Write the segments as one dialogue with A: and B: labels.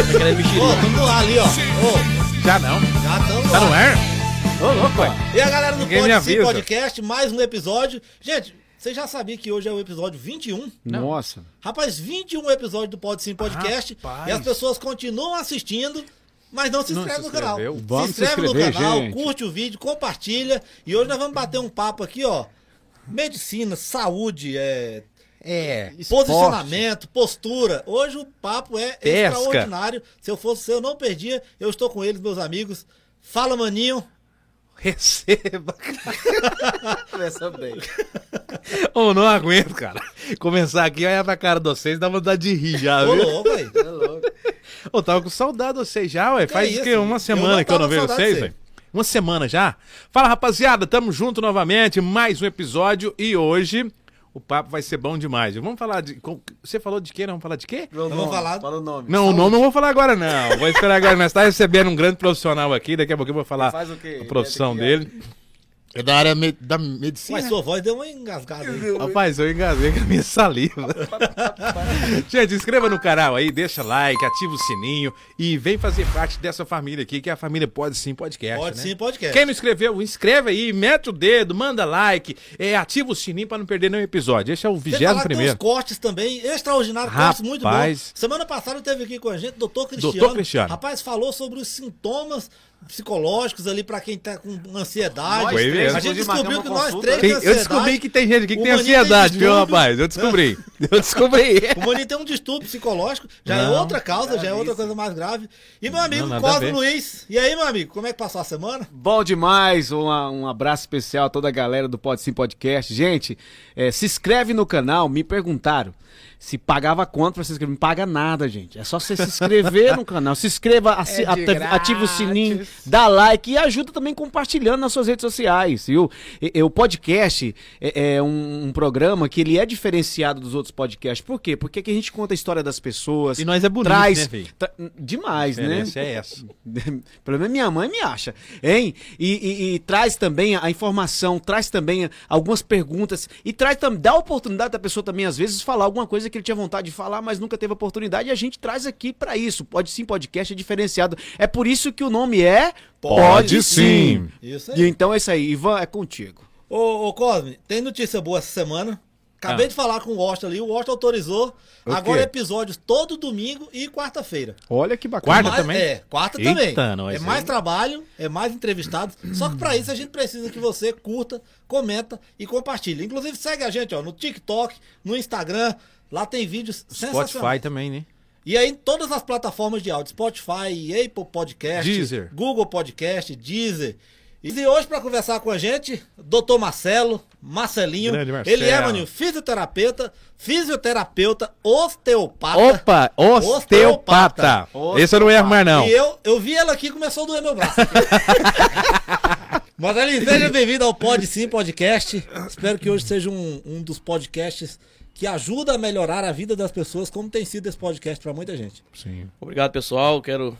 A: aqui tá querendo mexer.
B: Ô, tamo no ar ali, ó. Ô,
C: Já não.
B: já tamo
C: Tá
B: no ar.
C: Ô, louco, ué.
B: E a galera do
C: Ninguém
B: Sim. Podcast, mais um episódio. Gente, você já sabia que hoje é o episódio 21?
D: Nossa.
B: Rapaz, 21 episódio do Pode Sim Podcast.
C: Rapaz.
B: E as pessoas continuam assistindo, mas não se
C: Não
B: inscreve
C: se
B: no canal.
D: Vamos
B: se inscreve
D: se
B: no canal,
D: gente.
B: curte o vídeo, compartilha. E hoje nós vamos bater um papo aqui, ó. Medicina, saúde, é,
C: É.
B: posicionamento, postura. Hoje o papo é
C: Pesca.
B: extraordinário. Se eu fosse você, eu não perdia. Eu estou com eles, meus amigos. Fala, maninho.
C: Receba.
D: Começa bem.
C: Ô, não aguento, cara. Começar aqui, olhar pra cara de vocês, dá vontade de rir já,
B: Ô,
C: viu?
B: louco, aí.
C: Ô, tava com saudade de vocês já, ué. Faz
B: isso?
C: que uma
B: Eu
C: semana
B: não
C: que eu não vejo vocês, velho. Uma semana já. Fala, rapaziada, tamo junto novamente, mais um episódio e hoje o papo vai ser bom demais. Vamos falar de... Você falou de quê? Não vamos falar de quê?
B: Vamos falar-
D: Fala o nome.
C: Não, o nome não vou falar agora, não. Vou esperar agora. Nós tá recebendo um grande profissional aqui. Daqui a pouco eu vou falar
D: Faz o quê?
C: a profissão
D: é
C: dele. É da área me- da medicina.
B: Mas sua voz deu uma engasgada aí.
C: Rapaz, eu engasguei com a minha saliva. Gente, inscreva no canal aí, deixa like, ativa o sininho e vem fazer parte dessa família aqui, que é a família Pode Sim Podcast.
B: Pode
C: né?
B: sim, podcast.
C: Quem não inscreveu, inscreve aí, mete o dedo, manda like, é, ativa o sininho pra não perder nenhum episódio. Esse é o
B: Sem
C: vigésimo
B: falar que tem
C: primeiro.
B: uns cortes também, extraordinários, cortes muito bons.
C: Rapaz.
B: Semana passada teve aqui com a gente o doutor Cristiano.
C: Doutor Cristiano.
B: Rapaz, falou sobre os sintomas psicológicos ali pra quem tá com ansiedade.
D: Nós três,
C: mesmo.
B: A gente descobriu que nós três
C: Tem- eu descobri que tem gente aqui que tem ansiedade, viu, rapaz? Eu descobri. Eu descobri.
B: O Maninho tem um distúrbio psicológico, já é
C: Não.
B: outra causa, já é outra coisa mais grave. E meu amigo
C: Não,
B: Cosmo. Luiz. E aí, meu amigo, como é que passou a semana?
D: Bom demais, um, um abraço especial a toda a galera do Pode Sim Podcast. Gente, eh, se inscreve no canal, me perguntaram se pagava quanto pra se inscrever. Não paga nada, gente. É só você se inscrever no canal. Se inscreva,
C: É
D: ativa o sininho, dá like e ajuda também compartilhando nas suas redes sociais, viu? E- e o podcast é, é um, um programa que ele é diferenciado dos outros podcasts. Por quê? Porque aqui a gente conta a história das pessoas.
C: E nós é bonito,
D: traz,
C: né, filho?
D: tra- Demais,
C: A
D: né?
C: é essa.
D: Pelo menos minha mãe me acha, hein? E, e- e traz também a informação, traz também algumas perguntas e traz também dá a oportunidade da pessoa também às vezes falar alguma coisa que ele tinha vontade de falar, mas nunca teve oportunidade e a gente traz aqui pra isso. Pode sim, podcast é diferenciado. É por isso que o nome é
C: Pode Sim.
B: Isso
D: E então é isso aí, Ivan, é contigo.
B: Ô, ô Cosme, tem notícia boa essa semana. Acabei
C: Ah.
B: de falar com o Washington ali, o Washington autorizou.
D: O
B: Agora
D: quê?
B: episódios todo domingo e quarta-feira.
D: Olha que bacana.
C: Quarta
B: Mais-
C: também?
B: É, quarta
C: Eita,
B: também.
C: nós
B: é mais
C: aí.
B: trabalho, é mais entrevistados. Só que pra isso a gente precisa que você curta, comenta e compartilhe. Inclusive segue a gente ó, no TikTok, no Instagram. Lá tem vídeos sensacionais.
C: Spotify também, né?
B: E aí em todas as plataformas de áudio, Spotify, Apple Podcast,
C: Deezer.
B: Google Podcast, Deezer. E hoje para conversar com a gente, Dr. Marcelo, Marcelinho.
C: Marcelo.
B: Ele é, maninho, fisioterapeuta, fisioterapeuta, osteopata.
C: Opa, osteopata. Esse eu não erro mais, não.
B: E eu, eu vi ela aqui e começou a doer meu braço. Marcelinho, seja bem-vindo ao Pod Sim Podcast. Espero que hoje seja um, um dos podcasts que ajuda a melhorar a vida das pessoas, como tem sido esse podcast para muita gente.
C: Sim.
A: Obrigado, pessoal. Quero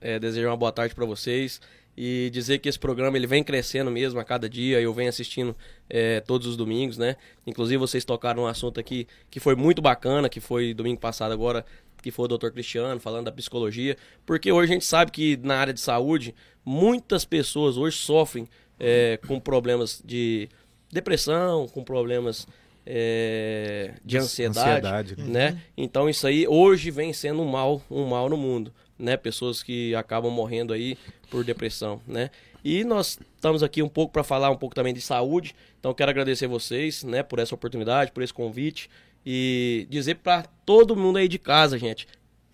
A: é, desejar uma boa tarde para vocês e dizer que esse programa ele vem crescendo mesmo a cada dia. Eu venho assistindo é, todos os domingos, né? Inclusive vocês tocaram um assunto aqui que foi muito bacana, que foi domingo passado agora, que foi o Dr. Cristiano falando da psicologia, porque hoje a gente sabe que na área de saúde muitas pessoas hoje sofrem é, com problemas de depressão, com problemas é, de ansiedade,
C: Ansiedade, né?
A: né? Então isso aí hoje vem sendo um mal, um mal no mundo, né? Pessoas que acabam morrendo aí por depressão, né? E nós estamos aqui um pouco para falar um pouco também de saúde. Então quero agradecer vocês, né, por essa oportunidade, por esse convite e dizer para todo mundo aí de casa, gente,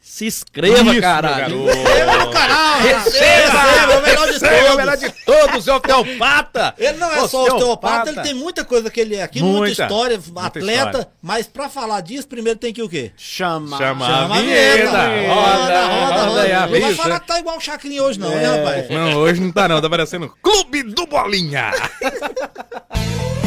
A: se inscreva,
C: Isso,
A: caralho.
C: meu garoto.
B: canal,
C: Receba,
B: o melhor de
C: receba,
B: todos.
C: o melhor de todos, osteopata.
B: Ele não é só osteopata, ele tem muita coisa que ele é aqui, muita,
C: Muita,
B: história,
C: muita
B: atleta,
C: história.
B: mas pra falar disso, primeiro tem que o quê?
D: Chama.
C: Chama
B: Chama
C: a vinheta.
B: Roda, roda, roda. Não vai falar que tá igual o Chacrinha hoje não, né, rapaz?
C: Não, hoje não tá não, tá parecendo Clube do Bolinha.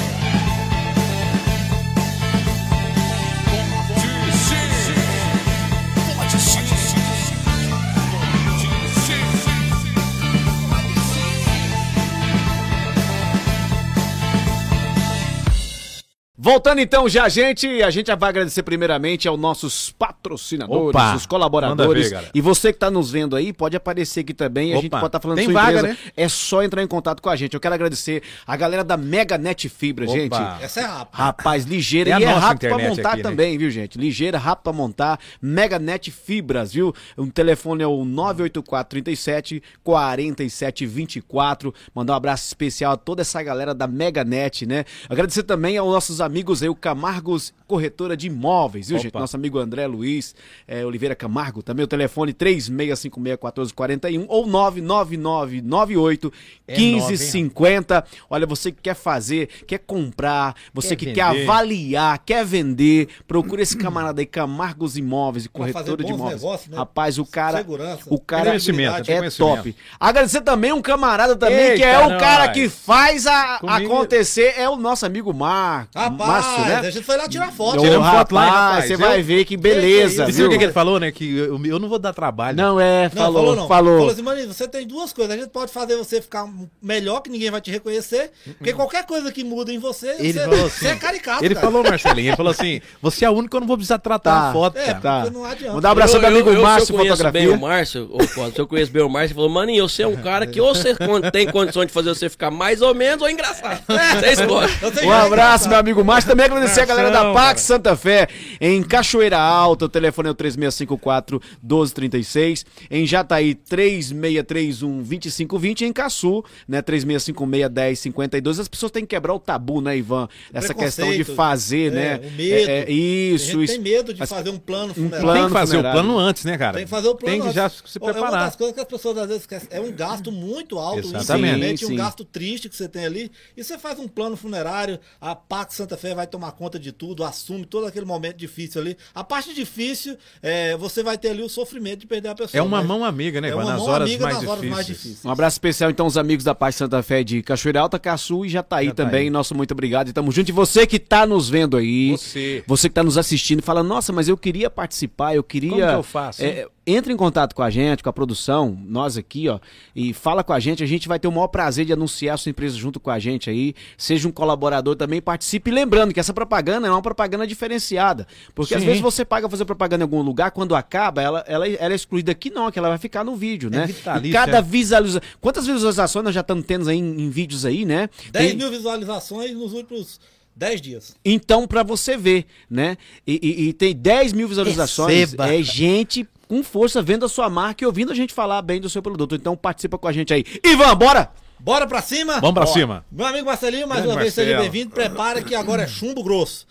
D: Voltando então já, gente, a gente já vai agradecer primeiramente aos nossos patrocinadores,
C: Opa,
D: os colaboradores.
C: ver, galera.
D: e você que tá nos vendo aí, pode aparecer aqui também. A
C: Opa,
D: gente pode estar falando
C: tem
D: sua
C: vaga,
D: empresa.
C: né?
D: É só entrar em contato com a gente. Eu quero agradecer a galera da Mega Net Fibra,
C: Opa.
D: gente.
B: Essa é rápida.
D: Rapaz, ligeira
C: É a
D: e é rápido pra
C: internet
D: montar
C: aqui, né?
D: também, viu, gente? Ligeira, rápido pra montar. Meganet Fibras, viu? O telefone é o 98437 4724. Mandar um abraço especial a toda essa galera da Meganet, né? Agradecer também aos nossos amigos aí, o Camargos Corretora de Imóveis, viu,
C: Opa.
D: gente? Nosso amigo André Luiz eh, Oliveira Camargo. Também o telefone 36561441 ou 99998
C: É nove, hein,
D: 1550. Olha, você que quer fazer, quer comprar, você
C: Quer
D: que quer
C: vender.
D: avaliar, quer vender, procura esse camarada aí, Camargos Imóveis e Corretora de Imóveis.
B: negócios, né?
D: Rapaz, o cara,
B: Segurança.
D: o cara
C: Conhecimento,
D: é
C: conhecimento.
D: top. Agradecer também um camarada também que
C: Eita,
D: é o
C: nós.
D: cara que faz a
C: Comigo.
D: acontecer, é o nosso amigo Mar,
B: Rapaz,
D: Márcio,
B: a
D: né?
B: gente foi lá tirar foto.
C: Tiramos foto lá,
D: rapaz,
C: rapaz?
D: você
C: Eu-
D: vai ver que beleza,
B: Que
C: viu o que, que ele falou, né? Que eu, eu não vou dar trabalho.
D: Não é,
B: Não,
D: falou,
B: não.
D: falou.
B: Falou assim, Maninho, você tem duas coisas. A gente pode fazer você ficar melhor, que ninguém vai te reconhecer. Porque qualquer coisa que muda em você,
C: Ele
B: você,
C: falou assim.
B: você é caricato,
C: Ele
B: cara.
C: falou, Marcelinho, ele falou assim: você é a única que eu não vou precisar tratar
D: Tá.
C: foto,
B: É,
C: cara.
D: Tá.
B: não adianta.
D: Mandar um abraço pro meu amigo
A: eu,
D: Márcio
A: eu conheço bem
D: Fotografia.
A: o Márcio, Cosmo, se eu conheço bem o Márcio, ele falou, maninho, você é um cara que ou você tem condição de fazer você ficar mais ou menos ou engraçado. Você escolhe.
D: Um abraço, meu amigo Márcio. Também agradecer a galera da Pax. Santa Fé, em Cachoeira Alta, o telefone é o 3654-1236, em Jataí, 3631-2520, em Caçu, né, 3656-1052. As pessoas têm que quebrar o tabu, né, Ivan? Essa questão de fazer,
B: é,
D: né?
B: o medo.
D: É, é, isso, isso.
B: tem medo de
D: Mas-
B: fazer um plano funerário.
D: plano
C: Tem que fazer
D: funerário.
C: o plano antes, né, cara?
B: Tem que fazer o plano.
C: Tem que
B: antes.
C: já se
B: É uma
C: preparar.
B: das coisas que as pessoas às vezes esquecem. É um gasto muito alto,
C: Exatamente.
B: infelizmente,
D: Sim,
B: um gasto triste que você tem ali. E você faz um plano funerário, a Pax Santa Fé vai tomar conta de tudo, assume todo aquele momento difícil ali. A parte difícil, é, você vai ter ali o sofrimento de perder a pessoa.
C: É uma
B: mas
C: mão amiga, né,
B: é
C: Nas
B: mão
C: horas
B: amiga
C: mais
B: nas horas mais
C: difíceis.
D: Um abraço especial, então, aos amigos da Paz Santa Fé de Cachoeira Alta, Caçu e Jataí,
C: Jataí.
D: também. Nosso muito obrigado e tamo junto. E você que tá nos vendo aí,
C: Você.
D: você que tá nos assistindo e fala, nossa, mas eu queria participar, eu queria...
C: Como que eu faço?
D: É, entre em contato com a gente, com a produção, nós aqui, ó, e fala com a gente. A gente vai ter o maior prazer de anunciar a sua empresa junto com a gente aí. Seja um colaborador também, participe. Lembrando que essa propaganda é uma propaganda diferenciada. Porque às
C: Sim.
D: vezes você paga fazer propaganda em algum lugar, quando acaba, ela, ela, ela é excluída aqui, não, que ela vai ficar no vídeo, né? e
C: vitalícia,
D: cada
C: é.
D: visualização. Quantas visualizações nós já estamos tendo aí em, em vídeos aí, né?
B: 10
D: Tem-
B: mil visualizações nos últimos 10 dias.
D: então, pra você ver, né? E, e- e tem 10 mil visualizações.
C: Receba.
D: É gente com força vendo a sua marca e ouvindo a gente falar bem do seu produto. Então, participa com a gente aí. Ivan, bora!
B: Bora pra cima?
C: Vamos pra
B: Ó,
C: cima.
B: Meu amigo Marcelinho, mais
C: Grande
B: uma vez, seja
C: Marcelo.
B: bem-vindo. Prepara que agora é chumbo grosso.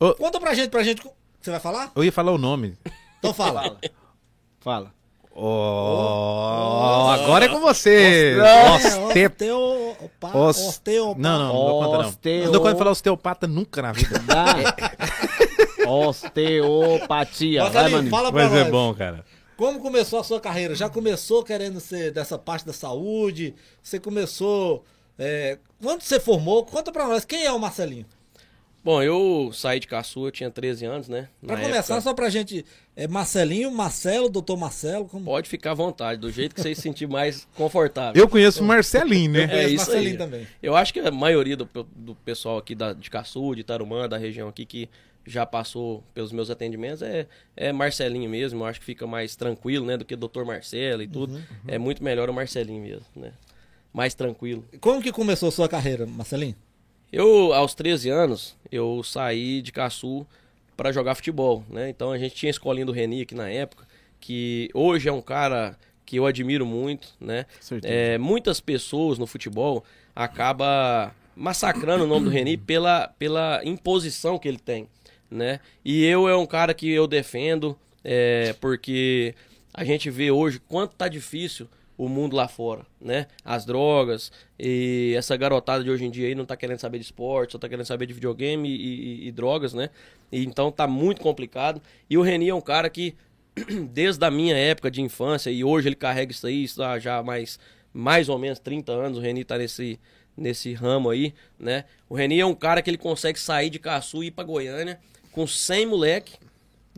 C: Ô.
B: Conta pra gente, pra gente. Você vai falar?
C: Eu ia falar o nome.
B: Então fala.
D: Fala.
C: Oh, agora é com você.
B: É,
C: Oste-
B: Osteopa-
C: os-
B: Osteopa-
C: Não, não, não dou conta não.
D: Osteo-
C: Não dou conta de falar osteopata nunca na vida.
D: Osteopatia. Vai,
B: Marcelinho,
D: mano.
B: fala pra
C: Mas
B: nós.
C: é bom, cara.
B: Como começou a sua carreira? Já começou querendo ser dessa parte da saúde? Você começou. É... Quando você formou? Conta pra nós, quem é o Marcelinho?
A: Bom, eu saí de Caçu, eu tinha 13 anos, né?
B: Pra
A: Na
B: começar,
A: época-
B: só pra gente. É Marcelinho, Marcelo, doutor Marcelo. Como...
A: Pode ficar à vontade, do jeito que você se sentir mais confortável.
C: Eu conheço o Marcelinho, né?
A: É
B: conheço
A: isso
B: Marcelinho
A: aí.
B: também.
A: Eu acho que a maioria do, do pessoal aqui da, de Caçu, de Tarumã, da região aqui, que já passou pelos meus atendimentos, é, é Marcelinho mesmo. Eu acho que fica mais tranquilo, né? Do que Dr. Marcelo e tudo. É muito melhor o Marcelinho mesmo, né? Mais tranquilo.
B: Como que começou a sua carreira, Marcelinho?
A: Eu, aos 13 anos, eu saí de Caçu para jogar futebol, né? Então a gente tinha a escolinha do Reni aqui na época, que hoje é um cara que eu admiro muito, né? É, muitas pessoas no futebol acaba massacrando o nome do Reni pela, pela imposição que ele tem, né? E eu é um cara que eu defendo, é, porque a gente vê hoje quanto tá difícil o mundo lá fora, né? As drogas e essa garotada de hoje em dia aí não tá querendo saber de esporte, só tá querendo saber de videogame e, e- e drogas, né? Então tá muito complicado. E o Reni é um cara que desde a minha época de infância e hoje ele carrega isso aí, isso há já mais mais ou menos 30 anos, o Reni tá nesse nesse ramo aí, né? O Reni é um cara que ele consegue sair de Caçu e ir pra Goiânia com 100 moleque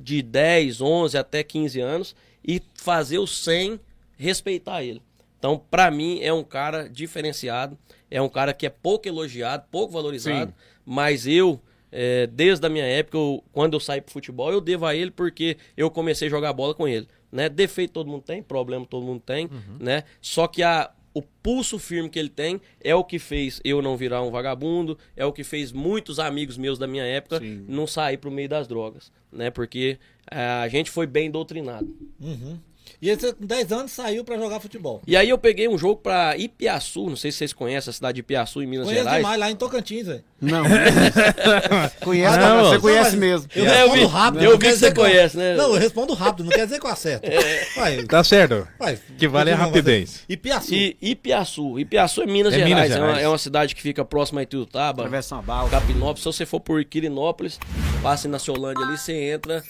A: de 10, 11 até 15 anos e fazer o 100 respeitar ele. Então, pra mim, é um cara diferenciado, é um cara que é pouco elogiado, pouco valorizado, mas eu, é, desde a minha época, eu- quando eu saí pro futebol, eu devo a ele porque eu comecei a jogar bola com ele. Né? Defeito todo mundo tem, problema todo mundo tem, né? Só que a, o pulso firme que ele tem é o que fez eu não virar um vagabundo, é o que fez muitos amigos meus da minha época não sair pro meio das drogas, né? Porque ah, a gente foi bem doutrinado.
B: Uhum. E ele com 10 anos saiu pra jogar futebol.
A: E aí eu peguei um jogo pra Ipiaçu, não sei se vocês conhecem a cidade de Ipiaçu em Minas
B: Conheço
A: Gerais.
B: demais lá em Tocantins, velho.
D: Não. conhece,
C: Não,
D: você
C: não,
D: conhece
B: mas
D: mesmo.
B: Eu
A: É, eu
B: respondo
A: vi-
B: rápido.
A: eu
B: não
A: vi que você
B: eu-
A: conhece, né?
B: Não, eu respondo rápido, não quer dizer que eu acerto. Vai,
C: Tá certo.
B: vai.
C: Que vale a rapidez.
B: mas- E Piaçu.
A: E Ipiaçu. Ipiaçu é Minas
C: É
A: Gerais.
C: Minas
A: É, uma,
C: Gerais.
A: é uma cidade que fica próxima a Ituiutaba,
D: Atravessa uma bala.
A: Capinópolis. Se você for por Quirinópolis, passe na Ciolândia ali, você entra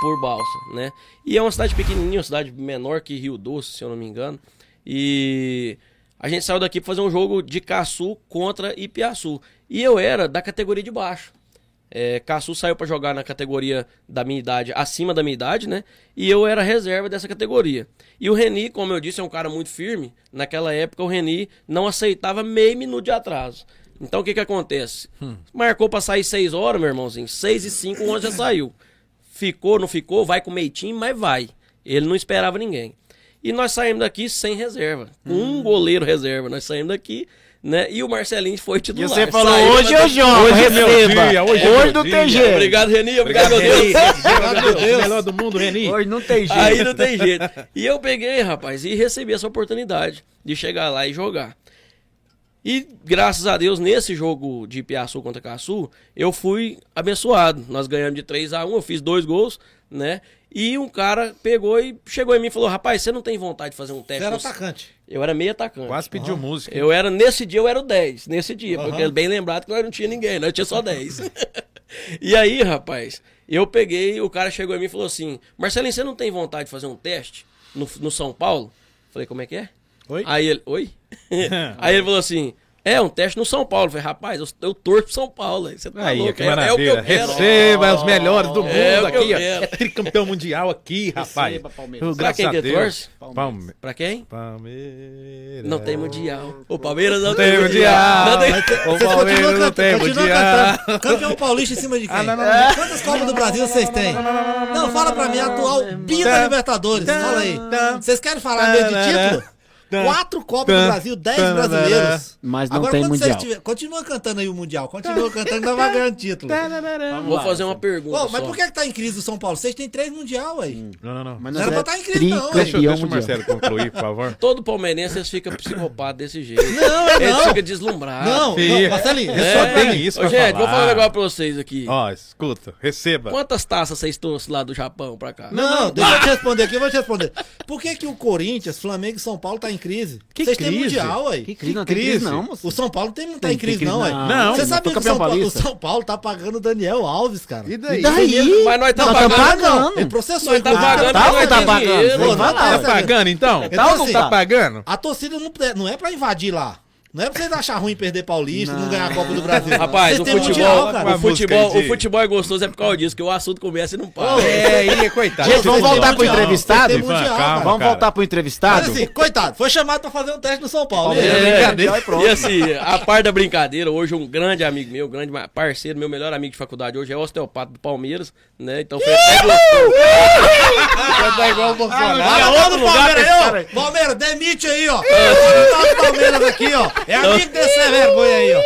A: por Balsa, né? E é uma cidade pequenininha, uma cidade menor que Rio Doce, se eu não me engano. E a gente saiu daqui pra fazer um jogo de Caçu contra Ipiaçu. E eu era da categoria de baixo. É, Caçu saiu pra jogar na categoria da minha idade, acima da minha idade, né? E eu era reserva dessa categoria. E o Reni, como eu disse, é um cara muito firme. Naquela época, o Reni não aceitava meio minuto de atraso. Então, o que que acontece? Marcou pra sair 6 horas, meu irmãozinho. 6 e 5, o ônibus já saiu. Ficou, não ficou, vai com meio time, mas vai. Ele não esperava ninguém. E nós saímos daqui sem reserva. Com um goleiro reserva. Nós saímos daqui, né? E o Marcelinho foi
D: E
A: titular.
D: você falou,
A: Saiu
D: hoje eu jogo,
C: Hoje é meu dia, hoje é
D: hoje
C: meu
D: não tem jeito.
A: Obrigado, Reni. Obrigado, meu
C: Reni.
A: Deus.
C: Obrigado, meu Deus. Melhor do mundo, Reni.
D: Hoje não tem jeito.
A: Aí não tem jeito. E eu peguei, rapaz, e recebi essa oportunidade de chegar lá e jogar. E graças a Deus, nesse jogo de Piaçu contra Caçu, eu fui abençoado. Nós ganhamos de 3 a 1 eu fiz dois gols, né? E um cara pegou e chegou em mim e falou: Rapaz, você não tem vontade de fazer um
B: Você
A: teste?
B: era
A: no-
B: atacante.
A: Eu era meio atacante.
C: Quase pediu música.
A: Eu era, nesse dia, eu era o 10. Nesse dia, porque
B: Aham.
A: é bem lembrado que nós não tinha ninguém, nós tinha só 10. e aí, rapaz, eu peguei, o cara chegou em mim e falou assim: Marcelinho, você não tem vontade de fazer um teste no, no São Paulo? Falei, como é que é?
B: Oi?
A: Aí ele, oi? aí ele falou assim: é, um teste no São Paulo. Eu falei, rapaz, eu, eu torço pro São Paulo. aí Você tá
C: Aí,
A: louco?
C: que
A: é, é o que
C: maravilha.
A: eu quero.
C: Receba os melhores do mundo
A: É o que eu
C: aqui, ó. É tricampeão mundial aqui, rapaz.
D: Receba, Palmeiras.
A: Pra quem que torce?
C: Palme-
A: Pra quem?
C: Palmeiras.
A: Não tem mundial. O Palmeiras não,
C: tem mundial.
A: Não tem...
C: O
B: Vocês
C: Palmeiras
B: continuam
C: não
B: cantando,
C: tem mundial.
B: cantando. Campeão paulista em cima de quem?
C: Ah, não, não, não.
B: Quantas Copas do Brasil vocês têm? Não, fala pra mim, atual bi da Libertadores. Fala aí. Vocês querem falar mesmo de título? Quatro Copas do Brasil, dez brasileiros.
D: Mas não
B: Agora,
D: tem
B: quando vocês
D: mundial.
B: tiver- Continua cantando aí o Mundial. Continua cantando nós vamos ganhando título.
A: Vou
D: lá,
A: fazer uma pergunta
B: mas
A: só.
B: por que, que tá em crise o São Paulo? Vocês têm três Mundial aí.
C: Não, não, não.
D: Mas
B: Não era
D: é
B: pra tá em crise, não, hein?
C: Deixa, deixa o. Marcelo concluir, por favor.
A: Todo palmeirense fica psicopata desse jeito.
B: Não,
A: Eles
B: não.
A: ficam deslumbrados.
B: Não, não, Marcelinho,
C: É.
B: responde pra
C: tem isso
A: Ô,
C: pra
A: gente,
C: falar.
A: vou falar um negócio pra vocês aqui.
C: Ó, escuta, receba.
A: Quantas taças vocês trouxeram lá do Japão pra cá?
B: Não, deixa eu te responder aqui, eu vou te responder. Por que, que o Corinthians, Flamengo e São Paulo tá em crise?
C: Que
B: Vocês têm
C: crise?
B: mundial aí.
D: Que crise, não tem crise
C: crise?
D: não, moço.
B: O São Paulo tem, não tá
D: Tem-
B: em crise,
D: tem crise
B: não, ué.
D: não.
C: Não,
B: Você sabe que o São, Paulo, o. São Paulo tá pagando o Daniel Alves, cara.
C: E daí?
D: E daí?
A: Mas nós tá
D: Não, tá
A: pagando.
D: pagando.
B: Ele processou
A: Nós tá pagando,
D: Tá ou não tá pagando?
C: Tá pagando, então?
D: Tá ou não
C: Tá pagando?
B: A torcida não, não é pra invadir lá. Não é pra vocês achar ruim perder Paulista, não, ganhar a Copa do Brasil.
A: Rapaz, o futebol,
B: mundial, cara.
A: O, futebol, o futebol é gostoso é por causa disso, que o assunto começa e não para.
C: É, e coitado.
D: Gente, vamos voltar pro entrevistado?
B: mundial,
C: calma.
B: cara.
D: Vamos
C: cara.
D: voltar pro entrevistado?
B: Mas assim, coitado, foi chamado pra fazer um teste no São Paulo.
C: É,
B: né?
C: brincadeira.
A: E assim, a parte da brincadeira, hoje um grande amigo meu, grande parceiro, meu melhor amigo de faculdade hoje é osteopata do Palmeiras, né? Então foi até gostoso.
C: Tá igual o Bolsonaro.
B: Fala lá do Palmeiras aí, ó. Palmeiras, demite aí, ó. Botar o Palmeiras aqui, ó. É amigo desse vergonha aí, ó.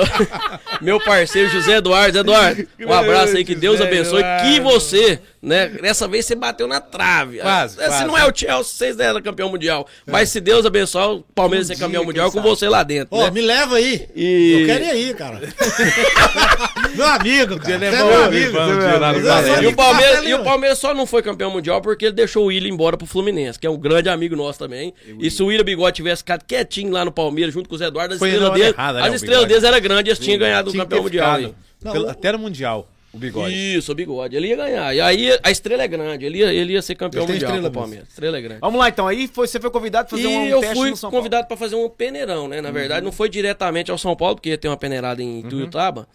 A: Meu parceiro José Eduardo, Eduardo, um abraço aí, que Deus abençoe. Que você, né? Dessa vez você bateu na trave.
C: Quase,
A: Se
C: quase.
A: não é o Chelsea, vocês eram campeão mundial. Mas se Deus abençoar, o Palmeiras ser campeão
B: dia,
A: mundial com você lá dentro.
B: Ó,
A: né?
B: me leva aí.
A: E-
B: Eu quero ir aí, cara. meu amigo, cara.
C: É
B: Você é meu
C: amigo,
B: é
A: E o,
B: amigo
A: Palmeiras, e o só não foi campeão mundial porque ele deixou o Willian embora pro Fluminense, que é um grande amigo nosso também. E se o Willian Bigode tivesse ficado quietinho lá no Palmeiras, junto com o Zé Eduardo, as estrelas dele,
C: errada, né,
A: as
C: o
A: estrelas
C: Bigode?
A: deles eram grandes, eles tinham ganhado o campeão mundial.
B: Não,
C: Pelo- Até no Mundial, o bigode.
A: Isso, o bigode. Ele ia ganhar. E aí a estrela é grande. Ele ia, ele ia ser campeão
B: Ele
A: mundial
B: estrela
A: Palmeiras. Estrela é grande.
D: Vamos lá, então. Aí foi- você foi convidado pra fazer
A: E
D: um
A: eu
D: teste
A: fui
D: no São Paulo.
A: convidado para fazer um peneirão, né? Na verdade, não foi diretamente ao São Paulo, porque tem uma peneirada em Tuiutaba.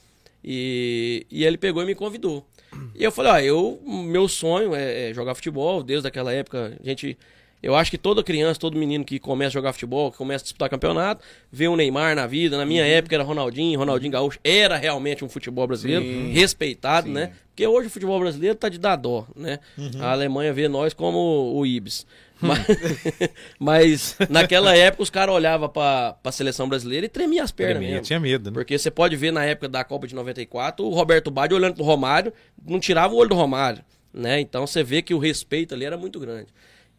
A: E, e ele pegou e me convidou. E eu falei, ó, eu, meu sonho é, é jogar futebol, desde aquela época, a gente. Eu acho que toda criança, todo menino que começa a jogar futebol, que começa a disputar campeonato, vê um Neymar na vida. Na minha
C: Uhum.
A: época era Ronaldinho, Ronaldinho Gaúcho. Era realmente um futebol brasileiro, respeitado, né? Porque hoje o futebol brasileiro tá de dar dó, né?
C: Uhum.
A: A Alemanha vê nós como o Ibis.
C: Hum.
A: Mas, mas naquela época os caras olhavam pra, pra seleção brasileira e tremia as pernas
C: Tremia,
A: mesmo.
C: tinha medo, né?
A: Porque você pode ver na época da Copa de 94, o Roberto Baggio olhando pro Romário, não tirava o olho do Romário, né? Então você vê que o respeito ali era muito grande.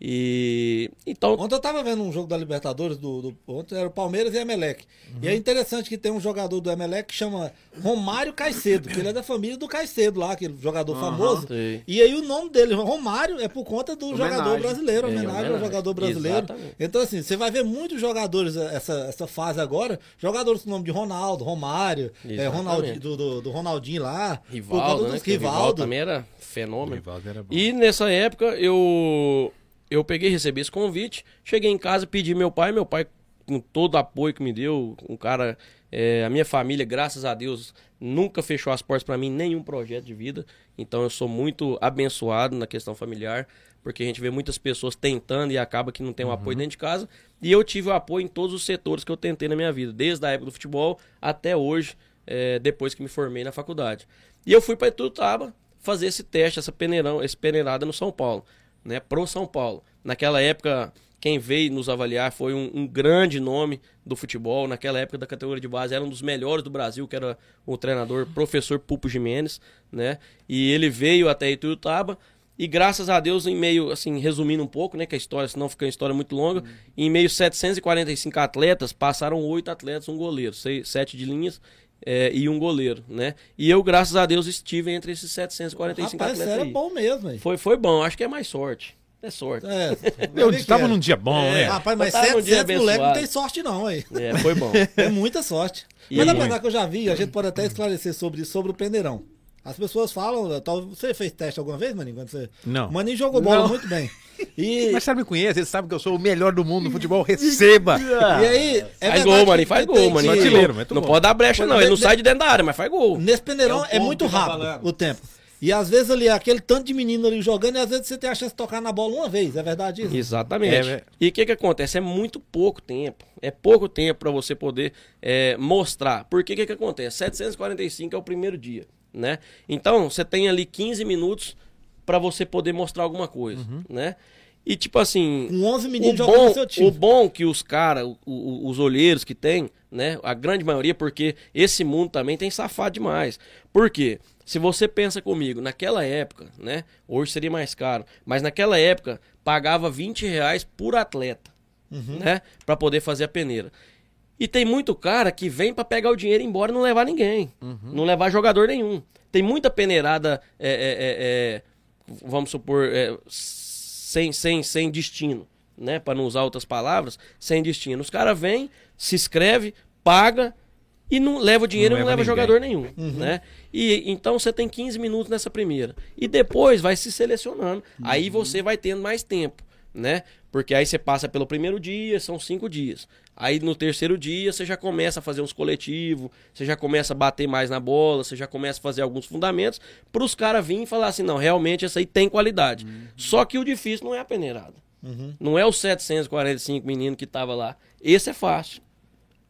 A: E então
B: Ontem eu tava vendo um jogo da Libertadores, do, do- ontem era o Palmeiras e Emelec. E é interessante que tem um jogador do Emelec que chama Romário Caicedo, que ele é da família do Caicedo lá, aquele jogador famoso.
A: Sim.
B: E aí o nome dele, Romário, é por conta do
D: Homenagem.
B: jogador brasileiro,
A: É,
B: homenagem ao
A: homenagem.
B: jogador brasileiro.
A: Exatamente.
B: Então assim, você vai ver muitos jogadores eh, essa, essa fase agora, jogadores com o nome de Ronaldo, Romário, é,
A: Exatamente.
B: Ronaldinho, do, do, do Ronaldinho lá, por
A: Rivaldo,
B: conta
A: né? Rivaldo
B: Rivaldo.
A: também era fenômeno.
C: Rivaldo era bom.
A: E nessa época eu eu peguei, recebi esse convite, cheguei em casa, pedi meu pai, meu pai com todo o apoio que me deu, um cara, é, a minha família, graças a Deus, nunca fechou as portas para mim nenhum projeto de vida. Então eu sou muito abençoado na questão familiar, porque a gente vê muitas pessoas tentando e acaba que não tem um apoio dentro de casa. E eu tive o apoio em todos os setores que eu tentei na minha vida, desde a época do futebol até hoje, é, depois que me formei na faculdade. E eu fui para Itutaba fazer esse teste, essa peneirão, esse peneirada no São Paulo, né, pro São Paulo. Naquela época, quem veio nos avaliar foi um, um grande nome do futebol. Naquela época da categoria de base, era um dos melhores do Brasil, que era o treinador professor Pupo Jimenez, né? E ele veio até Ituiutaba e graças a Deus, em meio, assim, resumindo um pouco, né, que a história, senão fica uma história muito longa, em meio 745 atletas, passaram oito atletas, um goleiro, seis, sete de linhas é, e um goleiro, né? E eu, graças a Deus, estive entre esses 745
B: Rapaz,
A: atletas
B: era
A: aí.
B: bom mesmo, hein?
A: Foi, foi bom, acho que é mais sorte. É sorte.
B: É,
C: Eu
B: vai ver que
C: tava
B: era.
C: num dia bom, né?
B: Rapaz, mas
A: Eu tava num dia
B: 700 moleque não tem sorte não, aí.
A: É, foi bom.
B: É muita sorte.
A: E-
B: Mas apesar que eu já vi, a gente pode até esclarecer sobre isso, sobre o peneirão. As pessoas falam, tal- você fez teste alguma vez, Maninho? Quando você...
C: Não.
B: O Maninho jogou bola
C: Não.
B: muito bem. E,
C: Mas sabe me conhece, ele sabe que eu sou o melhor do mundo no futebol, receba!
B: e aí, é
A: faz gol,
B: que
A: mano. Faz gol,
B: que-
A: mano.
C: Artilheiro, mas
A: Não pode dar brecha, não. Ele não sai de dentro da área, mas faz gol.
B: Nesse peneirão
D: É o
B: é, muito
D: que tá
B: rápido o tempo. E às vezes ali, aquele tanto de menino ali jogando, e às vezes você tem a chance de tocar na bola uma vez, é verdade isso?
A: Exatamente.
C: É, é.
A: E o que que acontece? É muito pouco tempo. É pouco tempo para você poder é, mostrar. Por que que que acontece? 745 é o primeiro dia, né? Então, você tem ali 15 minutos para você poder mostrar alguma coisa,
C: Uhum.
A: né? E tipo assim,
B: Com 11
A: o
B: meninos jogando
A: bom,
B: seu time.
A: o bom que os caras, os olheiros que tem, né? A grande maioria, porque esse mundo também tem safado demais. Por quê? Se você pensa comigo, naquela época, né? Hoje seria mais caro, mas naquela época pagava 20 reais por atleta,
B: Uhum.
A: né? Pra poder fazer a peneira. E tem muito cara que vem pra pegar o dinheiro e ir embora e não levar ninguém. Não levar jogador nenhum. Tem muita peneirada, é, é, é, é, vamos supor, é, sem, sem, sem destino, né? Para não usar outras palavras, sem destino. Os caras vêm, se inscreve, paga e não leva o dinheiro
C: Não
A: e não
C: leva
A: leva jogador nenhum, né? E então você tem 15 minutos nessa primeira. E depois vai se selecionando. Aí você vai tendo mais tempo, né? Porque aí você passa pelo primeiro dia, são cinco dias. Aí no terceiro dia você já começa a fazer uns coletivos, você já começa a bater mais na bola, você já começa a fazer alguns fundamentos para os caras virem e falar assim, não, realmente essa aí tem qualidade. Só que o difícil não é a peneirada. Não é o 745 menino que tava lá. Esse é fácil.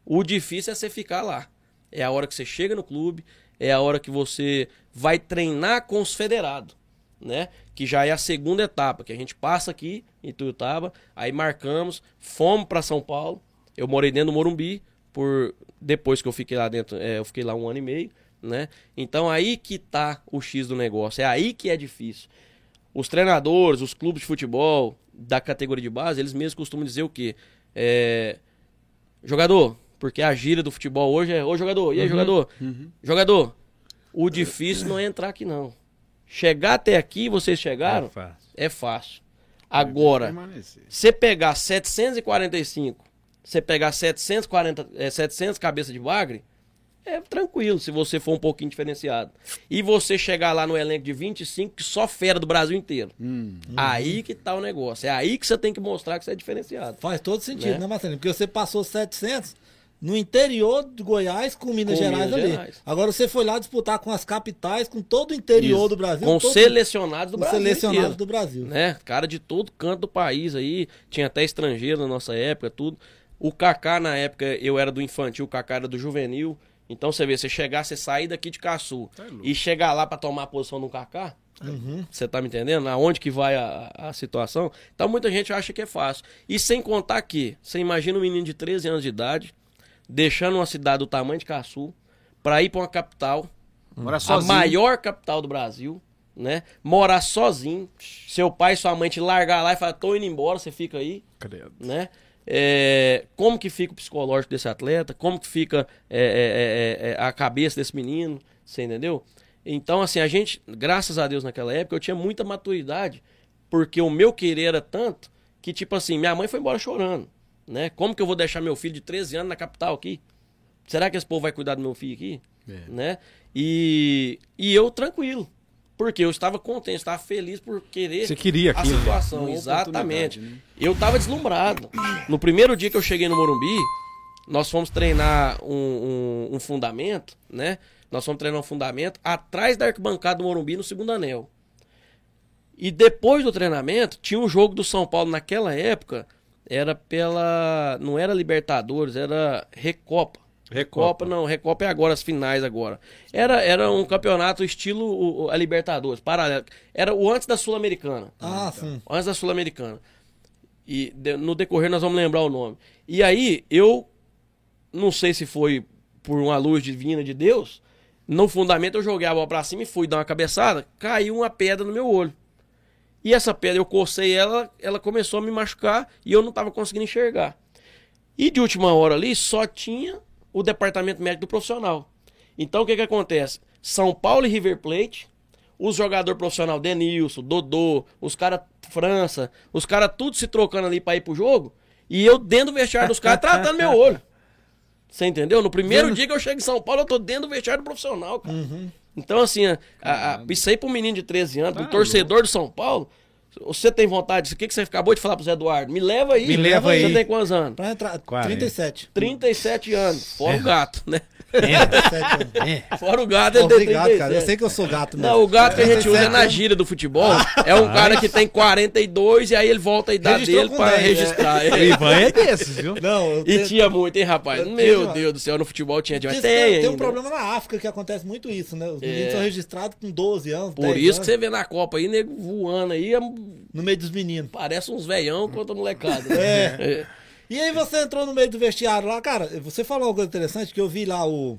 A: O difícil é você ficar lá. É a hora que você chega no clube, é a hora que você vai treinar com os federados, né? Que já é a segunda etapa, que a gente passa aqui em Tuiutaba, aí marcamos, fomos para São Paulo. Eu morei dentro do Morumbi por depois que eu fiquei lá dentro, é, eu fiquei lá um ano e meio, né? Então aí que tá o X do negócio, é aí que é difícil. Os treinadores, os clubes de futebol da categoria de base, eles mesmos costumam dizer o quê? É, jogador, porque a gíria do futebol hoje é, ô jogador, e aí jogador? Jogador, o difícil não é entrar aqui não. Chegar até aqui, vocês chegaram,
C: É fácil.
A: é fácil. Agora, você pegar 745, você pegar 740, é, 700 cabeça de bagre, é tranquilo se você for um pouquinho diferenciado. E você chegar lá no elenco de 25, que só fera do Brasil inteiro. Aí que tá o negócio. É aí que você tem que mostrar que você é diferenciado.
B: Faz todo sentido,
A: Né?
B: né, Marcelinho? Porque você passou 700, no interior de Goiás com Minas
A: Com
B: Gerais
A: Minas
B: ali.
A: Gerais.
B: Agora você foi lá disputar com as capitais, com todo o interior
A: Isso.
B: do Brasil.
A: Com
B: todo,
A: selecionados do
B: com
A: Brasil.
B: selecionados
A: inteiro.
B: do Brasil.
A: né? Cara de todo canto do país aí, tinha até estrangeiro na nossa época, tudo. O Kaká na época eu era do infantil, o Kaká era do juvenil. Então você vê, você chegar, você sair daqui de Caçu e chegar lá pra tomar a posição do Kaká, você tá me entendendo? Aonde que vai a, a situação? Então muita gente acha que é fácil. E sem contar que, você imagina um menino de 13 anos de idade, deixando uma cidade do tamanho de Caçu, pra ir pra uma capital,
D: Mora
A: a
D: sozinho.
A: maior capital do Brasil, né? Morar sozinho, seu pai e sua mãe te largar lá e falar, tô indo embora, você fica aí,
C: Credo.
A: né? É, como que fica o psicológico desse atleta? Como que fica é, é, é, é, a cabeça desse menino? Você entendeu? Então, assim, a gente, graças a Deus naquela época, eu tinha muita maturidade, porque o meu querer era tanto que, tipo assim, minha mãe foi embora chorando, né? Como que eu vou deixar meu filho de 13 anos na capital aqui? Será que esse povo vai cuidar do meu filho aqui? Né? E, e eu tranquilo. Porque eu estava contente, eu estava feliz por querer
C: Você queria
A: a
C: aquilo, né?
A: situação.
D: Uma
A: Exatamente.
D: né?
A: Eu estava deslumbrado. No primeiro dia que eu cheguei no Morumbi, nós fomos treinar um, um- um fundamento, né? Nós fomos treinar um fundamento atrás da arquibancada do Morumbi, no segundo anel. E depois do treinamento, tinha um jogo do São Paulo naquela época, era pela. Não era Libertadores, era Recopa.
C: Recopa.
A: não, Recopa é agora, as finais agora. Era, era um campeonato estilo o- a Libertadores, paralelo. Era o antes da Sul-Americana.
B: Ah, sim.
A: Antes da Sul-Americana. E de- no decorrer nós vamos lembrar o nome. E aí, eu não sei se foi por uma luz divina de Deus, no fundamento eu joguei a bola pra cima e fui dar uma cabeçada, caiu uma pedra no meu olho. E essa pedra eu cocei ela, ela começou a me machucar e eu não tava conseguindo enxergar. E de última hora ali só tinha o departamento médico do profissional. Então o que que acontece? São Paulo e River Plate, os jogadores profissional Denilson, Dodô, os caras França, os caras tudo se trocando ali pra ir pro jogo, e eu dentro do vestiário dos caras tratando meu olho. Você entendeu? No primeiro dia que eu chego em São Paulo, eu tô dentro do vestiário do profissional, cara. Então, assim, a, a, a, isso aí pro menino de 13 anos, pro torcedor do São Paulo, você tem vontade, o que, que você acabou de falar pro Zé Eduardo? Me leva aí.
C: Me leva
A: Você
C: aí.
A: tem quantos anos?
B: Pra entrar.
C: Quarenta.
B: 37.
A: 37 anos, fora o gato, né?
B: 37 anos.
A: Fora o gato, ele tem
B: Obrigado,
A: 37.
B: cara. Eu sei que eu sou gato mesmo.
A: Não, o gato que a gente usa é
B: 37
A: na
B: anos.
A: gíria do futebol. É um cara que tem 42 e aí ele volta a idade
B: Registrou
A: dele
B: com
A: pra
B: 10, é.
A: registrar.
C: O
A: É.
C: Ivan é desses, viu?
B: Não,
A: E
B: tenho-
A: tinha muito, hein, rapaz?
B: Eu
A: Meu
B: tenho-
A: Deus do céu, no futebol tinha demais.
B: Que
A: Tem,
B: tem, tem um problema na África que acontece muito isso, né? Os meninos
A: É.
B: são registrados com 12 anos.
A: Por
B: 10
A: isso que
B: anos,
A: você vê na Copa aí, nego voando aí, é-
B: No meio dos meninos.
A: parece uns veião contra molecada. né?
B: É.
A: É.
B: E aí você entrou no meio do vestiário lá, cara, você falou uma coisa interessante que eu vi lá o.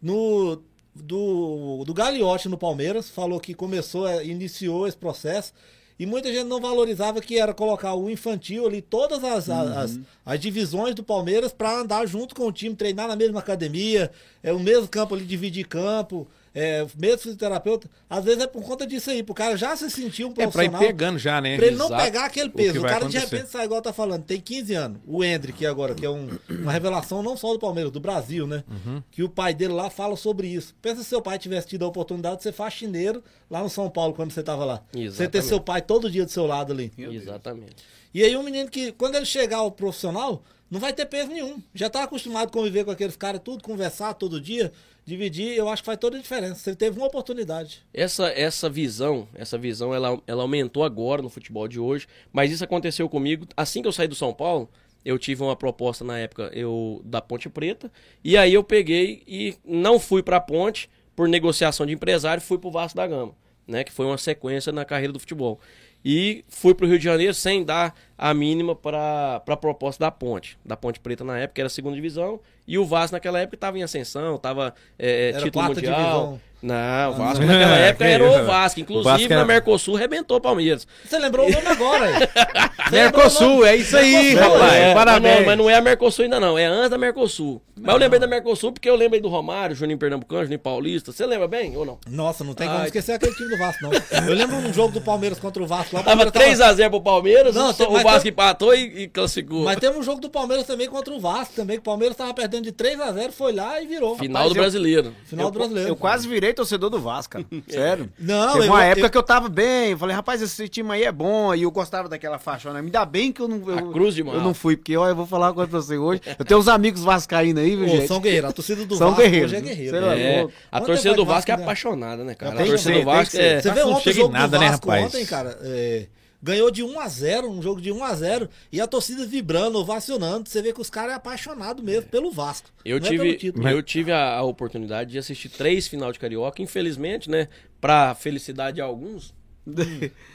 B: No. Do, do Gagliotti no Palmeiras, falou que começou, é, iniciou esse processo. E muita gente não valorizava que era colocar o infantil ali, todas as, a- as, as divisões do Palmeiras para andar junto com o time, treinar na mesma academia, é o mesmo campo ali, dividir campo, é, mesmo fisioterapeuta. Às vezes é por conta disso aí, pro cara já se sentir um
C: É pra ir
B: profissional.
C: pegando já, né?
B: Pra ele não
C: Exato.
B: pegar aquele
C: O que
B: peso. O,
C: vai
B: cara de
C: acontecer.
B: repente sai igual tá falando, tem 15 anos. O Hendrick agora, que é um- uma revelação não só do Palmeiras, do Brasil, né?
C: Uhum.
B: Que o pai dele lá fala sobre isso. Pensa se seu pai tivesse tido a oportunidade de ser faxineiro lá no São Paulo quando você tava lá. Você ter
A: Exatamente.
B: seu pai todo dia do seu lado ali.
A: Exatamente.
B: E aí um menino que, quando ele chegar ao profissional, não vai ter peso nenhum. Já tá acostumado a conviver com aqueles caras, tudo, conversar todo dia, dividir, eu acho que faz toda a diferença. Você teve uma oportunidade.
A: Essa, essa visão, essa visão, ela, ela aumentou agora no futebol de hoje, mas isso aconteceu comigo assim que eu saí do São Paulo. Eu tive uma proposta na época eu da Ponte Preta e aí eu peguei e não fui pra Ponte por negociação de empresário, fui pro Vasco da Gama, né, que foi uma sequência na carreira do futebol. E fui pro Rio de Janeiro sem dar a mínima para a proposta da Ponte, da Ponte Preta na época, que era a segunda divisão, e o Vasco naquela época estava em ascensão, estava é,
B: Era
A: título mundial.
B: divisão.
A: Não, o Vasco naquela época era o Vasco. Inclusive,
C: Vasco era-
A: na Mercosul, rebentou o Palmeiras.
B: Você lembrou o nome agora, aí.
C: Mercosul, é isso aí,
B: Mercosul,
C: rapaz.
A: É,
C: Parabéns.
A: Não, mas não é a Mercosul ainda não, é antes da Mercosul. Mas eu lembrei da Mercosul porque eu lembrei do Romário, Juninho Pernambucano, Juninho Paulista. Você lembra bem ou não?
B: Nossa, não tem como
A: Ai.
B: esquecer aquele time do Vasco, não. Eu lembro um jogo do Palmeiras contra o Vasco lá. o
A: Tava
B: Palmeiras
A: 3x0 pro Palmeiras,
B: Não,
A: só-
B: tem-
A: o Vasco
B: tem-
A: empatou e, e classificou.
B: Mas teve um jogo do Palmeiras também contra o Vasco também, que o Palmeiras tava perdendo perdendo de 3x0, foi lá e virou.
A: Final
D: Rapaz,
A: do
D: eu-
A: brasileiro.
B: Final
D: eu,
B: do brasileiro.
D: eu quase virei torcedor do Vasco, cara. Sério.
B: Não,
D: Teve
B: eu-
D: uma
B: eu-
D: época
B: eu-
D: que eu tava bem. Eu falei, rapaz, esse time aí é bom. E eu gostava daquela faixona. Me dá bem que eu não. Eu,
A: A cruz de.
D: Eu não fui, porque, olha, eu vou falar uma coisa pra você hoje. Eu tenho uns amigos vascaínos aí, viu,
B: Ô,
D: gente?
B: São guerreiros. A torcida do
D: São
B: Vasco
D: guerreiros,
B: hoje é
D: lá,
A: É,
D: louco.
A: a torcida do Vasco é
B: né?
A: apaixonada, né, cara?
B: Tem
A: A torcida
D: ser,
A: do Vasco é.
B: Você vê
C: não
B: ontem o jogo
C: nada,
B: do
C: né,
B: Vasco
C: rapaz?
B: ontem, cara. é, ganhou de 1 a 0 um jogo de 1 a 0 e a torcida vibrando, ovacionando. Você vê que os caras é apaixonado mesmo pelo Vasco.
A: Eu
B: não é pelo
A: tive,
B: título.
A: eu tive a, a oportunidade de assistir três final de Carioca, infelizmente, né? Pra felicidade de alguns.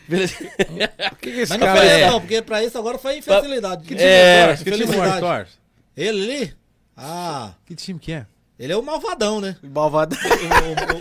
A: Feliz-
C: O que, que esse
B: Mas não
C: cara
B: foi
C: é?
B: não, porque pra isso agora foi infelicidade. Que time
A: É,
B: torce?
C: Que time torce?
B: Ele ali? Ah,
C: Que time que é?
B: Ele é o malvadão, né?
D: Malvado.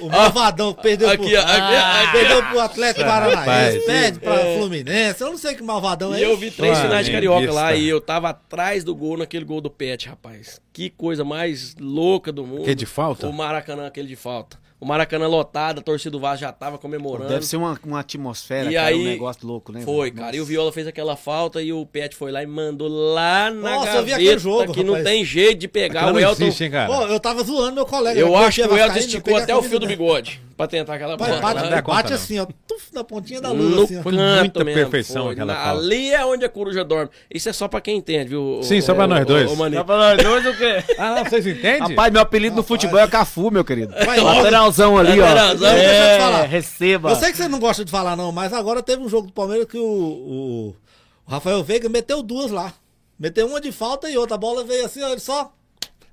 B: O, o- o malvadão que perdeu
A: Aqui,
B: pro,
A: aqui, aqui.
B: perdeu pro Atlético Paranaense,
C: rapaz.
B: perde pra Fluminense. Eu não sei que malvadão é
A: E eu vi três
C: Ah,
A: finais de Carioca lá e eu tava atrás do gol naquele gol do Pet, rapaz. Que coisa mais louca do mundo.
C: Que de falta?
A: O Maracanã, aquele de falta. O Maracanã lotado, a torcida do Vasco já tava comemorando.
D: Deve ser uma, uma atmosfera,
A: E
D: cara, um
A: aí-
D: negócio louco, né?
A: Foi, cara. E o Viola fez aquela falta e o Pet foi lá e mandou lá na
B: Nossa, eu
A: gaveta
B: vi aquele jogo,
A: que não
B: rapaz.
A: tem jeito de pegar
C: Aquilo
A: o
C: não
A: Elton.
C: existe, hein, cara?
B: Pô, eu tava zoando meu colega.
A: Eu
B: meu
A: acho que o Elton
B: eu
A: esticou até o fio do
B: dele.
A: bigode pra tentar aquela
B: Vai,
A: bola.
B: bate,
C: não
B: bate
C: conta,
B: assim, ó. Tuf, na pontinha da lua,
A: No
B: assim.
C: Foi muita
A: mesmo,
C: perfeição
A: foi.
C: aquela
A: Na-
C: falta.
A: Ali é onde a coruja dorme. Isso é só pra quem entende, viu?
C: Sim,
A: o-
C: só pra nós dois.
A: o Maninho.
D: Tá falando dois o quê?
C: Ah, não, vocês entendem?
D: Rapaz, meu apelido no futebol é Cafu, meu querido.
B: Vai,
D: Lateralzão ali, ó.
A: Lateralzão.
B: Deixa eu te
D: É,
B: falar.
D: receba.
B: Eu sei que você não gosta de falar, não, mas agora teve um jogo do Palmeiras que o, o, o Rafael Veiga meteu duas lá. Meteu uma de falta e outra. A bola veio assim, ó, ele só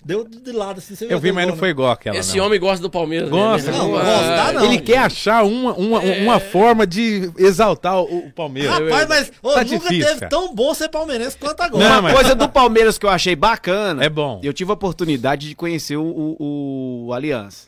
B: deu de lado assim. você
C: Eu vi, mas
B: gol,
C: não
B: né?
C: foi igual aquela,
A: Esse
C: não.
A: homem gosta do Palmeiras.
C: Gosta,
A: né?
B: não,
A: Ah,
B: gosta, não.
C: Ele quer achar uma, uma, uma forma de exaltar o, o Palmeiras.
B: Rapaz, mas ô,
C: Tá
B: nunca
C: difícil,
B: teve
C: cara.
B: tão bom ser palmeirense quanto agora.
C: Não,
D: Uma
C: mas-
D: coisa do Palmeiras que eu achei bacana.
C: É bom.
D: Eu tive a oportunidade de conhecer o, o, o Aliança.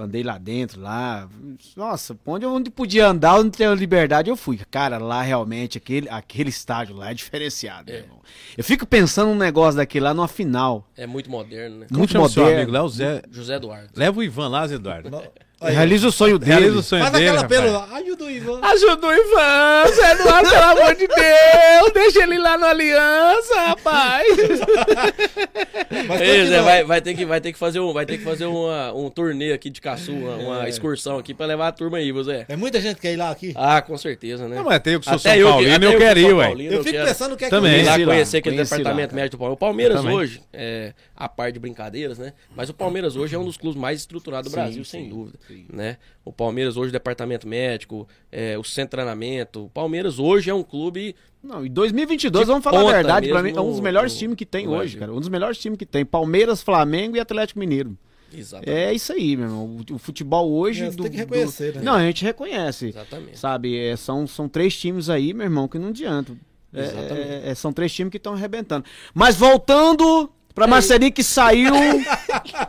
D: Andei lá dentro, lá. Nossa, onde, onde podia andar, onde tinha liberdade, eu fui. Cara, lá realmente, aquele, aquele estádio lá é diferenciado, meu irmão. Eu fico pensando num negócio daquele lá numa final.
A: É muito moderno, né?
D: Muito
C: chama o seu
D: moderno.
C: amigo lá? O Zé.
A: José Eduardo.
C: Leva o Ivan lá, Zé Eduardo.
B: Aí,
D: Realiza o sonho dele.
C: Realiza o sonho
B: Faz
C: dele,
B: aquela
C: rapaz.
B: pelo. Ajuda o Ivan.
C: Ajuda o Ivan, Zé Eduardo, pelo amor de Deus. Deixa ele lá no Aliança, rapaz.
B: Mas
A: Ei, Zé, vai, vai ter que, vai ter que fazer, um, vai ter que fazer uma, um turnê aqui de caçu, uma, uma excursão aqui pra levar a turma aí, Zé?
B: É muita gente que quer ir lá aqui.
A: Ah, com certeza, né?
C: Não, mas até eu que sou
A: Até
C: São
A: eu
C: Paulino, eu
A: que
C: quero ir, ué.
B: Eu fico
A: quero-
B: pensando o que é
C: Também.
B: que
A: lá
D: lá,
A: conhecer aquele departamento
D: lá,
A: médico do Palmeiras. O Palmeiras hoje, é, a par de brincadeiras, né? Mas o Palmeiras hoje é um dos clubes mais estruturados do
D: Sim,
A: Brasil,
D: sim,
A: sem dúvida.
D: sim.
A: Né? O Palmeiras hoje, departamento médico, é, o centro de treinamento. O Palmeiras hoje é um clube
D: Não, em 2022,
A: De
D: vamos falar a verdade, pra mim é um dos melhores times que tem hoje,
A: Brasil.
D: cara. Um dos melhores times que tem. Palmeiras, Flamengo e Atlético Mineiro.
A: Exatamente.
D: É isso aí, meu irmão. O, o futebol hoje.
B: É, você tem que reconhecer, né?
D: Não, a gente reconhece.
A: Exatamente.
D: Sabe, é, são, são três times aí, meu irmão, que não adianta. É,
A: Exatamente.
D: é, é, são três times que estão arrebentando. Mas voltando pra Marcelinho que saiu.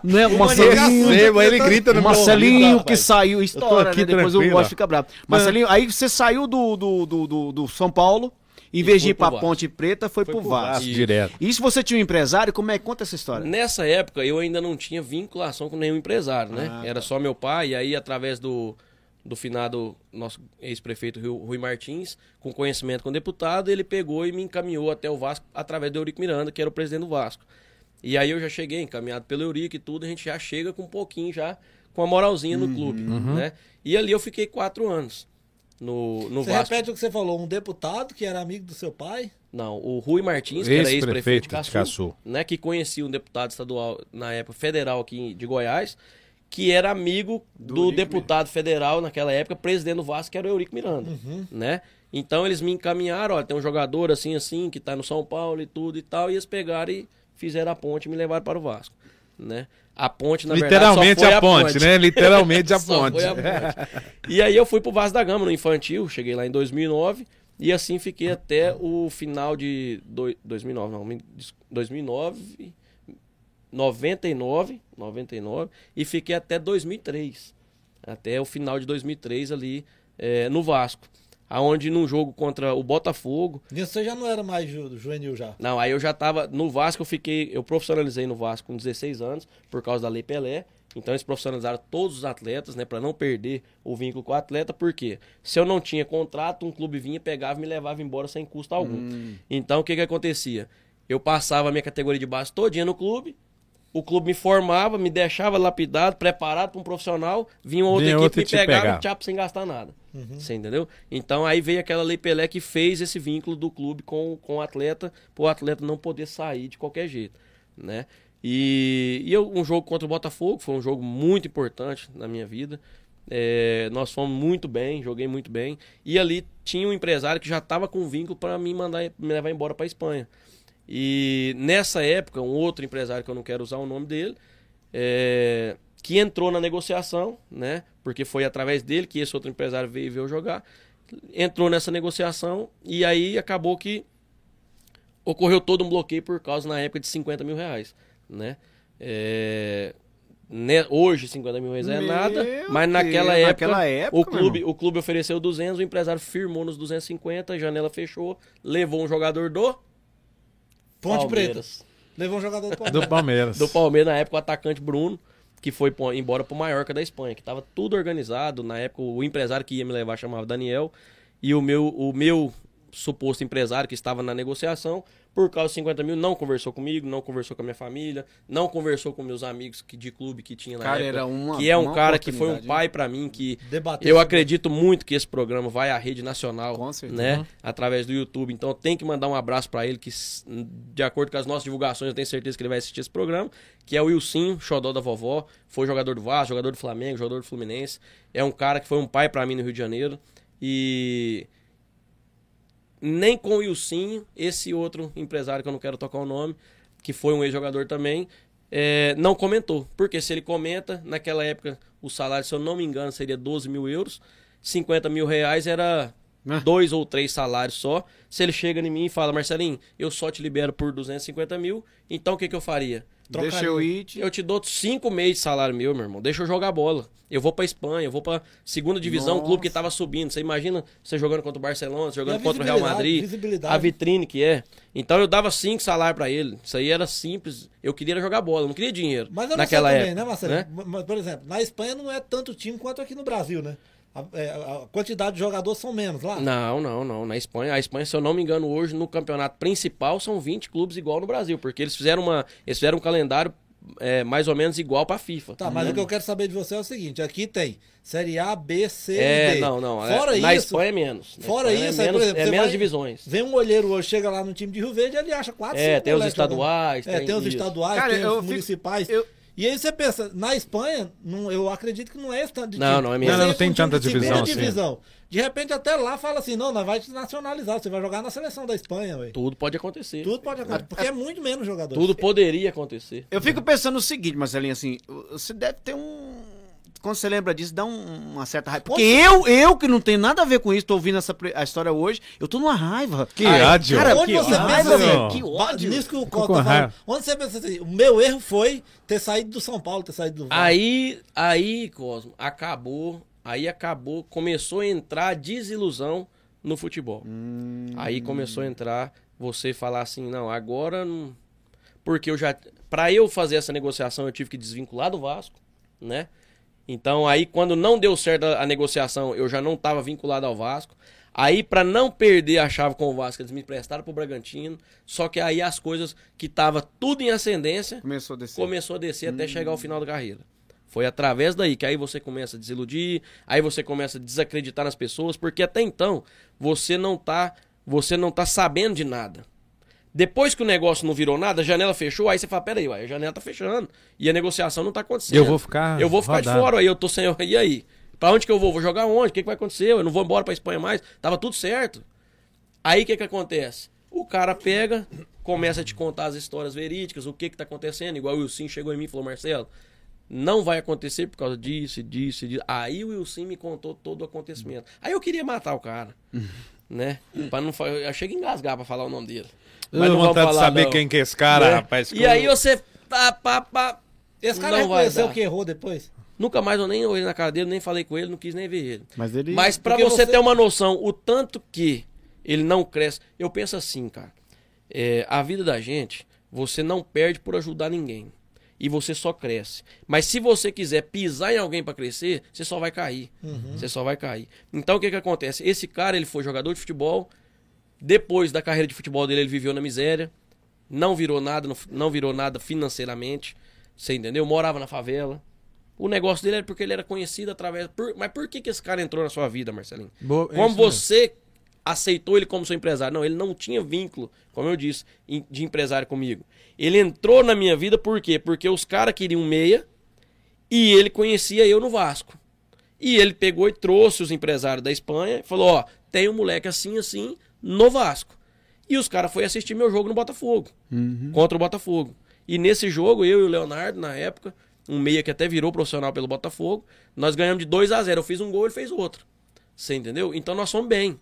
D: né, o Marcelinho.
C: Ele grita no
D: Marcelinho que saiu, estoura,
C: aqui
D: né? Depois o Bosch fica bravo. Marcelinho, aí você saiu do, do, do, do, do São Paulo, em vez de ir
A: Vasco.
D: Ponte Preta, foi,
C: Foi
D: pro Vasco.
C: Vasco direto.
D: E se você tinha um empresário, como é que conta essa história?
A: Nessa época eu ainda não tinha vinculação com nenhum empresário, né?
D: Ah,
A: Era só meu pai, e aí através do, do finado nosso ex-prefeito Rui, Rui Martins, com conhecimento com o deputado, ele pegou e me encaminhou até o Vasco através do Eurico Miranda, que era o presidente do Vasco. E aí eu já cheguei, encaminhado pelo Eurico e tudo, a gente já chega com um pouquinho já, com a moralzinha no clube, né? E ali eu fiquei quatro anos no, no
B: Você
A: Vasco.
B: repete o que você falou, um deputado que era amigo do seu pai.
A: Não, o Rui Martins, que era
C: Ex-prefeito
A: de
C: de
A: Caçu,
C: Caçu.
A: né, que conhecia um deputado estadual, na época, federal aqui de Goiás, que era amigo do, deputado federal naquela época, presidente do Vasco, que era o Eurico Miranda, né? Então eles me encaminharam, olha, tem um jogador assim, assim, que tá no São Paulo e tudo e tal, e eles pegaram e fizeram a ponte e me levaram para o Vasco, né? A ponte, na
C: Literalmente
A: verdade,
C: a
A: foi
C: ponte, né? Literalmente a ponte.
A: a ponte. E aí eu fui pro Vasco da Gama no infantil, cheguei lá em 2009 e assim fiquei até o final de doi- 2009, não, me des- 2009, 99, 99 e fiquei até 2003, até o final de 2003 ali eh, no Vasco, aonde num jogo contra o Botafogo,
B: Nisso você já não era mais ju- juvenil já.
A: não, aí eu já tava no Vasco, eu fiquei, eu profissionalizei no Vasco com 16 anos por causa da Lei Pelé. Então eles profissionalizaram todos os atletas, né, Pra não perder o vínculo com o atleta, porque se eu não tinha contrato, um clube vinha, pegava e me levava embora sem custo algum. Então o que que acontecia? Eu passava a minha categoria de base todinha no clube, o clube me formava, me deixava lapidado, preparado para um profissional, vinha outra
C: Vinha
A: equipe
C: outra
A: me
C: e te
A: pegava
C: pegava.
A: e tchapa sem gastar nada. Você entendeu? Então aí veio aquela Lei Pelé que fez esse vínculo do clube com, com o atleta, para o atleta não poder sair de qualquer jeito, né? E, e eu, um jogo contra o Botafogo foi um jogo muito importante na minha vida. É, nós fomos muito bem, joguei muito bem. E ali tinha um empresário que já estava com vínculo para me mandar me levar embora para Espanha. E nessa época, um outro empresário que eu não quero usar o nome dele, é, que entrou na negociação, né? Porque foi através dele que esse outro empresário veio jogar. Entrou nessa negociação e aí acabou que ocorreu todo um bloqueio por causa, na época, de 50 mil reais, né? É, né, hoje 50 mil reais é
D: Meu
A: nada, mas naquela
D: Deus,
A: época,
D: naquela época,
A: o, clube, o clube ofereceu 200, o empresário firmou nos 250, a janela fechou, levou um jogador do
B: Ponte Preta.
A: Palmeiras.
B: Levou um jogador do Palmeiras.
C: Do Palmeiras.
A: Do Palmeiras, na época, o atacante Bruno, que foi embora pro Mallorca da Espanha, que tava tudo organizado. Na época, o empresário que ia me levar chamava Daniel. E o meu, o meu suposto empresário que estava na negociação, por causa de 50 mil, não conversou comigo, não conversou com a minha família, não conversou com meus amigos que, de clube que tinha na
D: Cara,
A: época.
D: era uma-
A: que é um
D: uma
A: cara que foi um pai pra mim, que
B: Debateu
A: eu acredito muito que esse programa vai à rede nacional,
D: Com certeza.
A: né? Através do YouTube. Então tem que mandar um abraço pra ele, que de acordo com as nossas divulgações, eu tenho certeza que ele vai assistir esse programa, que é o Wilson, xodó da vovó, foi jogador do Vasco, jogador do Flamengo, jogador do Fluminense. É um cara que foi um pai pra mim no Rio de Janeiro. E nem com o Wilson, esse outro empresário que eu não quero tocar o nome, que foi um ex-jogador também, é, não comentou. Porque se ele comenta, naquela época o salário, se eu não me engano, seria 12 mil euros. 50 mil reais era
D: Ah.
A: dois ou três salários só. Se ele chega em mim e fala, Marcelinho, eu só te libero por 250 mil, então o que, que eu faria?
D: Deixa eu ir. te-
A: Eu te dou cinco meses de salário meu, meu irmão. Deixa eu jogar bola. Eu vou pra Espanha, eu vou pra segunda divisão, um clube que tava subindo. Você imagina você jogando contra o Barcelona, você jogando contra o Real Madrid.
B: visibilidade.
A: A vitrine que é. Então eu dava cinco salários pra ele. Isso aí era simples. Eu queria jogar bola, não queria dinheiro.
B: Mas eu não
A: naquela
B: sei também,
A: época,
B: né, Marcelo?
A: né?
B: Mas, Por exemplo, na Espanha não é tanto time quanto aqui no Brasil, né? A, é, a quantidade de jogadores são menos lá.
A: Não, não, não. Na Espanha, a Espanha, se eu não me engano, hoje no campeonato principal são 20 clubes igual no Brasil, porque eles fizeram uma, eles fizeram um calendário é, mais ou menos igual pra FIFA.
B: Tá, mas o que eu quero saber de você é o seguinte: aqui tem Série A, B, C
A: É,
B: e D.
A: não, não. é-
B: Fora
A: na
B: isso,
A: Espanha é menos. Na
B: fora
A: Espanha
B: isso,
A: é
B: aí, por
A: menos,
B: exemplo,
A: é menos
B: vai-
A: divisões.
B: vem um olheiro hoje, chega lá no time de Rio Verde, ele acha quatro,
A: É,
B: cinco
A: tem os estaduais,
B: jogando. É,
A: tem
B: tem os
A: isso.
B: estaduais,
D: Cara,
B: tem os
D: fico-
B: municipais.
D: eu-
B: E aí você pensa, na Espanha, não, eu acredito que não é esse tanto de
A: Não,
B: time.
A: não, é menos.
B: Mas
C: Não, não tem tanta
B: de segunda
C: divisão assim.
B: divisão. De repente até lá fala assim, não, nós vai te nacionalizar, você vai jogar na seleção da Espanha, velho.
A: Tudo pode acontecer.
B: Tudo pode acontecer, porque é muito menos jogador.
A: Tudo poderia acontecer.
D: Eu fico pensando o seguinte, Marcelinho, assim, você deve ter um. Quando você lembra disso, dá um- uma certa raiva. Porque eu, eu que não tenho nada a ver com isso, tô ouvindo essa a história hoje, eu tô numa raiva.
C: Que
A: Ai,
C: ódio.
D: cara,
B: Onde
D: que
B: você
D: raiva,
B: pensa assim,
D: Que ódio.
B: nisso que o Cota tá falando, onde você pensa assim, o meu erro foi ter saído do São Paulo, ter saído do Vasco.
A: Aí, aí, Cosmo, acabou. Aí acabou, começou a entrar a desilusão no futebol. Aí começou a entrar você falar assim, não, agora não... porque eu já Pra eu fazer essa negociação, eu tive que desvincular do Vasco, né? Então aí quando não deu certo a, a negociação, eu já não estava vinculado ao Vasco. Aí pra não perder a chave com o Vasco, eles me emprestaram pro Bragantino. Só que aí as coisas que tava tudo em ascendência,
D: Começou a descer.
A: começou a descer até chegar ao final da carreira. Foi através daí que aí você começa a desiludir, aí você começa a desacreditar nas pessoas, porque até então você não tá, você não tá sabendo de nada. Depois que o negócio não virou nada, a janela fechou, aí você fala, peraí, ué, a janela tá fechando e a negociação não tá acontecendo.
C: Eu vou ficar
A: Eu vou ficar de
C: rodado.
A: fora, aí eu tô sem, e aí? Pra onde que eu vou? Vou jogar onde? O que, que vai acontecer? Eu não vou embora pra Espanha mais. Tava tudo certo. Aí o que que acontece? O cara pega, começa a te contar as histórias verídicas, o que que tá acontecendo, igual o Wilson chegou em mim e falou, Marcelo, não vai acontecer por causa disso, disso, disso. Aí o Wilson me contou todo o acontecimento. Aí eu queria matar o cara, né? Pra não, eu chego a engasgar pra falar o nome dele.
C: Eu
A: Mas
C: tenho
A: não
C: vontade de
A: falar,
C: saber
A: não,
C: quem que é esse cara,
A: né?
C: rapaz.
A: E aí você... Pá, pá, pá,
B: Esse cara
A: não vai
B: reconheceu que errou depois.
A: Nunca mais eu nem olhei na cara dele, nem falei com ele, não quis nem ver ele.
D: Mas ele.
A: Mas pra
B: Porque
A: você- ter uma noção, o tanto que ele não cresce. Eu penso assim, cara. é, a vida da gente, você não perde por ajudar ninguém. E você só cresce. Mas se você quiser pisar em alguém pra crescer, você só vai cair. Você só vai cair. Então o que que acontece? Esse cara, ele foi jogador de futebol. Depois da carreira de futebol dele, ele viveu na miséria. Não virou nada, não virou nada financeiramente. Você entendeu? Morava na favela. O negócio dele era porque ele era conhecido através. por- Mas por que, que esse cara entrou na sua vida, Marcelinho?
C: Boa- é
A: como
C: mesmo.
A: Aceitou ele como seu empresário? Não, ele não tinha vínculo, como eu disse, de empresário comigo. Ele entrou na minha vida por quê? Porque os caras queriam meia e ele conhecia eu no Vasco. E ele pegou e trouxe os empresários da Espanha e falou: Ó, tem um moleque assim, assim, no Vasco. E os caras foram assistir meu jogo no Botafogo, contra o Botafogo. E nesse jogo, eu e o Leonardo, na época, um meia que até virou profissional pelo Botafogo, nós ganhamos de 2 a 0 Eu fiz um gol, ele fez outro. Você entendeu? Então nós fomos bem.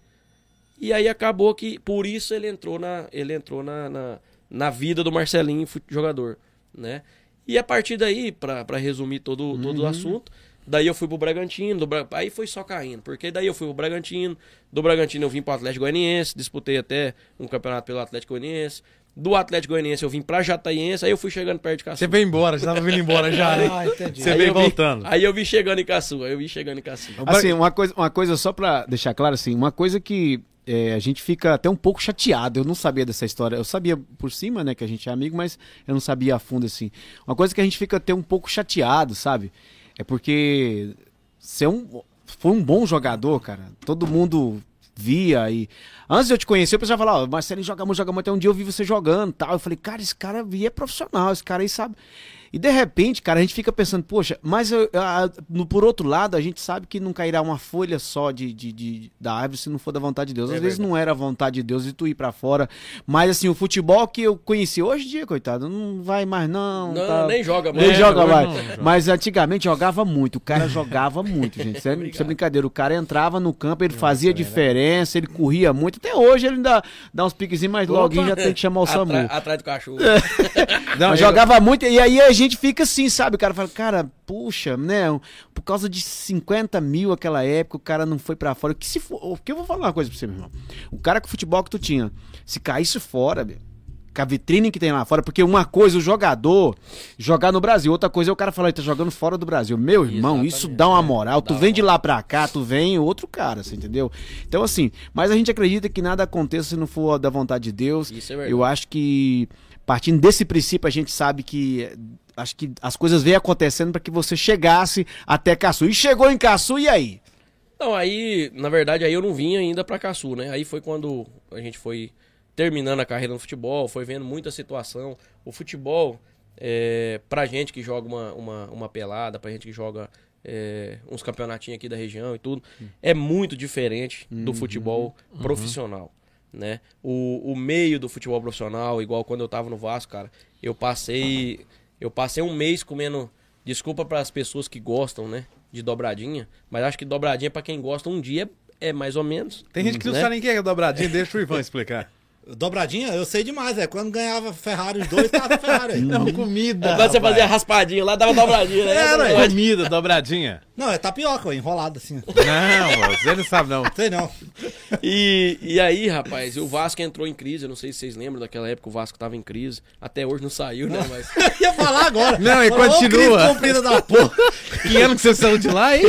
A: E aí acabou que, por isso ele entrou na, ele entrou na, na, na vida do Marcelinho, jogador, né? E a partir daí, pra pra resumir todo, todo o assunto, daí eu fui pro Bragantino, do Bra- aí foi só caindo, porque daí eu fui pro Bragantino, do Bragantino eu vim pro Atlético Goianiense, disputei até um campeonato pelo Atlético Goianiense, do Atlético Goianiense eu vim pra Jataiense, aí eu fui chegando perto de Caçu.
C: Você veio embora, você tava vindo embora já. né?
B: Ah, entendi.
C: Você
A: Aí
C: veio
A: vi-
C: voltando.
A: Aí eu vi chegando em Caçu, aí eu vi chegando em Caçu.
D: Assim, uma coisa, uma coisa só pra deixar claro, assim, uma coisa que é, a gente fica até um pouco chateado. Eu não sabia dessa história. Eu sabia por cima, né, que a gente é amigo, mas eu não sabia a fundo, assim. Uma coisa que a gente fica até um pouco chateado, sabe? É porque você é um, foi um bom jogador, cara. Todo mundo via e. Antes de eu te conhecer, o pessoal falava, ó, Marcelinho joga muito, joga muito. Até um dia eu vi você jogando tal. Eu falei, cara, esse cara é profissional, esse cara aí sabe. E de repente, cara, a gente fica pensando, poxa, mas eu- a- no, por outro lado, a gente sabe que não cairá uma folha só de, de- de- da árvore se não for da vontade de Deus. Às
A: É
D: vezes
A: verdade.
D: não era a vontade de Deus de tu ir pra fora. Mas assim, o futebol que eu conheci hoje em dia, coitado, não vai mais não.
A: Não,
D: tá-
A: nem joga
D: nem
A: mais.
D: joga mais. Mas antigamente jogava muito. O cara jogava muito, gente. Isso é, isso é brincadeira. O cara entrava no campo, ele fazia diferença, ele corria muito. Até hoje ele ainda dá uns piquezinhos, mas logo já tem que chamar o SAMU.
A: Atra- Atrás do cachorro.
C: Não,
D: jogava muito, e aí a gente fica assim, sabe? O cara fala, cara, puxa, né? Por causa de 50 mil aquela época, o cara não foi pra fora. Que se for. Porque eu vou falar uma coisa pra você, meu irmão. O cara com o futebol que tu tinha, se caísse fora, meu, com a vitrine que tem lá fora, porque uma coisa o jogador jogar no Brasil, outra coisa é o cara falar, ele tá jogando fora do Brasil. Meu irmão,
A: Exatamente,
D: isso dá uma
A: é.
D: moral. Tu
A: Dá
D: vem de lá pra cá, tu vem outro cara, você entendeu? Então, assim, mas a gente acredita que nada aconteça se não for da vontade de Deus.
A: Isso é verdade.
D: Eu acho que partindo desse princípio a gente sabe que acho que as coisas vêm acontecendo para que você chegasse até Caçu. E chegou em Caçu e aí?
A: Não, aí, na verdade, aí eu não vim ainda pra Caçu, né? Aí foi quando a gente foi terminando a carreira no futebol, foi vendo muita situação. O futebol, é, pra gente que joga uma, uma, uma pelada, pra gente que joga é, uns campeonatinhos aqui da região e tudo, é muito diferente do futebol profissional, né? O, o meio do futebol profissional, igual quando eu tava no Vasco, cara, eu passei, eu passei um mês comendo, desculpa para as pessoas que gostam, né, de dobradinha, mas acho que dobradinha pra quem gosta um dia é mais ou menos.
C: Tem gente que não
A: né?
C: sabe nem o que é dobradinha, deixa o Ivan explicar.
B: Dobradinha, eu sei demais, é. Quando ganhava Ferrari os dois, tava Ferrari aí.
C: Não, comida.
A: Quando você fazia raspadinha lá, dava dobradinha, né?
C: Era,
A: Essa
C: comida, dobradinha.
B: Não, é tapioca, ó, enrolado assim.
C: Não, você não sabe não.
B: Sei não.
A: E, e aí, rapaz, o Vasco entrou em crise. Eu não sei se vocês lembram daquela época, o Vasco tava em crise. Até hoje não saiu, né? Mas.
B: Ia falar agora.
C: Não, e
B: Falou,
C: continua.
B: crise comprida da porra.
C: Que ano que você saiu de lá, hein?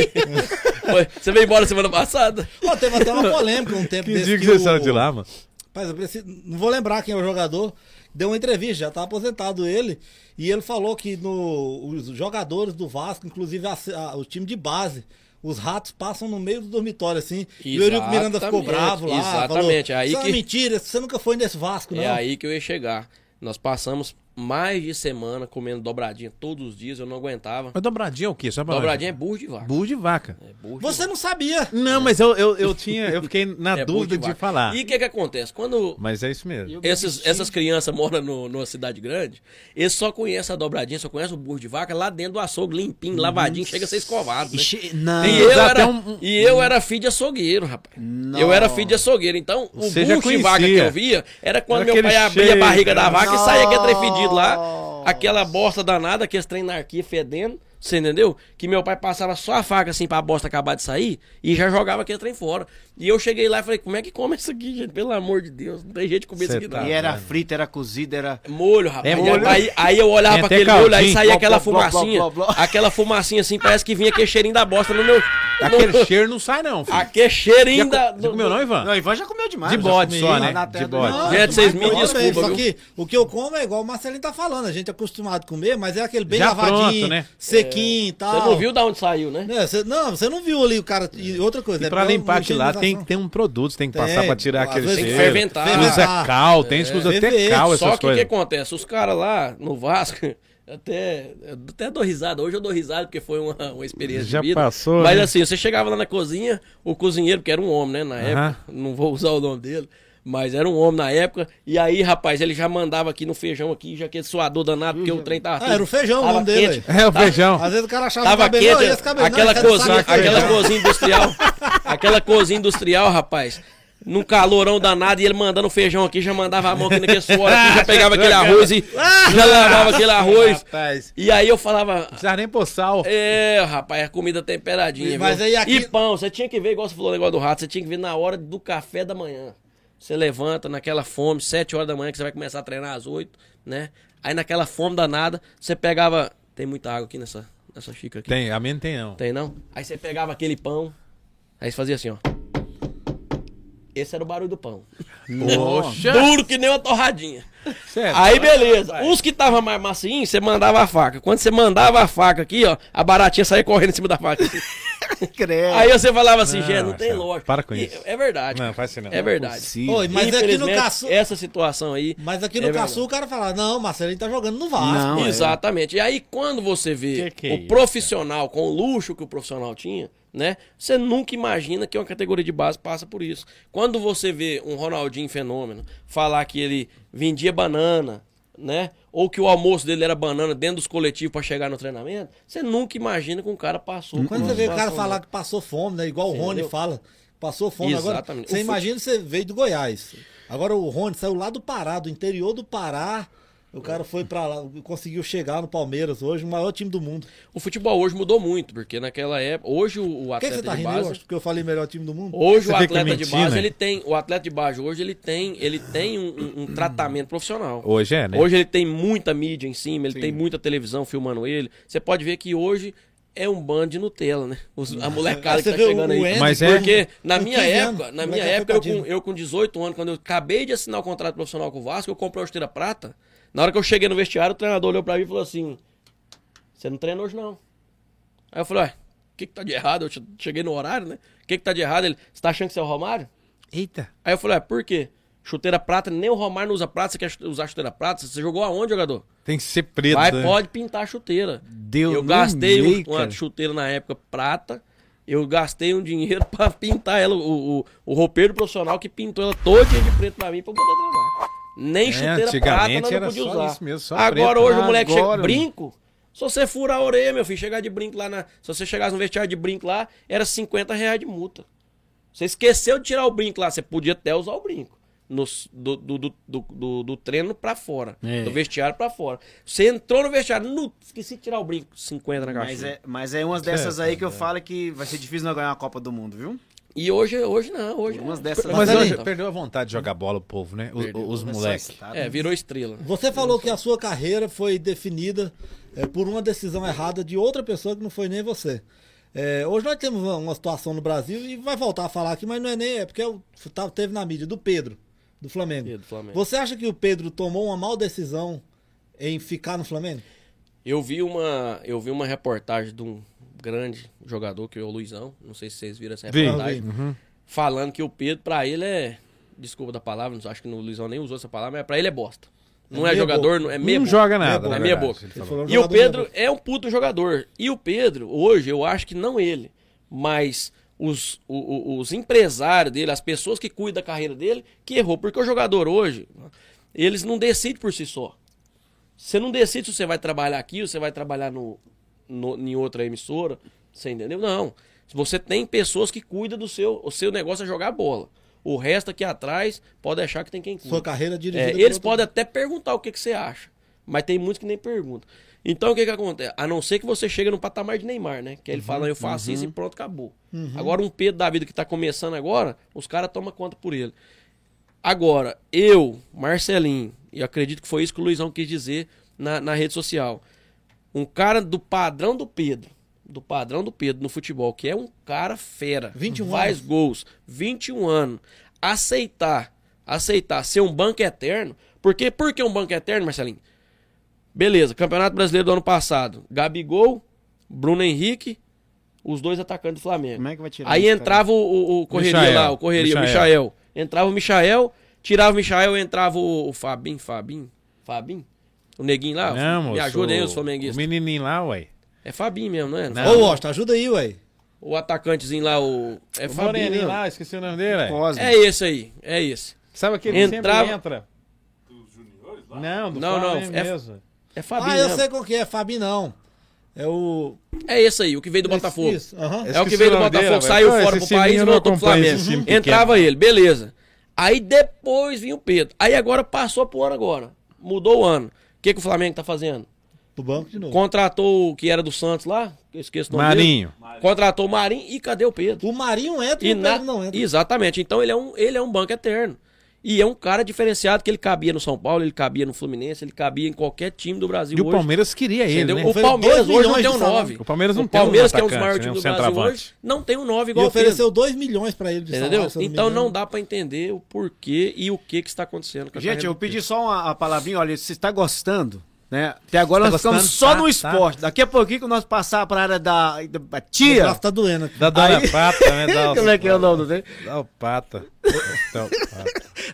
A: Foi, Você veio embora semana passada?
B: Ó, teve até uma polêmica um tempo
C: Que
B: desse
C: dia que
B: que
C: você
B: o-
C: saiu de lá, mano?
B: Rapaz, eu preciso, não vou lembrar quem é o jogador. Deu uma entrevista, já tá aposentado ele. E ele falou que no, os jogadores do Vasco, inclusive a- a- o time de base, os ratos passam no meio do dormitório, assim. E o Eurico Miranda ficou
A: Exatamente,
B: bravo lá.
A: exatamente,
B: Falou,
A: é aí
B: Isso é
A: que-
B: uma mentira, você nunca foi nesse Vasco, não.
A: É aí que eu ia chegar. Nós passamos mais de semana comendo dobradinha todos os dias, eu não aguentava.
C: Mas dobradinha é o quê? Só pra
A: Dobradinha é burro de vaca.
C: Burro de vaca.
A: É burro de
B: Você não sabia.
C: Não, mas eu, eu, eu tinha, eu fiquei na
A: É burro
C: dúvida de,
A: vaca.
C: falar.
A: E o que que acontece? Quando
C: Mas é isso mesmo.
A: esses, essas crianças moram no, numa cidade grande, eles só conhecem a dobradinha, só conhecem o burro de vaca lá dentro do açougue, limpinho, lavadinho, chega a ser escovado, né?
D: Ixi, Não.
A: E eu, era,
C: um-
A: e eu era filho de açougueiro, rapaz. Eu era filho de açougueiro. Então, o
C: Você
A: bucho de vaca que eu via era quando
C: Era
A: meu pai abria a
C: cheiro,
A: barriga da
C: cara.
A: vaca e saía aquele trem lá. Aquela bosta danada, aquele trem na arquia fedendo. Você entendeu? Que meu pai passava só a faca assim pra bosta acabar de sair e já jogava aquele trem fora. E eu cheguei lá e falei, como é que come isso aqui, gente? Pelo amor de Deus, não tem jeito de comer isso aqui
C: tá
A: não.
D: E era frito, era cozido, era.
A: Molho, rapaz.
C: É molho.
A: Aí, aí eu olhava pra aquele molho, aí
C: caldinho.
A: saía
D: Bló,
A: aquela
D: bló,
A: fumacinha.
D: bló.
A: Aquela fumacinha assim, parece que vinha aquele cheirinho da bosta no meu.
C: Aquele cheiro não sai, não, filho.
A: Aquele cheirinho da.
C: Você comeu não, Ivan?
D: Não, Ivan já comeu demais.
C: De
D: já
C: bode só, né? De bode.
D: Ivan.
A: Gente, vocês me
B: Eu também,
A: desculpa,
B: Só que o que eu como é igual o Marcelinho tá falando. A gente é acostumado a comer, mas é aquele bem
C: Já
B: lavadinho,
C: pronto, né?
B: sequinho e tal.
A: Você não viu da onde saiu, né?
B: Não, você não viu ali o cara. E outra coisa.
C: E
B: é
C: pra
B: porque
C: limpar aquilo lá tem, tem um produto, tem que
B: Tem,
C: passar pra tirar aquele
B: vezes
A: tem que
C: cheiro.
A: ferventar.
C: Usa
B: Ferventar.
C: cal, tem que usa até
B: ferver.
C: cal, essas
A: Só que o que acontece? Os caras lá no Vasco, até, até dou risada. Hoje eu dou risada porque foi uma, uma experiência
C: Já
A: de vida.
C: passou,
A: Mas
C: né?
A: assim, você chegava lá na cozinha, o cozinheiro, que era um homem, né, na época, não vou usar o nome dele, mas era um homem na época, e aí, rapaz, ele já mandava aqui no feijão aqui, já aquele suador danado, porque o trem tava
B: Ah, era o feijão o
A: tava
B: nome dele,
A: quente.
C: É o feijão.
B: Às vezes o cara achava
A: Tava
B: cabelo,
A: quente,
B: "Não, esse cabelo não,
A: aquela
B: é do
A: cozinha,
B: saco,
A: aquela
B: feijão."
A: cozinha industrial, aquela cozinha industrial, rapaz. Num calorão danado e ele mandando feijão aqui, já mandava a mão aqui naquele suor aqui, já pegava aquele arroz e já lavava aquele arroz.
C: Rapaz.
A: E aí eu falava,
C: Não precisa nem pôr sal.
A: é, rapaz, a comida temperadinha.
B: Mas
A: viu?
B: aí aqui-
A: E pão, você tinha que ver, igual você falou o negócio do rato, você tinha que ver na hora do café da manhã. Você levanta naquela fome, 7 horas da manhã, que você vai começar a treinar às 8, né? Aí naquela fome danada, você pegava. Tem muita água aqui nessa, nessa xícara aqui.
C: Tem, a minha não tem não.
A: Tem não? Aí você pegava aquele pão, aí você fazia assim, ó. Esse era o barulho do pão.
C: Poxa.
A: Duro que nem uma torradinha.
C: Sério.
A: Aí beleza. Os que tava mais macinho, você mandava a faca. Quando você mandava a faca aqui, ó, a baratinha saía correndo em cima da faca. Aí você falava assim,
C: Não,
A: gente, não tem
C: Marcelo,
A: lógica.
C: para com
A: E
C: isso.
A: É verdade.
C: Não, faz assim não.
A: É verdade.
B: Oi, mas aqui no caçu...
A: essa situação aí.
B: Mas aqui
A: é
B: no
A: verdade.
B: caçu o cara fala, não, Marcelinho tá jogando no Vasco.
D: Não, é.
A: Exatamente. E aí, quando você vê
C: Que que é
A: o
C: isso,
A: profissional com o luxo que o profissional tinha, né? Você nunca imagina que uma categoria de base passa por isso. Quando você vê um Ronaldinho fenômeno falar que ele vendia banana, né? Ou que o almoço dele era banana dentro dos coletivos pra chegar no treinamento, você nunca imagina que um cara passou.
B: Quando você vê o cara falar que passou fome, né? Igual o Rony
A: Entendeu?
B: fala, passou fome. Agora,
A: Exatamente.
B: você
A: O
B: imagina que você veio do Goiás. Agora o Rony saiu lá do Pará, do interior do Pará. O cara foi pra lá, conseguiu chegar no Palmeiras hoje, o maior time do mundo.
A: O futebol hoje mudou muito, porque naquela época, hoje o, o
B: Por que, que
A: atleta
B: você tá
A: de base,
B: acho que eu falei melhor time do mundo.
A: Hoje
C: Você
A: o atleta de
C: mentindo,
A: base,
C: né?
A: ele tem, o atleta de base hoje ele tem, ele tem um, um- um tratamento profissional.
C: Hoje é, né?
A: Hoje ele tem muita mídia em cima, ele tem muita televisão filmando ele. Você pode ver que hoje é um bando de Nutella, né? Os- a molecada que tá chegando aí.
C: Mas é-
A: Porque na minha
B: 15 anos,
A: época, na minha
B: moleque
A: época, eu com, eu com 18 anos, quando eu acabei de assinar o contrato profissional com o Vasco, eu comprei uma esteira prata. Na hora que eu cheguei no vestiário, o treinador olhou pra mim e falou assim: Você não treina hoje não. Aí eu falei, ué, o que, que tá de errado? Eu che- cheguei no horário, né? O que, que tá de errado? Ele, você tá achando que você é o Romário?
C: Eita.
A: Aí eu falei, ué, por quê? Chuteira prata, nem o Romário não usa prata, você quer usar chuteira prata? Você jogou aonde, jogador?
C: Tem que ser preto.
A: Vai,
C: né?
A: pode pintar a chuteira.
D: Deu
A: eu gastei um-
D: meio,
A: uma
D: cara.
A: chuteira na época prata. Eu gastei um dinheiro pra pintar ela, o, o, o roupeiro profissional que pintou ela todinha de preto pra mim pra eu poder treinar. Nem
C: É,
A: chuteira prata
C: antigamente
A: nós não podia usar.
C: isso mesmo, só
A: Agora
C: preto.
A: hoje o moleque chega
D: Agora,
A: brinco. Se você furar a orelha, meu filho, chegar de brinco lá na. Se você chegasse no vestiário de brinco lá, era 50 reais de multa. Você esqueceu de tirar o brinco lá, você podia até usar o brinco. nos- do, do, do, do, do- do treino pra fora.
D: É.
A: Do vestiário pra fora. Você entrou no vestiário, não, esqueci de tirar o brinco. 50 na
D: Mas
A: caixinha.
D: é, mas é umas dessas aí que eu falo que vai ser difícil não ganhar uma Copa do Mundo, viu?
A: E hoje, hoje não, hoje
D: Umas
A: é-
D: dessas-
C: Mas
B: ali-
C: perdeu a vontade de jogar bola o povo, né?
A: Perdeu.
C: os
D: É
C: moleques.
A: É, virou estrela.
B: Você falou que a sua carreira foi definida é, por uma decisão errada de outra pessoa que não foi nem você. É, hoje nós temos uma, uma situação no Brasil e vai voltar a falar aqui, mas não é nem. É porque eu, tá- teve na mídia do Pedro, do Flamengo.
A: Pedro, Flamengo.
B: Você acha que o Pedro tomou uma mal decisão em ficar no Flamengo?
A: Eu vi uma, eu vi uma reportagem de um grande jogador que é o Luizão, não sei se vocês viram essa reportagem,
B: Vi.
A: falando que o Pedro pra ele é, desculpa da palavra, acho que o Luizão nem usou essa palavra, mas pra ele é bosta. Não é,
B: meia
A: jogador,
B: boca.
A: não é meia
C: Não
A: boca.
C: joga nada.
B: É
A: meia boca.
C: Ele falou.
B: falou
A: E o Pedro
B: meia
A: é um puto jogador. E o Pedro, hoje, eu acho que não ele, mas os, o- os empresários dele, as pessoas que cuidam da carreira dele, que errou. Porque o jogador hoje, eles não decidem por si só. Você não decide se você vai trabalhar aqui ou você vai trabalhar no, no, em outra emissora. Você entendeu? Não. Você tem pessoas que cuidam do seu. O seu negócio é jogar bola. O resto aqui atrás pode deixar que tem quem cuida.
B: Sua carreira dirigida
A: É,
B: por
A: eles
B: outro-
A: podem até perguntar o que, que você acha. Mas tem muitos que nem perguntam. Então o que que acontece? A não ser que você chega no patamar de Neymar, né? Que ele fala, eu faço isso e pronto, acabou. Agora um Pedro da vida que tá começando agora, os caras tomam conta por ele. Agora, eu, Marcelinho, e acredito que foi isso que o Luizão quis dizer na, na rede social. Um cara do padrão do Pedro, do padrão do Pedro no futebol, que é um cara fera,
B: 21
A: faz
B: anos.
A: gols, 21 anos, aceitar, aceitar ser um banco eterno, porque por que um banco eterno, Marcelinho? Beleza, Campeonato Brasileiro do ano passado, Gabigol, Bruno Henrique, os dois atacantes do Flamengo.
D: Como é que vai tirar
A: Aí entrava o, o- o correria
C: Michael,
A: lá, o correria, o
C: Michael.
A: Michael. Entrava o Michael, tirava o Michael, entrava o, o Fabinho, Fabinho, Fabinho? O neguinho lá?
C: Não,
A: Me
C: moço,
A: ajuda aí, os
C: O
A: flamenguistas.
C: menininho lá, ué.
A: É Fabinho mesmo, não é?
C: Não.
B: Ô, Washington, ajuda aí, ué.
A: O atacantezinho lá, o. É
C: O
A: Fabinho.
C: moreninho
A: mesmo.
C: lá, esqueci o nome dele, ué.
D: Cosme.
A: É esse aí, é esse.
C: Sabe aquele que
A: Entrava-
C: sempre entra? Não, do
A: Não, não,
C: Flamengo
A: é-
C: mesmo.
A: É Fabinho.
B: Ah, eu
A: mesmo.
B: sei qual que é, Fabinho não. É o.
A: É esse aí, o que veio do Botafogo.
B: Isso, aham.
C: Esse
A: É o que veio do
C: o
A: Botafogo,
C: dele,
A: saiu fora pro país e
C: não
A: voltou pro Flamengo. Entrava ele, beleza. Aí depois vinha o Pedro. Aí agora passou pro ano agora. Mudou o ano. O que, que o Flamengo tá fazendo?
B: Do banco de novo.
A: Contratou o que era do Santos lá, eu esqueço o nome
C: Marinho.
A: dele. Contratou o Marinho e cadê o Pedro?
B: O Marinho entra e,
A: E
B: o
A: na-
B: Pedro não entra.
A: Exatamente. Então ele é, um, ele é um banco eterno. E é um cara diferenciado que ele cabia no São Paulo, ele cabia no Fluminense, ele cabia em qualquer time do Brasil
C: E o
A: hoje.
C: Palmeiras queria ele,
A: Entendeu?
C: né?
A: O Palmeiras hoje não tem um
B: de salário.
A: 9.
C: O Palmeiras não
A: o
C: tem um
A: Palmeiras, que é um dos maiores
C: né?
A: times
C: Um
A: do Brasil hoje, não tem um 9
B: E
A: igual o Pedro.
B: ofereceu 2 milhões pra ele de
A: Entendeu?
B: salário,
A: Então
B: engano.
A: não dá pra entender o porquê e o que que está acontecendo com a
D: Gente, eu pedi só uma, uma palavrinha, olha, se está gostando, né? Até agora
C: Tá
D: nós ficamos
C: gostando?
D: só
C: Tá,
D: no
C: tá.
D: esporte. Daqui a pouquinho que nós passar para a área da, da,
B: O
D: tia.
B: braço tá doendo aqui.
C: Da Dona
D: Aí-
C: Pata, né? Da,
D: Como é que é o nome dele?
C: Da o o.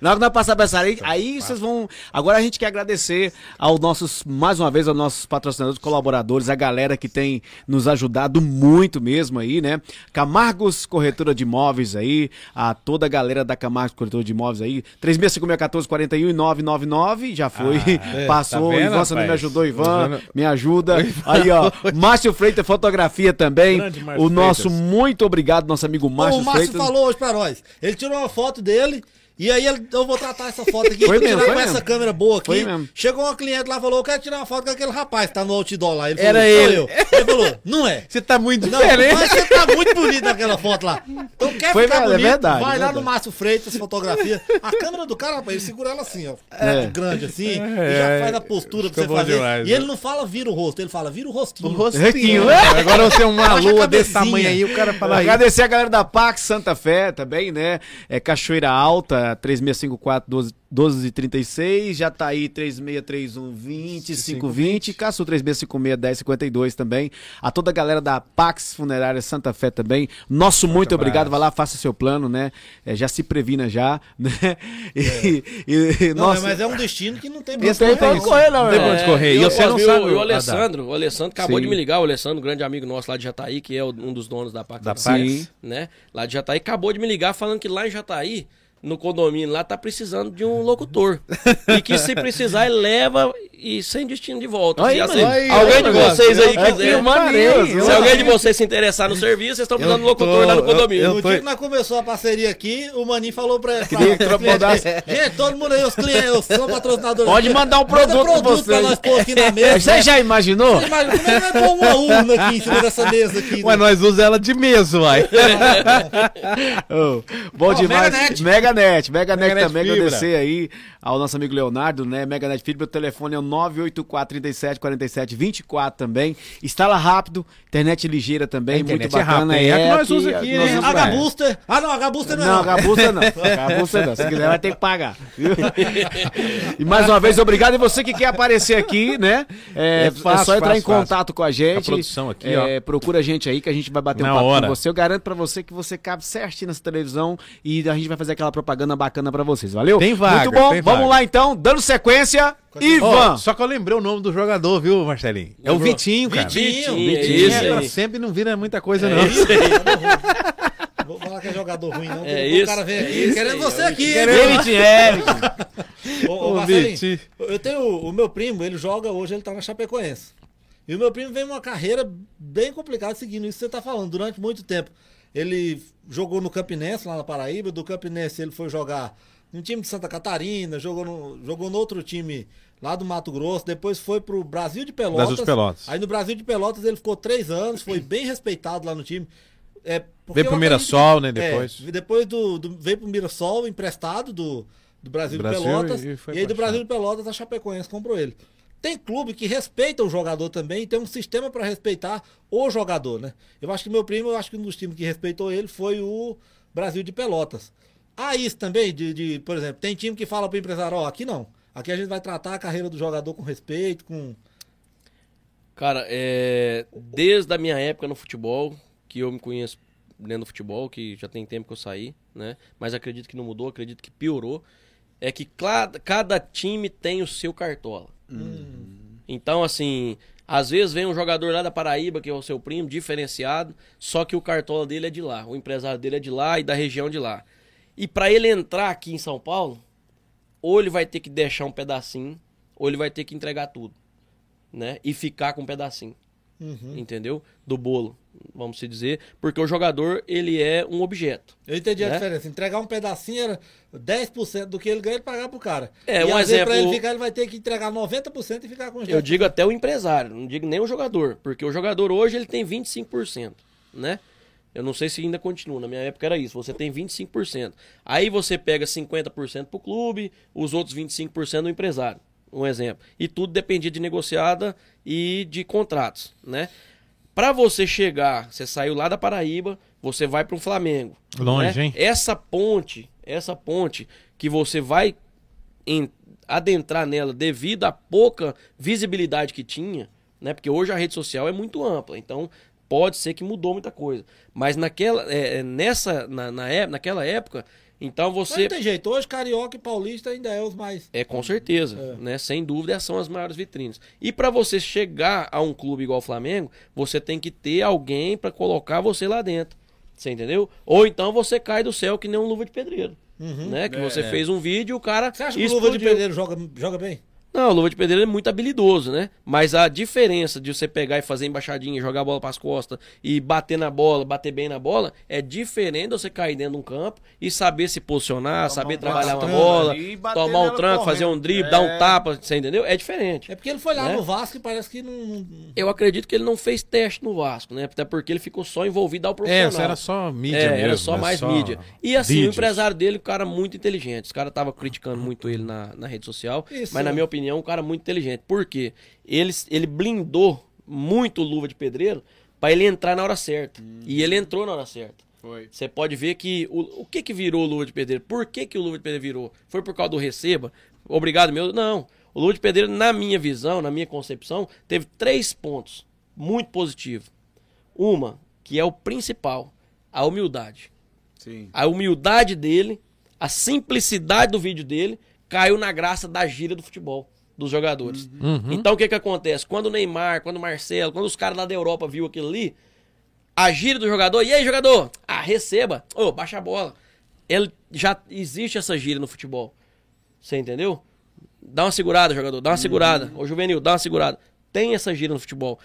D: Na hora que nós passar pra essa área, aí vocês vão. Agora a gente quer agradecer aos nossos, mais uma vez, aos nossos patrocinadores, colaboradores, a galera que tem nos ajudado muito mesmo aí, né? Camargos Corretora de Imóveis aí, a toda a galera da Camargos Corretora de Imóveis aí, 36561441 e 999, já foi, passou,
C: tá vendo,
D: Ivan, você não me ajudou, Ivan,
C: Ivan-
D: me ajuda. Aí, ó, Márcio Freitas Fotografia também,
C: Grande Márcio
D: o nosso
C: Freitas.
D: muito obrigado, nosso amigo Márcio
B: o Márcio
D: Freitas.
B: falou hoje pra nós. Ele tirou uma foto dele. E aí eu vou tratar essa foto aqui,
D: Foi
B: vou
D: mesmo,
B: tirar
D: foi
B: com
D: mesmo.
B: essa câmera boa aqui.
D: Foi mesmo.
B: Chegou uma cliente lá e falou: Eu quero tirar uma foto com aquele rapaz que tá no outdoor lá. Ele
C: Era
B: falou, "Sou
C: ele."
B: eu. Ele falou, não é.
C: Você tá muito
B: Não,
C: diferente.
B: mas você tá muito bonito naquela foto lá. Então quer
D: Foi
B: ficar
D: verdade, é
B: bonito,
D: verdade,
B: vai
D: é
B: lá no Márcio Freitas, fotografia. A câmera do cara, rapaz, ele segura ela assim, ó.
D: É.
B: Grande assim. e
C: É,
B: já faz a postura pra você fazer.
C: demais,
B: e
C: né?
B: ele não fala vira o rosto, ele fala vira o rostinho.
D: Requinho.
C: Agora você é uma lua desse tamanho aí, o cara fala.
D: Agradecer a galera da Pax Santa Fé também, né? É Cachoeira Alta, 3654 12 1236, Jataí 3631 2520, Caçu 3656 1052 também. A toda a galera da Pax Funerária Santa Fé também. Nosso muito obrigado, vai lá, faça seu plano, né? É, já se previna já, né? E, e- e-
B: Não,
D: nossa,
B: mas é um destino que não tem
D: aí
B: pra
D: pode correr, não,
C: Não tem
D: é.
C: pra onde correr. E
A: eu-
C: você não
A: eu-
C: sabe.
A: O Alessandro, o Alessandro acabou
D: Sim.
A: de me ligar, o Alessandro, grande amigo nosso lá de Jataí, que é um dos donos da Pax.
C: Da
D: Pax.
A: Né? Lá de Jataí, acabou de me ligar falando que lá em Jataí, no condomínio lá, tá precisando de um locutor. e que se precisar, ele leva e sem destino de volta.
D: Aí,
A: assim,
C: aí,
A: alguém
C: aí,
A: de vocês aí
C: Eu-
A: quiser.
C: eu parei, eu-
A: Se alguém de vocês se interessar no serviço, vocês estão precisando de um locutor lá no
C: tô-
A: condomínio.
C: eu
B: No
C: tô-
B: dia que nós começamos a parceria aqui, o Maninho falou pra, cliente, gente, todo mundo aí, os clientes, os são patrocinadores.
D: Pode mandar um
B: manda
D: produto pra
B: produto pra nós pôr aqui na mesa.
D: Você já imaginou?
B: Imagina, como é que vai pôr uma urna aqui em cima dessa mesa aqui?
C: Ué,
B: né?
C: nós usamos ela de mesa, uai.
D: Ô, bom
B: Ó,
D: demais.
B: Meganet.
D: Meganet. Meganet,
C: Meganet
D: também
C: Fibra.
D: agradecer aí ao nosso amigo Leonardo, né? Meganet Fibra, o telefone é o 984 37 47 24 também. Instala rápido, internet ligeira também,
C: internet
D: muito
C: é
D: bacana.
C: rápida, é a que nós
D: aqui,
C: usa aqui,
D: nós
C: né?
D: usamos-.
B: Ah, não, H Booster não é.
D: Não, Gabuça não. Gabuça não. Se quiser, vai ter que pagar. viu? e mais uma vez, obrigado. E você que quer aparecer aqui, né? É,
C: É
D: é
C: fácil,
D: só entrar
C: fácil,
D: em contato com a gente.
C: A produção aqui,
D: É, Procura a gente aí que a gente vai bater
C: Na
D: um papo
C: hora.
D: com você. Eu garanto pra você que você cabe certinho nessa televisão e a gente vai fazer aquela propaganda bacana pra vocês. Valeu?
C: Tem vaga,
D: Muito bom.
C: tem
D: Vamos
C: vaga.
D: lá então, dando sequência. Ivan.
C: Ó, só que eu lembrei o nome do jogador, viu, Marcelinho? É o? Vitinho, cara.
B: Vitinho,
A: Vitinho, é
B: Vitinho.
A: isso
C: É,
A: aí.
C: sempre não vira muita coisa,
A: É
C: não.
A: isso aí.
B: Vou falar que é jogador ruim, não.
A: É
B: o
A: isso.
B: cara vem aqui
A: Isso
B: querendo você
A: é o
B: aqui, meu?
D: Vitinho, é, Vitinho.
B: Ô, ô, Marcelinho,
C: Vitinho.
B: eu tenho o meu primo, ele joga hoje, ele tá na Chapecoense. E o meu primo vem uma carreira bem complicada seguindo isso que você tá falando, durante muito tempo. Ele jogou no Campinense, lá na Paraíba, do Campinense ele foi jogar num time de Santa Catarina, jogou no, jogou no outro time lá do Mato Grosso, depois foi pro Brasil de Pelotas.
C: Brasil de Pelotas.
B: Aí no Brasil de Pelotas ele ficou três anos, foi bem respeitado lá no time. É,
C: Veio pro Mirassol, né,
B: é,
C: depois.
B: depois do, do- veio pro Mirassol, emprestado do, do Brasil,
C: Brasil
B: de Pelotas.
C: e
B: E, aí
C: pra
B: do Brasil de Pelotas a Chapecoense comprou ele. Tem clube que respeita o jogador também e tem um sistema para respeitar o jogador, né? Eu acho que meu primo, eu acho que um dos times que respeitou ele foi o Brasil de Pelotas. Há isso também, de, de, por exemplo, tem time que fala pro empresário, ó, aqui não. Aqui a gente vai tratar a carreira do jogador com respeito, com.
A: Cara, é, desde a minha época no futebol, que eu me conheço dentro do futebol, que já tem tempo que eu saí, né? Mas acredito que não mudou, acredito que piorou. É que cada, cada time tem o seu cartola. Então, assim, às vezes vem um jogador lá da Paraíba, que é o seu primo, diferenciado, só que o cartola dele é de lá, o empresário dele é de lá e da região de lá. E pra ele entrar aqui em São Paulo, ou ele vai ter que deixar um pedacinho, ou ele vai ter que entregar tudo, né? E ficar com um pedacinho, entendeu? Do bolo, vamos se dizer, porque o jogador, ele é um objeto.
B: Eu entendi a
A: Né?
B: diferença. Entregar um pedacinho era 10% do que ele ganha e pagar pro cara.
A: É,
B: e
A: um
B: vezes, pra
A: exemplo-
B: ele ficar, ele vai ter que entregar 90% e ficar com os
A: Eu
B: 10%.
A: digo até o empresário, não digo nem o jogador, porque o jogador hoje ele tem 25%, né? Eu não sei se ainda continua, na minha época era isso, você tem 25%. Aí você pega 50% pro clube, os outros 25% do empresário, um exemplo. E tudo dependia de negociada e de contratos, né? Pra você chegar, você saiu lá da Paraíba, você vai para um Flamengo.
C: Longe,
A: né?
C: hein?
A: Essa ponte, essa ponte que você vai em- adentrar nela devido à pouca visibilidade que tinha, né? Porque hoje a rede social é muito ampla, então pode ser que mudou muita coisa. Mas naquela, é, é, nessa, na, na é- naquela época, então
B: Mas
A: você
B: não tem jeito. Hoje, Carioca e Paulista ainda é os mais.
A: é com certeza,
B: É.
A: né? Sem dúvida são as maiores vitrines. E pra você chegar a um clube igual o Flamengo, você tem que ter alguém pra colocar você lá dentro. Você entendeu? Ou então você cai do céu que nem um luva de pedreiro, né? Que você fez um vídeo e o cara
B: Você acha que o Luva de. Pedreiro joga, joga bem?
A: Não, o Luva de Pedreiro é muito habilidoso, né? Mas a diferença de você pegar e fazer embaixadinha, jogar a bola pras costas e bater na bola, bater bem na bola, é diferente de você cair dentro de um campo e saber se posicionar, saber
D: um
A: trabalhar uma
D: tranco
A: bola, tomar um tranco, fazer um
D: correndo.
A: drible, dar um
D: É.
A: tapa, você entendeu? É diferente.
B: É porque ele foi lá
A: Né?
B: no Vasco e parece que não.
A: Eu acredito que ele não fez teste no Vasco, né? Até porque ele ficou só envolvido ao
C: É,
A: profissional.
C: isso era só mídia
A: É,
C: mesmo.
A: era só
C: né?
A: mais mídia. E assim,
C: vídeos.
A: o empresário dele, um cara muito inteligente. Os caras estavam criticando muito ele na, na rede social.
B: Isso.
A: Mas, na minha opinião, um cara muito inteligente. Por quê? Ele, ele blindou muito o Luva de Pedreiro pra ele entrar na hora certa. E ele entrou na hora certa.
D: Foi.
A: Você pode ver que o, o que que virou o Luva de Pedreiro? Por que que o Luva de Pedreiro virou? Foi por causa do receba? Obrigado, meu? Não. O Luva de Pedreiro, na minha visão, na minha concepção, teve três pontos muito positivos. Uma, que é o principal, a humildade.
D: Sim.
A: A humildade dele, a simplicidade do vídeo dele, caiu na graça da gira do futebol, dos jogadores. Então o que que acontece? Quando o Neymar, quando o Marcelo, quando os caras lá da Europa viu aquilo ali, a gira do jogador, e aí jogador? Ah, receba, ô, baixa a bola. Ele, já existe essa gira no futebol. Você entendeu? Dá uma segurada, jogador, dá uma segurada. Ô, Juvenil, dá uma segurada. Tem essa gira no futebol.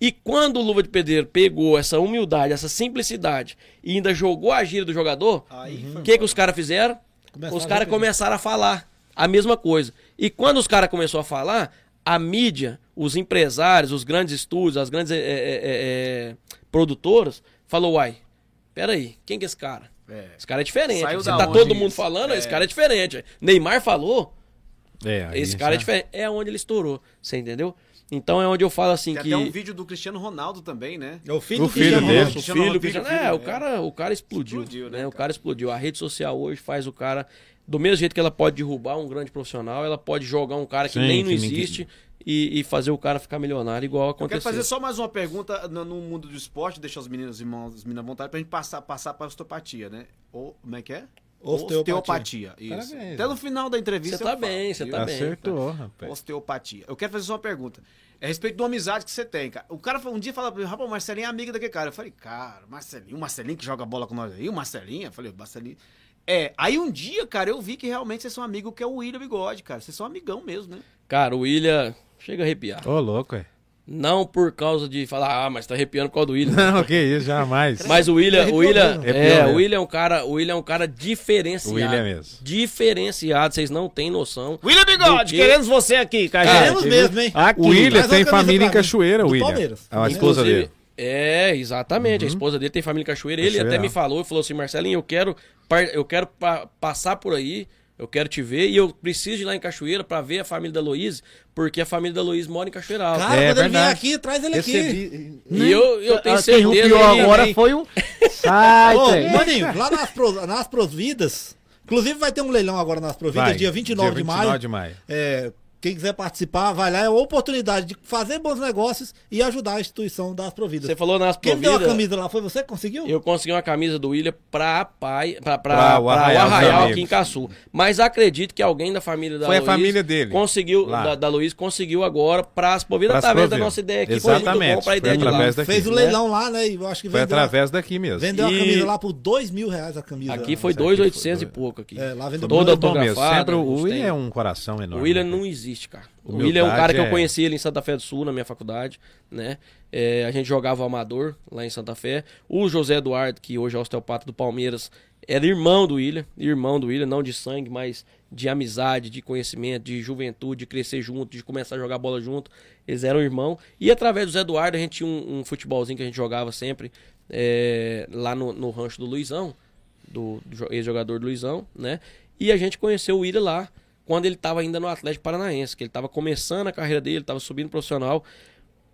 A: E quando o Luva de Pedreiro pegou essa humildade, essa simplicidade e ainda jogou a gira do jogador, o
D: foi
A: que, que os caras fizeram?
B: Começaram
A: os caras começaram a falar a mesma coisa. E quando os caras começaram a falar, a mídia, os empresários, os grandes estúdios, as grandes é, é, é, é, produtoras, falou, uai, peraí, quem que é esse cara?
D: É.
A: Esse cara é diferente.
D: Saiu
A: Você tá todo mundo
D: isso?
A: falando,
D: É.
A: esse cara é diferente. Neymar falou,
C: É,
A: esse cara é diferente. É onde ele estourou, você entendeu? Então é onde eu falo assim
D: Tem
A: que...
D: até um vídeo do Cristiano Ronaldo também, né?
B: É o filho
C: O
B: do
C: filho
B: Cristiano
C: dele.
A: O filho,
D: Ronaldo,
A: Cristiano-
D: filho,
A: é, o
D: é.
A: cara, o cara explodiu,
D: Explodiu, né,
A: né? O
D: cara?
A: cara explodiu. A rede social hoje faz o cara do mesmo jeito que ela pode derrubar um grande profissional, ela pode jogar um cara que
C: Sim,
A: nem não existe e, e fazer o cara ficar milionário igual
D: Eu
A: aconteceu.
D: quero fazer só mais uma pergunta no, no mundo do esporte, deixar os meninos e irmãos, as meninas à vontade, pra gente passar, passar pra osteopatia, né? Ou, como é que é?
B: Osteopatia.
D: Isso.
C: Parabéns.
D: Até no final da entrevista.
A: Você tá bem, você tá bem.
C: Acertou, rapaz.
D: Osteopatia. Eu quero fazer só uma pergunta. É a respeito de uma amizade que você tem, cara. O cara um dia fala pra mim, rapaz, o Marcelinho é amigo daquele cara. Eu falei, cara, Marcelinho, o Marcelinho que joga bola com nós aí, o Marcelinho. Eu falei, o Marcelinho. É, aí um dia, cara, eu vi que realmente vocês são amigos, que é o William Bigode, cara. Vocês são amigão mesmo, né?
A: Cara, o William chega a arrepiar.
C: Ô, louco, é.
A: Não por causa de falar, ah, mas tá arrepiando por causa do William.
C: Não, que isso, jamais.
A: Mas o William, o William, é,
C: Arrepiou
A: o William é um cara, o William é um cara diferenciado.
C: O William mesmo.
A: Diferenciado, vocês não têm noção.
D: William Bigode,
A: que-
D: queremos você aqui, cara.
B: Queremos mesmo, hein?
D: Aqui.
C: O William tem família em Cachoeira,
B: do
C: William.
B: Palmeiras.
C: A esposa dele.
A: É, exatamente. A esposa dele tem família em Cachoeira. Ele
C: Cachoeira.
A: até me falou, falou assim, Marcelinho, eu quero, eu quero pa- passar por aí, eu quero te ver e eu preciso ir lá em Cachoeira pra ver a família da Luiz, porque a família da Luiz mora em Cachoeira Alta.
B: Cara,
C: É
B: quando ele vier aqui, traz ele aqui.
C: Recebi.
A: E eu, eu tenho
D: Ah, Quem
A: certeza
D: rupiou
A: que-
D: agora foi um... Sai,
B: Ô. Maninho, lá nas, Pro- nas Providas, inclusive vai ter um leilão agora nas Providas,
C: Vai,
B: dia 29
C: dia
B: de maio.
C: 29 de maio.
B: É, quem quiser participar, vai lá, é uma oportunidade de fazer bons negócios e ajudar a instituição das Providas.
A: Você falou nas
B: Quem deu a
A: Providas,
B: camisa lá? Foi você que conseguiu?
A: eu consegui uma camisa do William pra, pai, pra, pra,
C: Pra
A: pra
C: o Arraial
A: Arraial, aqui em Caçu. Mas acredito que alguém da família da
C: Foi a
A: Luiz
C: família dele,
A: conseguiu,
C: lá.
A: da, da Luiz conseguiu agora pras Providas,
C: Pras
A: através da
C: Providas.
A: nossa ideia aqui. Foi muito
C: Exatamente,
A: bom pra
C: foi
A: ideia de lá.
C: através daqui,
B: Fez o
A: né?
B: leilão lá, né? E eu acho que
C: Foi através daqui mesmo.
B: vendeu a
A: E-
B: camisa lá por dois mil reais a camisa.
A: Aqui foi
C: aqui
A: 2,800 e pouco aqui.
B: É, lá vendeu
A: Toda
C: Muito bom mesmo.
A: autografada.
C: Sempre o. William é um coração enorme.
A: O William
C: né?
A: não existe, cara. O
C: Humildade
A: William é um cara que
C: é-
A: eu conheci ele em Santa Fé do Sul, na minha faculdade, né? É, a gente jogava amador lá em Santa Fé. O José Eduardo, que hoje é osteopata do Palmeiras, era irmão do William, irmão do William, não de sangue, mas de amizade, de conhecimento, de juventude, de crescer junto, de começar a jogar bola junto. Eles eram irmão. E através do Zé Eduardo, a gente tinha um, um futebolzinho que a gente jogava sempre é, lá no, no rancho do Luizão, do, do jo- ex-jogador do Luizão, né? E a gente conheceu o William lá quando ele estava ainda no Atlético Paranaense, que ele estava começando a carreira dele, estava subindo profissional.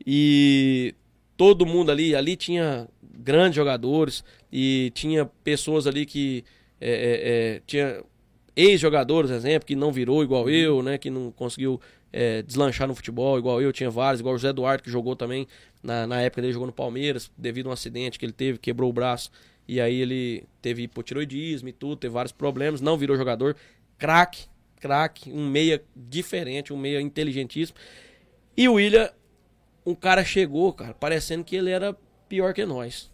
A: E todo mundo ali, ali tinha grandes jogadores e tinha pessoas ali que é, é, é, tinha ex-jogadores, exemplo, que não virou igual eu, né? Que não conseguiu é, deslanchar no futebol igual eu, tinha vários, igual o José Eduardo, que jogou também, na, na época dele jogou no Palmeiras, devido a um acidente que ele teve, quebrou o braço, e aí ele teve hipotiroidismo e tudo, teve vários problemas, não virou jogador, craque, craque, um meia diferente, um meia inteligentíssimo. E o William, um cara chegou, cara, parecendo que ele era pior que nós.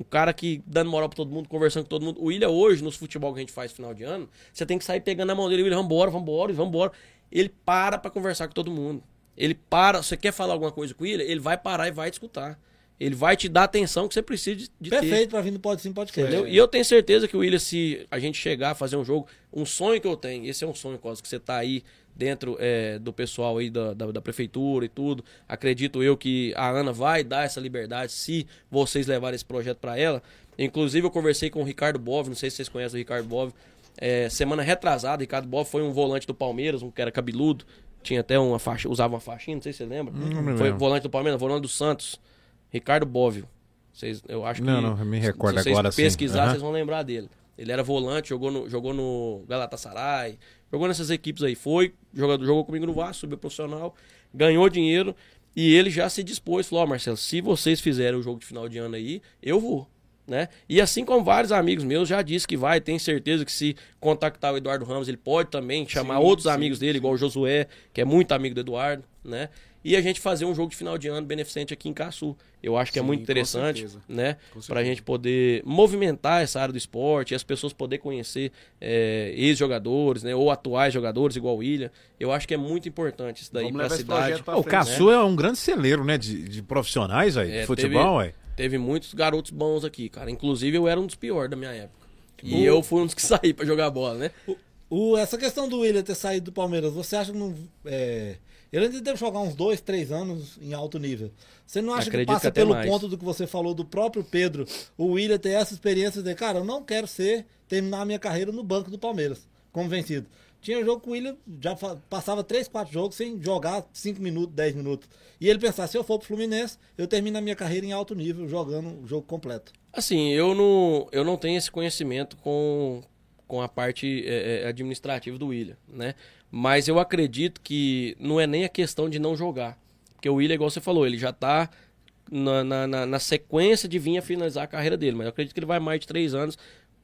A: Um cara que dando moral pra todo mundo, conversando com todo mundo. O William hoje, nos futebol que a gente faz final de ano, você tem que sair pegando a mão dele. William, vambora, vambora, vambora. Ele para pra conversar com todo mundo. Ele para, você quer falar alguma coisa com ele, ele vai parar e vai te escutar. Ele vai te dar a atenção que você precisa de, de ter.
B: Perfeito pra vir no Pode Sim Podcast.
A: Entendeu? E eu tenho certeza que o William, se a gente chegar a fazer um jogo, um sonho que eu tenho, esse é um sonho, Cosmo, que você tá aí dentro é, do pessoal aí da, da, da prefeitura e tudo. Acredito eu que a Ana vai dar essa liberdade se vocês levarem esse projeto para ela. Inclusive, eu conversei com o Ricardo Bov, não sei se vocês conhecem o Ricardo Bov. É, semana retrasada, o Ricardo Bov foi um volante do Palmeiras, um que era cabeludo, tinha até uma faixa, usava uma faixinha, não sei se você lembra.
C: Não me
A: foi volante do Palmeiras, volante do Santos. Ricardo Bóvio. Vocês, eu acho que.
C: Não, não, eu me recordo
A: se vocês
C: agora, sim.
A: pesquisar,
C: Aham.
A: vocês vão lembrar dele. Ele era volante, jogou no, jogou no Galatasaray, jogou nessas equipes aí. Foi, jogador, jogou comigo no Vasco, subiu profissional, ganhou dinheiro e ele já se dispôs. Falou: Ó, Marcelo, se vocês fizerem o jogo de final de ano aí, eu vou. Né? E assim como vários amigos meus já disse que vai, tem certeza que se contactar o Eduardo Ramos, ele pode também chamar outros amigos dele, igual o Josué, que é muito amigo do Eduardo, né? E a gente fazer um jogo de final de ano beneficente aqui em Caçu. Eu acho que é
D: Sim,
A: muito
D: com
A: interessante, né? Pra
D: certeza.
A: gente poder movimentar essa área do esporte e as pessoas poderem conhecer é, ex-jogadores, né? Ou atuais jogadores, igual o William. Eu acho que é muito importante isso daí
D: Vamos
A: pra
D: levar esse
A: cidade.
D: pra
C: O
D: frente,
C: Caçu é um grande celeiro, né? De, de profissionais aí,
A: É,
C: de futebol, ué.
A: Teve muitos garotos bons aqui, cara. Inclusive, eu era um dos piores da minha época. E eu fui um dos que saí pra jogar bola, né?
B: O, essa questão do William ter saído do Palmeiras, você acha que não. é, ele ainda deve jogar uns dois, três anos em alto nível. Você não acha
A: Acredito
B: que passa
A: que
B: pelo
A: mais.
B: ponto do que você falou do próprio Pedro, o William ter essa experiência de, cara, eu não quero ser, terminar a minha carreira no banco do Palmeiras, como vencido. Tinha jogo que o William já passava três, quatro jogos sem jogar cinco minutos, 10 minutos. E ele pensava, se eu for pro Fluminense, eu termino a minha carreira em alto nível, jogando o jogo completo.
A: Assim, eu não, eu não tenho esse conhecimento com, com a parte é, é, administrativa do William, né? Mas eu acredito que não é nem a questão de não jogar. Porque o William, igual você falou, ele já tá na, na, na- sequência de vir a finalizar a carreira dele. Mas eu acredito que ele vai mais de três anos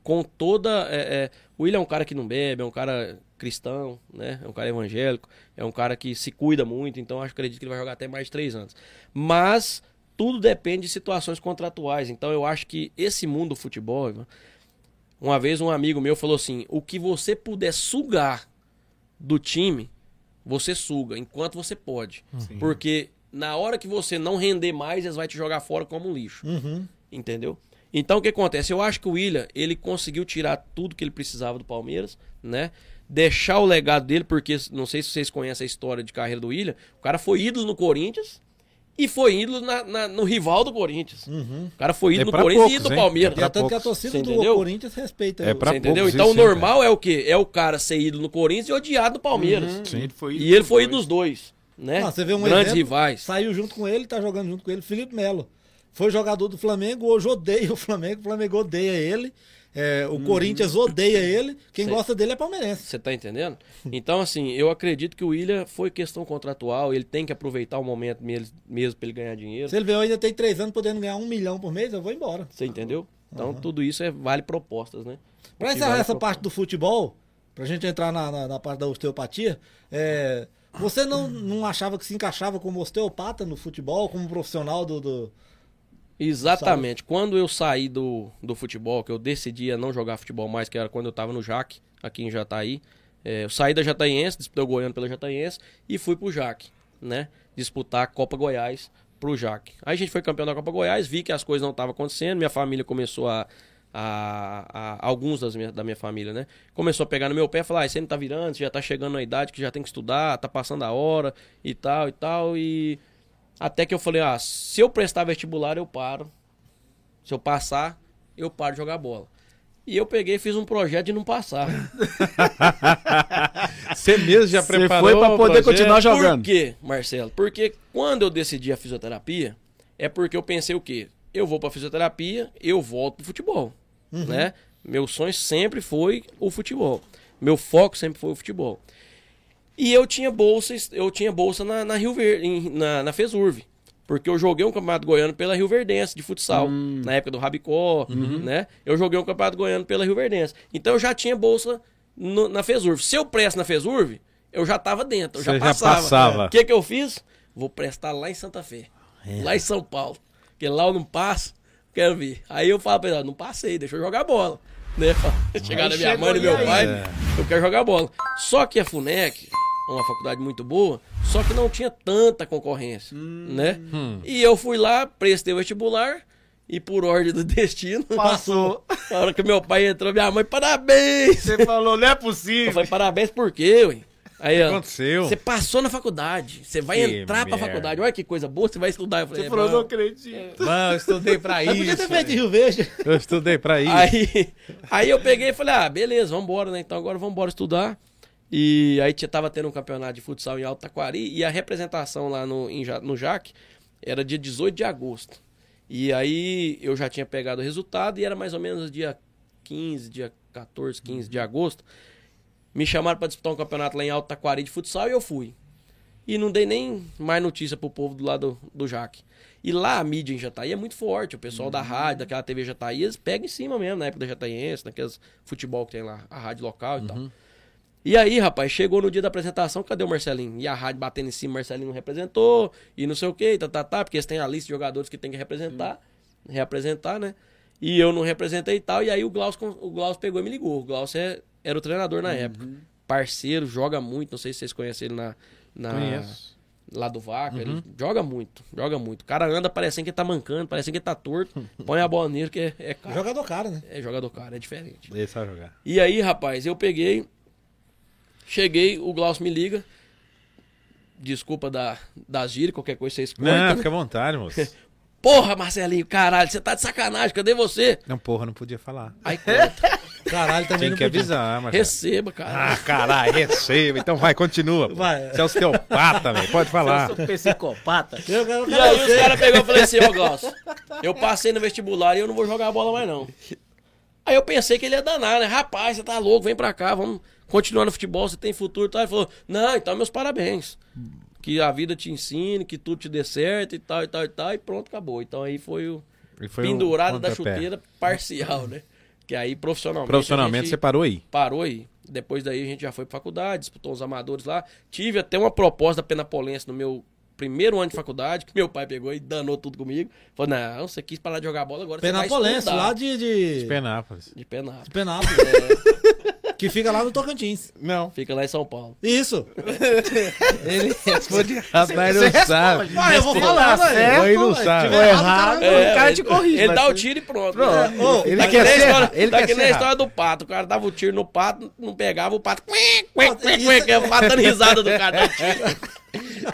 A: com toda. é, é, o William é um cara que não bebe, é um cara cristão, né? É um cara evangélico, é um cara que se cuida muito, então eu acredito que ele vai jogar até mais de três anos. Mas tudo depende de situações contratuais. Então eu acho que esse mundo do futebol, uma vez um amigo meu falou assim: o que você puder sugar do time, você suga, enquanto você pode. Porque na hora que você não render mais, eles vão te jogar fora como um lixo.
B: Uhum.
A: Entendeu? Então o que acontece? Eu acho que o William, ele conseguiu tirar tudo que ele precisava do Palmeiras, né? Deixar o legado dele, porque não sei se vocês conhecem a história de carreira do William. O cara foi ídolo no Corinthians e foi ídolo na- na- no rival do Corinthians.
B: Uhum.
A: O cara foi
C: É
A: ídolo no
C: pra
A: Corinthians e
C: poucos,
A: ídolo do
C: hein?
A: Palmeiras.
B: E é tanto que a
C: poucos.
B: torcida do? Corinthians respeita.
C: É pra
A: entendeu?
C: poucos,
A: Então o normal é o quê? É o cara ser ídolo no Corinthians e odiado no Palmeiras.
C: Sim.
D: Ele foi
A: E ele foi ídolo nos dois, né?
B: Não, você vê um
A: Grandes
B: exemplo,
A: rivais.
B: Saiu junto com ele, tá jogando junto com ele, Felipe Melo. Foi jogador do Flamengo, hoje odeia o Flamengo, o Flamengo odeia ele. É, o Corinthians odeia ele. Quem
A: Sim.
B: gosta dele é palmeirense.
A: Você tá entendendo? Então, assim, eu acredito que o William foi questão contratual, ele tem que aproveitar o momento mesmo, mesmo pra ele ganhar dinheiro.
B: Se ele vê, eu ainda tem três anos podendo ganhar um milhão por mês, eu vou embora.
A: Você entendeu? Então, tudo isso é vale propostas, né?
B: Pra encerrar
A: vale
B: essa parte do futebol, pra gente entrar na, na, na parte da osteopatia, é, você não, não achava que se encaixava como osteopata no futebol, como profissional do. do-
A: Exatamente. Quando eu saí do, do futebol, que eu decidi não jogar futebol mais, que era quando eu tava no Jaque, aqui em Jataí. é, eu saí da Jataiense, disputei o Goiano pela Jataiense e fui pro Jaque, né? Disputar a Copa Goiás pro Jaque. Aí a gente foi campeão da Copa Goiás, vi que as coisas não estavam acontecendo, minha família começou a. a- a- alguns das minha, da minha família, né? Começou a pegar no meu pé e falar: ah, você não tá virando, você já tá chegando na idade que já tem que estudar, tá passando a hora e tal e tal. E até que eu falei, ah, se eu prestar vestibular, eu paro. Se eu passar, eu paro de jogar bola. E eu peguei e fiz um projeto de não passar.
C: Você mesmo já
D: Você
C: preparou
D: foi pra
C: o
D: poder continuar
A: Por
D: jogando.
A: quê, Marcelo? Porque quando eu decidi a fisioterapia, é porque eu pensei o quê? Eu vou pra fisioterapia, eu volto pro futebol, né? Meu sonho sempre foi o futebol. Meu foco sempre foi o futebol. E eu tinha bolsa, eu tinha bolsa na, na Rio Verde, em- na, na Fesurv. Porque eu joguei um campeonato goiano pela Rio Verdense de futsal, na época do Rabicó, né? Eu joguei um campeonato goiano pela Rio Verdense. Então eu já tinha bolsa no- na Fesurv. Se eu presto na Fesurv, eu já tava dentro, eu
C: Você
A: já
C: já
A: passava.
C: passava.
A: O que que eu fiz? Vou prestar lá em Santa Fé, lá em São Paulo. Porque lá eu não passo, quero ver. Aí eu falo pra ele, não passei, deixa eu jogar bola. Né? Chegar na minha mãe e meu
D: aí,
A: pai,
C: é.
A: eu quero jogar bola. Só que a FUNEC, uma faculdade muito boa, só que não tinha tanta concorrência, né? E eu fui lá, prestei o vestibular e por ordem do destino,
D: Passou.
A: na hora que meu pai entrou, minha mãe, parabéns!
D: Você falou, não é
A: Eu
D: possível.
A: falei, parabéns por quê, ué? Aí, ó,
C: aconteceu?
A: você passou na faculdade, você vai
C: Que
A: entrar pra
C: merda.
A: faculdade, olha que coisa boa, você vai estudar. Eu falei,
D: Você
A: é,
D: falou, não acredito.
C: Não, eu estudei pra
B: Mas podia
C: isso.
B: ter feito em Rio Verde.
C: Eu estudei pra isso.
A: Aí, aí eu peguei e falei, ah, beleza, vambora, né? Então agora vambora estudar. E aí tava tendo um campeonato de futsal em Alto Taquari e a representação lá no, em no Jaque era dia 18 de agosto. E aí eu já tinha pegado o resultado e era mais ou menos dia 15, dia 14, 15 de agosto. Me chamaram pra disputar um campeonato lá em Alto Taquari de futsal e eu fui. E não dei nem mais notícia pro povo do lado do, do Jaque. E lá a mídia em Jataí é muito forte. O pessoal da rádio, daquela TV Jataí, eles pegam em cima mesmo, na época da Jataiense, naqueles futebol que tem lá, a rádio local e tal. E aí, rapaz, chegou no dia da apresentação, cadê o Marcelinho? E a rádio batendo em cima, o Marcelinho não representou, e não sei o que, tá, tá, tá, porque eles têm a lista de jogadores que tem que representar, reapresentar, né? E eu não representei e tal, e aí o Glaucio, o Glaucio pegou e me ligou. O Glaucio é- era o treinador na época. Parceiro, joga muito, não sei se vocês conhecem ele na... na
C: Conheço.
A: lá do Vaca, ele joga muito, joga muito. O cara anda parecendo que ele tá mancando, parecendo que ele tá torto, põe a bola nele que é, é, cara.
B: Jogador cara, né?
A: é jogador cara, é diferente.
C: Ele sabe jogar.
A: E aí, rapaz, eu peguei, cheguei, o Glaucio me liga, desculpa da, da gíria, qualquer coisa vocês cortam,
C: Não, fica à vontade, moço.
A: Porra, Marcelinho, caralho, você tá de sacanagem, cadê você?
C: Não, porra, não podia falar.
A: Aí conta,
B: Caralho, também
C: Tinha
B: não
C: que
B: podia.
C: avisar, mas.
A: receba, cara.
C: Ah, caralho, receba. Então vai, continua. pô.
B: Vai.
C: Você é osteopata, velho. Pode falar.
D: Eu sou psicopata.
B: Eu, eu,
A: E aí os caras pegou e falei assim, ó, Glaucio, eu passei no vestibular e eu não vou jogar bola mais não. Aí eu pensei que ele ia danar, né? Rapaz, você tá louco, vem pra cá, vamos continuar no futebol, você tem futuro e tal. Ele falou, não, então meus parabéns. Que a vida te ensine, que tudo te dê certo e tal, e tal, e tal, e pronto, acabou. Então aí foi o
C: foi o
A: pendurado da chuteira parcial, né? Que aí profissionalmente.
C: Profissionalmente você parou aí.
A: parou aí. Depois daí a gente já foi pra faculdade, disputou os amadores lá. Tive até uma proposta da Penapolense no meu primeiro ano de faculdade, que meu pai pegou e danou tudo comigo. Falou, não, você quis parar de jogar bola, agora você vai
B: Penapolense, lá de, de,
C: Penápolis.
A: De Penápolis.
B: Penápolis. Que Que fica lá no Tocantins.
C: Não.
A: Fica lá em São Paulo.
B: Isso.
C: Ele responde errado, mas não sabe.
B: Ah, eu vou falar,
D: Tá
B: velho.
D: certo,
C: Ele não sabe.
D: Errado,
A: É,
D: o cara te
A: ele-
D: corrige.
A: Ele dá o tiro e pronto.
D: Pronto.
A: né?
B: Ô,
C: Ele
A: Tá
C: quer serra,
A: história,
C: ele
A: tá
C: quer
A: que nem a história do pato. O cara dava o tiro no pato, não pegava o pato. Que é risada do cara.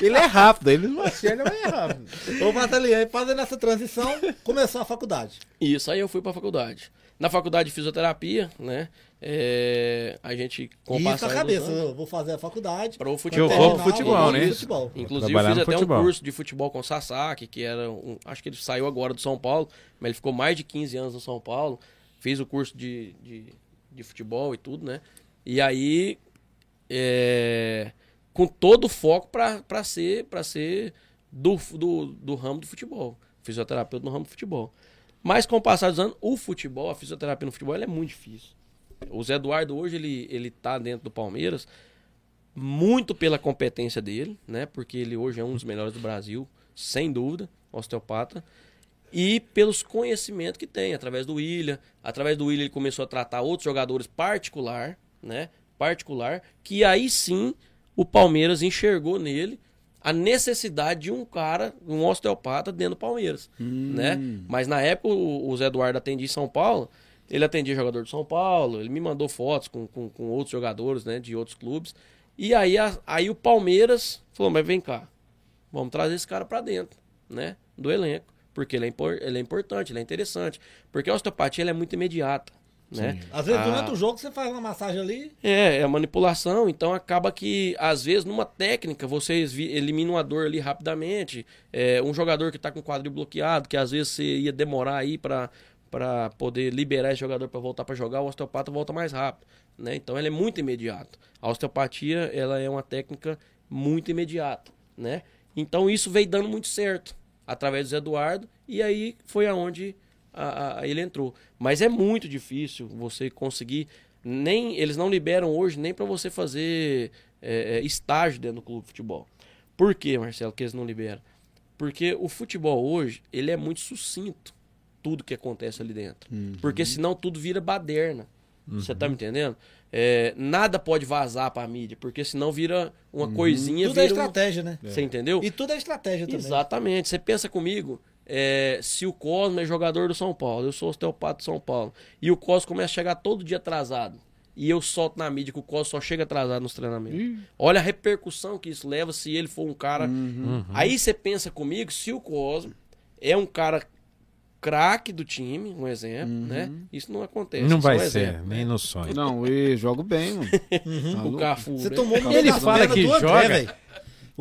C: Ele é rápido, ele não acerta, mas é rápido.
B: Ô, Batalhão, fazendo essa transição, começou a faculdade.
A: Isso, aí eu fui pra faculdade. Na faculdade de fisioterapia, né? é, a gente com o
B: E isso
A: dos
B: cabeça,
A: anos,
B: eu vou fazer a faculdade.
A: Para o futebol.
C: Que eu vou pro futebol, né?
B: Futebol.
A: Inclusive, eu fiz até
C: futebol.
A: um curso de futebol com o Sasaki, que era um. Acho que ele saiu agora do São Paulo, mas ele ficou mais de 15 anos no São Paulo. Fiz o curso de, de, de futebol e tudo, né? E aí. é, com todo o foco para ser, pra ser do, do, do ramo do futebol. Fisioterapeuta no ramo do futebol. Mas com o passar dos anos, o futebol, a fisioterapia no futebol, é muito difícil. O Zé Eduardo hoje, ele, ele tá dentro do Palmeiras muito pela competência dele, né? Porque ele hoje é um dos melhores do Brasil, sem dúvida, osteopata. E pelos conhecimentos que tem, através do William. Através do William ele começou a tratar outros jogadores particular, né? Particular, que aí sim o Palmeiras enxergou nele a necessidade de um cara, um osteopata dentro do Palmeiras, né? Mas na época o, o Zé Eduardo atendia em São Paulo, ele atendia jogador de São Paulo, ele me mandou fotos com, com, com outros jogadores, né, de outros clubes. E aí, a- aí o Palmeiras falou, mas vem cá, vamos trazer esse cara pra dentro, né, do elenco, porque ele é, impor- ele é importante, ele é interessante, porque a osteopatia é muito imediata, né?
B: Às vezes,
A: Ah,
B: durante o jogo, você faz uma massagem ali.
A: é, é a manipulação, então acaba que, às vezes, numa técnica, vocês vi- eliminam a dor ali rapidamente. É, um jogador que tá com o quadril bloqueado, que às vezes você ia demorar aí pra para poder liberar esse jogador para voltar para jogar, o osteopata volta mais rápido, né? Então ela é muito imediato. A osteopatia, ela é uma técnica muito imediata, né? Então isso veio dando muito certo através do Zé Eduardo e aí foi aonde a- a- ele entrou. Mas é muito difícil você conseguir nem eles não liberam hoje nem para você fazer é, é, estágio dentro do clube de futebol. Por que, Marcelo, que eles não liberam? Porque o futebol hoje ele é muito sucinto tudo que acontece ali dentro. Porque senão tudo vira baderna. Você tá me entendendo? É, nada pode vazar pra mídia, porque senão vira uma coisinha.
B: Tudo é
A: vira um-
B: estratégia, né?
A: Você entendeu?
B: E tudo é estratégia também.
A: Exatamente. Você pensa comigo, é, se o Cosmo é jogador do São Paulo, eu sou osteopata do São Paulo, e o Cosmo começa a chegar todo dia atrasado, e eu solto na mídia que o Cosmo só chega atrasado nos treinamentos. Olha a repercussão que isso leva se ele for um cara. Aí você pensa comigo, se o Cosmo é um cara craque do time, um exemplo, né? Isso não acontece.
C: Não
A: é
C: vai
A: um
C: ser,
A: exemplo.
C: nem no sonho.
D: Não, eu jogo bem, mano. Tá
A: O? Cafu.
B: Você
A: né?
B: tomou
C: Ele fala que joga.
B: velho.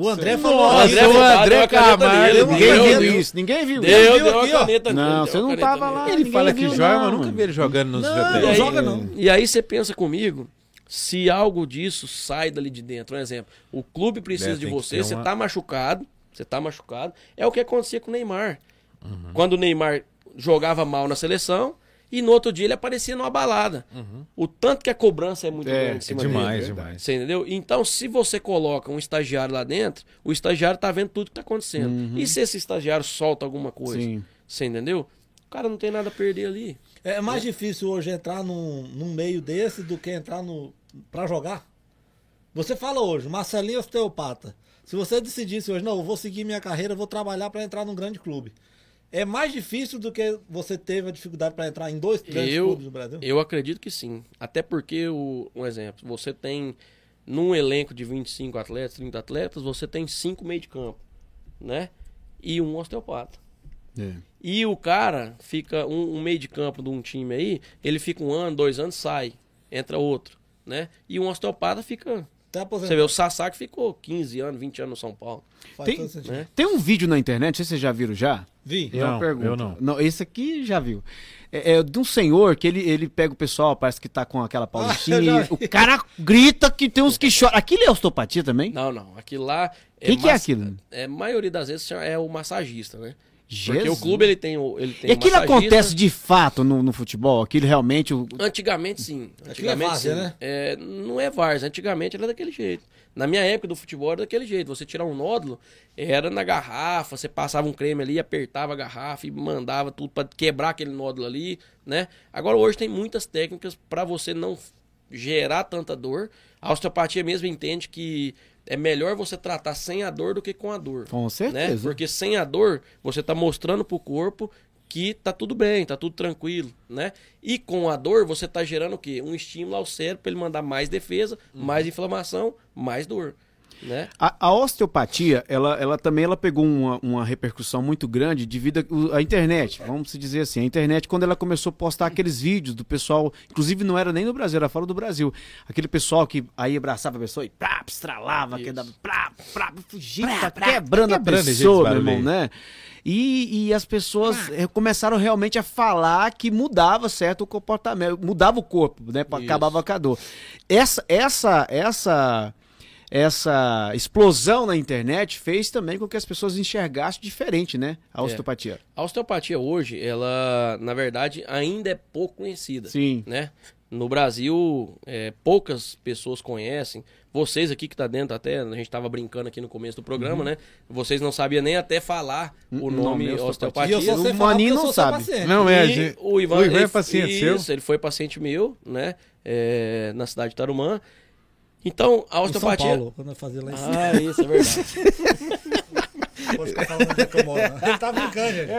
B: O André
C: Nossa,
B: falou.
C: o
B: aqui,
C: André-
A: deu a
C: André Camargo,
D: Ninguém
A: deu,
D: viu
A: deu.
D: isso, ninguém viu.
A: Deu,
B: Viu
A: deu
B: aqui,
A: a caneta
D: Não,
A: deu
D: você não tava lá.
C: Ele fala que joga,
D: não,
C: mas nunca vi ele jogando nos
B: Não.
A: E
B: não
A: aí,
B: joga não.
A: E aí você pensa comigo, se algo disso sai dali de dentro, um exemplo, o clube precisa
C: É,
A: de você, você
C: uma-
A: tá machucado, você tá machucado, é o que acontecia com o Neymar.
C: Uhum.
A: Quando o Neymar jogava mal na seleção e no outro dia ele aparecia numa balada. O tanto que a cobrança é muito
D: É,
A: grande em
C: É
A: cima
C: demais,
A: dele.
C: demais.
A: Você entendeu? Então, se você coloca um estagiário lá dentro, o estagiário tá vendo tudo que tá acontecendo. E se esse estagiário solta alguma coisa?
D: Sim.
A: Você entendeu? O cara não tem nada a perder ali.
B: É mais difícil hoje entrar num, num meio desse do que entrar no pra jogar. Você fala hoje, Marcelinho é osteopata. Se você decidisse hoje, não, eu vou seguir minha carreira, eu vou trabalhar para entrar num grande clube. É mais difícil do que você teve a dificuldade para entrar em dois grandes
A: Eu,
B: clubes no Brasil?
A: eu acredito que sim. Até porque, o, um exemplo, você tem num elenco de 25 atletas, 30 atletas, você tem cinco meio de campo, né? E um osteopata.
D: É.
A: E o cara fica, um, um meio de campo de um time aí, ele fica um ano, dois anos, sai, entra outro, né? E um osteopata fica.
B: Aposentado.
A: Você vê, o Sassá que ficou 15 anos, 20 anos no São Paulo.
B: Faz
D: Tem-
A: né?
D: Tem um vídeo na internet, não sei se vocês já viram já.
B: Vi.
D: Eu
C: Não,
D: pergunto.
C: eu não.
D: Esse aqui já viu. É, é de um senhor que ele, ele pega o pessoal, parece que tá com aquela paulistinha.
B: Ah,
D: e o cara grita que tem uns que choram. Aquilo é osteopatia também?
A: Não, não. Aquilo lá.
D: Que que é aquilo?
A: É, a maioria das vezes é o massagista, né? Porque
D: Jesus.
A: o clube ele tem o. Ele tem
D: E aquilo acontece de fato no, no futebol? Aquilo realmente. o-
A: Antigamente sim. Antigamente
B: várzea,
A: sim.
B: né?
A: É, não é várzea. Antigamente era daquele jeito. Na minha época do futebol era daquele jeito. Você tirar um nódulo, era na garrafa, você passava um creme ali, apertava a garrafa e mandava tudo pra quebrar aquele nódulo ali, né? Agora hoje tem muitas técnicas pra você não gerar tanta dor. A osteopatia mesmo entende que é melhor você tratar sem a dor do que com a dor.
D: Com
A: Né?
D: certeza.
A: Porque sem a dor, você tá mostrando pro corpo que tá tudo bem, tá tudo tranquilo, né? E com a dor, você tá gerando o quê? Um estímulo ao cérebro para ele mandar mais defesa, mais inflamação, mais dor, né?
D: A, a osteopatia, ela, ela também ela pegou uma, uma repercussão muito grande devido à internet, vamos se dizer assim. A internet, quando ela começou a postar aqueles vídeos do pessoal, inclusive não era nem no Brasil, era fora do Brasil. Aquele pessoal que aí abraçava a pessoa e plá, estralava, que dava plá, plá, fugindo, tá quebrando a pessoa, meu irmão, né? E, e as pessoas eh, começaram realmente a falar que mudava certo o comportamento, mudava o corpo, né?
A: Isso.
D: Acabava com a dor. Essa, essa, essa essa explosão na internet fez também com que as pessoas enxergassem diferente, né? A
A: É.
D: osteopatia.
A: A osteopatia hoje, ela, na verdade, ainda é pouco conhecida.
D: Sim.
A: né? No Brasil, é, poucas pessoas conhecem. Vocês aqui que tá dentro até, a gente tava brincando aqui no começo do programa, né? Vocês não sabiam nem até falar o nome
D: nome
B: E
A: osteopatia.
B: sei
D: O Maninho não sabe.
C: Não é,
A: E o Ivan,
C: o Ivan é
A: ele-
C: paciente
A: isso,
C: seu?
A: ele foi paciente meu, né? É, na cidade de Tarumã. Então, a
B: Em São
A: osteopatia...
B: Paulo, quando eu fazia lá em cima.
A: Ah, isso é verdade.
B: Pode ficar falando onde é que eu moro. não. Ele tá brincando, gente.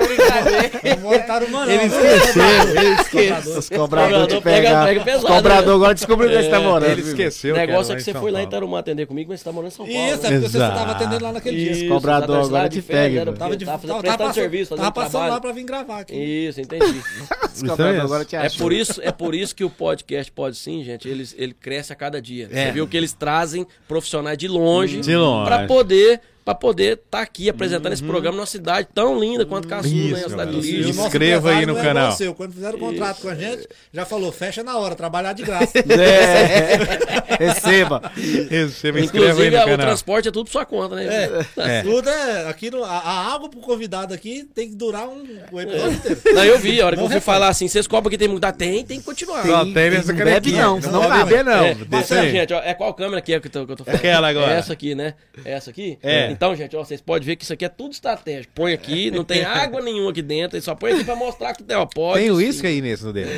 B: Eu moro em Tarumã, não.
D: Ele esqueceu, ele
B: esqueceu.
D: Os cobradores te
A: pega-
D: pegar.
A: pega
D: Os
A: né?
D: agora descobriu onde você tá
A: É,
D: morando.
C: Ele esqueceu.
A: o negócio é que você foi lá em. Tarumã atender comigo, mas você tá morando em São Paulo.
B: Isso, é porque você estava atendendo lá naquele dia.
A: Isso,
D: cobrador
A: exatamente,
D: agora te
A: de férias,
D: pega,
A: era
D: mano.
B: Tava, de,
A: tava
B: tava,
A: prestando serviço, fazendo
B: tava passando lá pra vir gravar aqui.
A: Isso, entendi.
D: Os
C: Isso
D: cobrador
C: mesmo.
D: agora te
A: É
D: acham.
A: por isso, é por isso que o podcast Pode Sim, gente, eles, ele cresce a cada dia.
C: É.
A: Você viu que eles trazem profissionais de longe
C: De longe.
A: para poder para poder estar aqui apresentando esse programa numa cidade tão linda quanto Caçu, né?
C: Isso,
A: A cidade do
C: mano.
B: O
A: Lírio.
B: nosso
C: Inscreva aí no
B: não é
C: canal.
B: seu. Quando fizeram o contrato com a gente, já falou, fecha na hora, trabalhar de graça.
D: É. Receba.
C: Isso, me inscreva aí
A: Inclusive,
C: no
A: a- o
C: canal.
A: transporte é tudo por sua conta, né?
C: É.
B: Tudo é. Aqui no, a, a água pro convidado aqui tem que durar um, o episódio inteiro.
A: Não, eu vi, a hora que
B: Não
A: eu fui falar assim, vocês cobram que tem que mudar? Tem, tem que continuar.
C: Só tem nessa
D: não bebe não,
C: pode
D: cabe.
C: beber não.
A: É,
C: aí.
A: gente, ó, é qual câmera que é que eu tô, que eu tô falando?
C: Aquela agora.
A: É essa aqui, né? É essa aqui?
C: É.
A: Então, gente, ó, vocês podem ver que isso aqui é tudo estratégico. Põe aqui, não tem água nenhuma aqui dentro, ele só põe aqui pra mostrar que tem, ó, pode.
C: Tem uísque aí nesse no dele.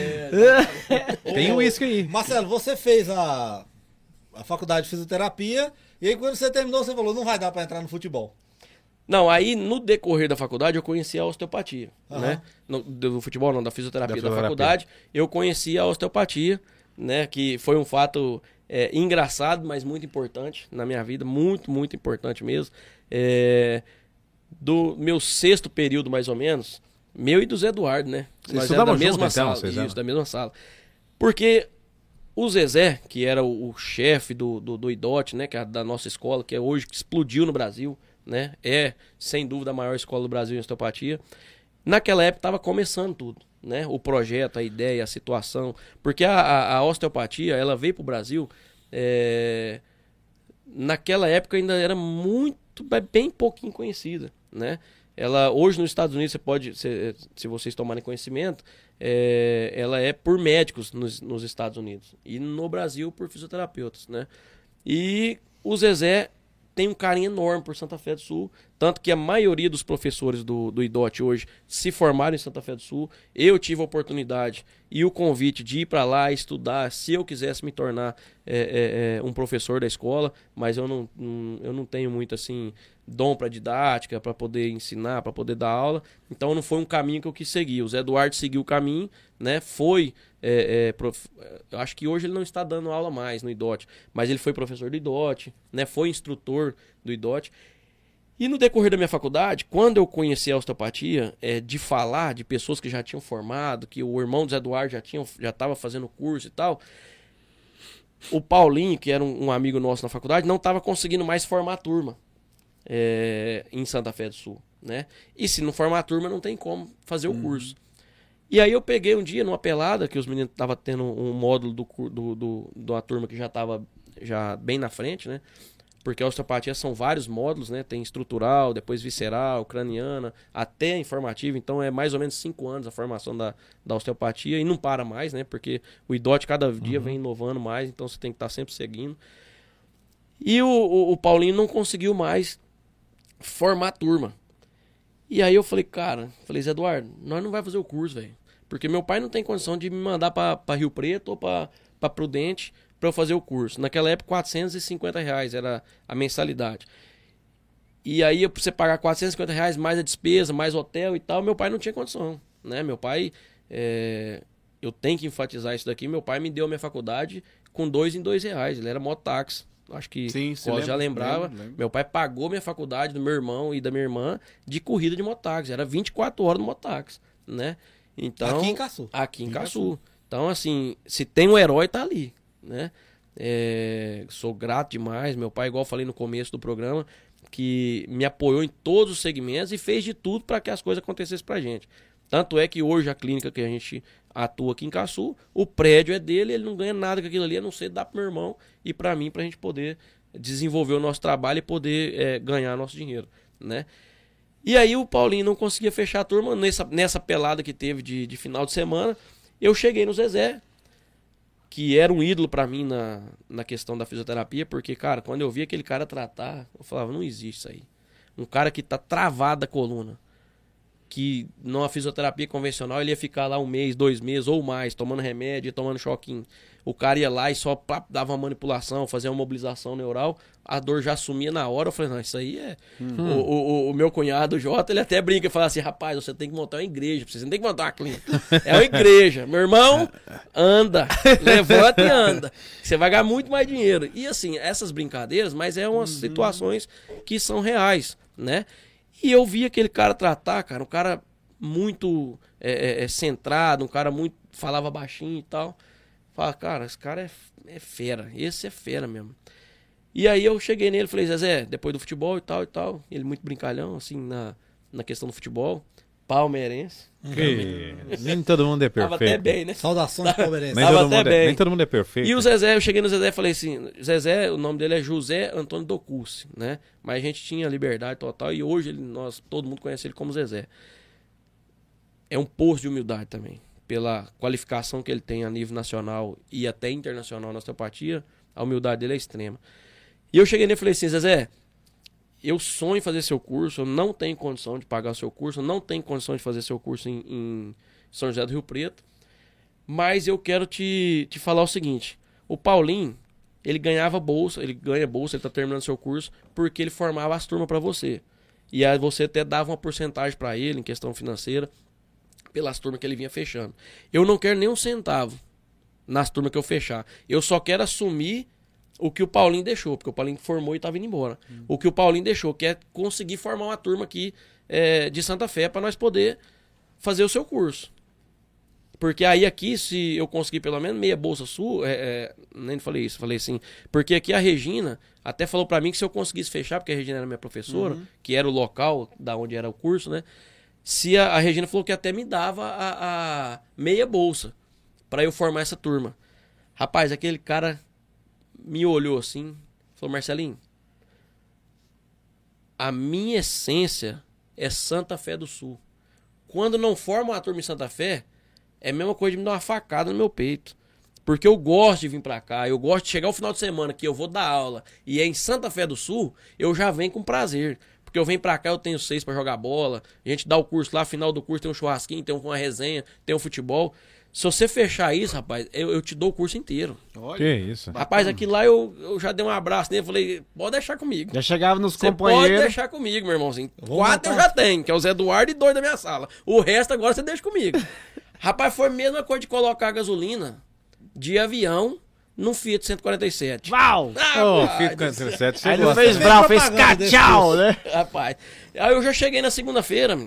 C: Tem
B: Ô,
C: uísque aí.
B: Marcelo, você fez a, a faculdade de fisioterapia e aí quando você terminou, você falou, não vai dar pra entrar no futebol.
A: Não, aí no decorrer da faculdade eu conheci a osteopatia,
B: Aham.
A: né? No, do futebol não, da fisioterapia
C: Da
A: da,
C: fisioterapia.
A: faculdade, eu conheci a osteopatia, né? Que foi um fato é, engraçado, mas muito importante na minha vida, muito, muito importante mesmo. É, do meu sexto período, mais ou menos, meu e do Zé Eduardo, né?
C: Vocês
A: Nós
C: estudavam
A: éramos da mesma
C: então,
A: sala,
C: vocês
A: isso, da mesma sala. Porque o Zezé, que era o, o chefe do, do, do IDOT, né, que é da nossa escola, que é hoje que explodiu no Brasil, né, é sem dúvida a maior escola do Brasil em osteopatia. Naquela época estava começando tudo, né, o projeto, a ideia, a situação, porque a, a, a osteopatia ela veio para o Brasil é, naquela época ainda era muito bem pouquinho conhecida, né? Ela hoje nos Estados Unidos você pode, se, se vocês tomarem conhecimento, é, ela é por médicos nos, nos Estados Unidos e no Brasil por fisioterapeutas, né? E o Zezé tem um carinho enorme por Santa Fé do Sul, tanto que a maioria dos professores do, do IDOT hoje se formaram em Santa Fé do Sul. Eu tive a oportunidade e o convite de ir para lá estudar, se eu quisesse me tornar é, é, é, um professor da escola, mas eu não, não- eu não tenho muito assim dom para didática, para poder ensinar, para poder dar aula. Então não foi um caminho que eu quis seguir. O Zé Eduardo seguiu o caminho, né? Foi, é, é, prof- eu acho que hoje ele não está dando aula mais no IDOT, mas ele foi professor do IDOT, né? Foi instrutor do IDOT. E no decorrer da minha faculdade, quando eu conheci a osteopatia, é, de falar de pessoas que já tinham formado, que o irmão do Zé Eduardo já tinha, já estava fazendo curso e tal, o Paulinho, que era um, um amigo nosso na faculdade, não estava conseguindo mais formar turma é, em Santa Fé do Sul, né? E se não formar turma, não tem como fazer o curso. E aí eu peguei um dia numa pelada, que os meninos estavam tendo um módulo do, do, do, de uma turma que já estava já bem na frente, né? Porque a osteopatia são vários módulos, né? Tem estrutural, depois visceral, craniana, até informativa. Então é mais ou menos cinco anos a formação da, da osteopatia e não para mais, né? Porque o IDOT cada dia vem inovando mais, então você tem que estar sempre seguindo. E o, o, o Paulinho não conseguiu mais formar turma. E aí eu falei, cara, falei, Zé Eduardo, nós não vai fazer o curso, velho. Porque meu pai não tem condição de me mandar pra Rio Preto ou para Prudente para eu fazer o curso. Naquela época, 450 reais era a mensalidade. E aí, pra você pagar 450 reais mais a despesa, mais hotel e tal, meu pai não tinha condição, né? Meu pai, é... eu tenho que enfatizar isso daqui, meu pai me deu a minha faculdade com dois em dois reais, ele era mototáxi. Acho que
D: Sim, você
A: Cos já
D: lembra?
A: lembrava.
D: Lembro, lembro.
A: Meu pai pagou minha faculdade do meu irmão e da minha irmã de corrida de mototáxi. Era 24 horas no mototáxi, né? Então,
B: Aqui em Caçu.
A: Aqui em
B: Em
A: Caçu. Então, assim, se tem um herói, tá ali, né? É, sou grato demais. Meu pai, igual falei no começo do programa, que me apoiou em todos os segmentos e fez de tudo para que as coisas acontecessem pra gente. Tanto é que hoje a clínica que a gente atua aqui em Caçu, o prédio é dele, ele não ganha nada com aquilo ali, a não ser dar pro meu irmão e para mim, pra gente poder desenvolver o nosso trabalho e poder é, ganhar nosso dinheiro, né? E aí o Paulinho não conseguia fechar a turma nessa, nessa pelada que teve de, de final de semana. Eu cheguei no Zezé, que era um ídolo pra mim na, na questão da fisioterapia, porque, cara, quando eu vi aquele cara tratar, eu falava, não existe isso aí. Um cara que tá travado da coluna, que numa fisioterapia convencional ele ia ficar lá um mês, dois meses ou mais, tomando remédio, tomando choquinho. O cara ia lá e só plá, dava uma manipulação, fazia uma mobilização neural, a dor já sumia na hora. Eu falei, não, isso aí é. O, o, o meu cunhado, o Jota, ele até brinca e fala assim: rapaz, você tem que montar uma igreja, você não tem que montar uma clínica. É uma igreja. Meu irmão, anda, levanta e anda. Você vai ganhar muito mais dinheiro. E assim, essas brincadeiras, mas é umas situações que são reais, né? E eu vi aquele cara tratar, cara, um cara muito é, é, é, centrado, um cara muito. falava baixinho e tal. Fala, cara, esse cara é, é fera, esse é fera mesmo. E aí eu cheguei nele e falei, Zezé, depois do futebol e tal e tal. Ele muito brincalhão, assim, na, na questão do futebol. Palmeirense.
C: Que... Nem todo mundo é
A: Tava
C: perfeito.
A: até bem, né?
B: Saudações palmeirenses.
C: Nem
A: Tava
C: todo,
A: até
C: mundo é,
A: bem.
C: nem todo mundo é perfeito.
A: E o Zezé, eu cheguei no Zezé e falei assim, Zezé, o nome dele é José Antônio Docucci, né? Mas a gente tinha liberdade total e hoje ele, nós, todo mundo conhece ele como Zezé. É um posto de humildade também. Pela qualificação que ele tem a nível nacional e até internacional na osteopatia, a humildade dele é extrema. E eu cheguei nele e falei assim, Zezé, eu sonho em fazer seu curso, eu não tenho condição de pagar seu curso, eu não tenho condição de fazer seu curso em, em São José do Rio Preto, mas eu quero te, te falar o seguinte: o Paulinho, ele ganhava bolsa, ele ganha bolsa, ele tá terminando seu curso, porque ele formava as turmas para você. E aí você até dava uma porcentagem para ele em questão financeira, pelas turmas que ele vinha fechando. Eu não quero nem um centavo nas turmas que eu fechar. Eu só quero assumir o que o Paulinho deixou, porque o Paulinho formou e tava indo embora. O que o Paulinho deixou, que é conseguir formar uma turma aqui é, de Santa Fé para nós poder fazer o seu curso. Porque aí aqui, se eu conseguir pelo menos meia bolsa sua, é, é, nem falei isso, falei assim, porque aqui a Regina até falou pra mim que se eu conseguisse fechar, porque a Regina era minha professora, que era o local da onde era o curso, né? Se a, a Regina falou que até me dava a, a meia bolsa pra eu formar essa turma. Rapaz, aquele cara me olhou assim, falou, Marcelinho, a minha essência é Santa Fé do Sul. Quando não forma uma turma em Santa Fé, é a mesma coisa de me dar uma facada no meu peito. Porque eu gosto de vir pra cá, eu gosto de chegar o final de semana que eu vou dar aula e é em Santa Fé do Sul, eu já venho com prazer. Porque eu venho pra cá, eu tenho seis pra jogar bola, a gente dá o curso lá, final do curso tem um churrasquinho, tem uma resenha, tem um futebol. Se você fechar isso, rapaz, eu, eu te dou o curso inteiro.
C: Que isso.
A: Rapaz, aqui lá eu, eu já dei um abraço nele, falei, pode deixar comigo.
D: Já chegava nos
A: Você pode
D: companheiros.
A: deixar comigo, meu irmãozinho.
B: Vou
A: Quatro eu
B: montar-
A: já tenho, que é o Zé Eduardo e dois da minha sala. O resto agora você deixa comigo. Rapaz, foi a mesma coisa de colocar gasolina de avião num Fiat 147.
D: Val!
A: Ah,
C: Ô,
A: rapaz
C: Fico
A: do céu.
C: 47, você
D: Aí não
C: gosta.
D: fez
C: né?
D: brau, fez cachau, né?
A: Rapaz, aí eu já cheguei na segunda-feira,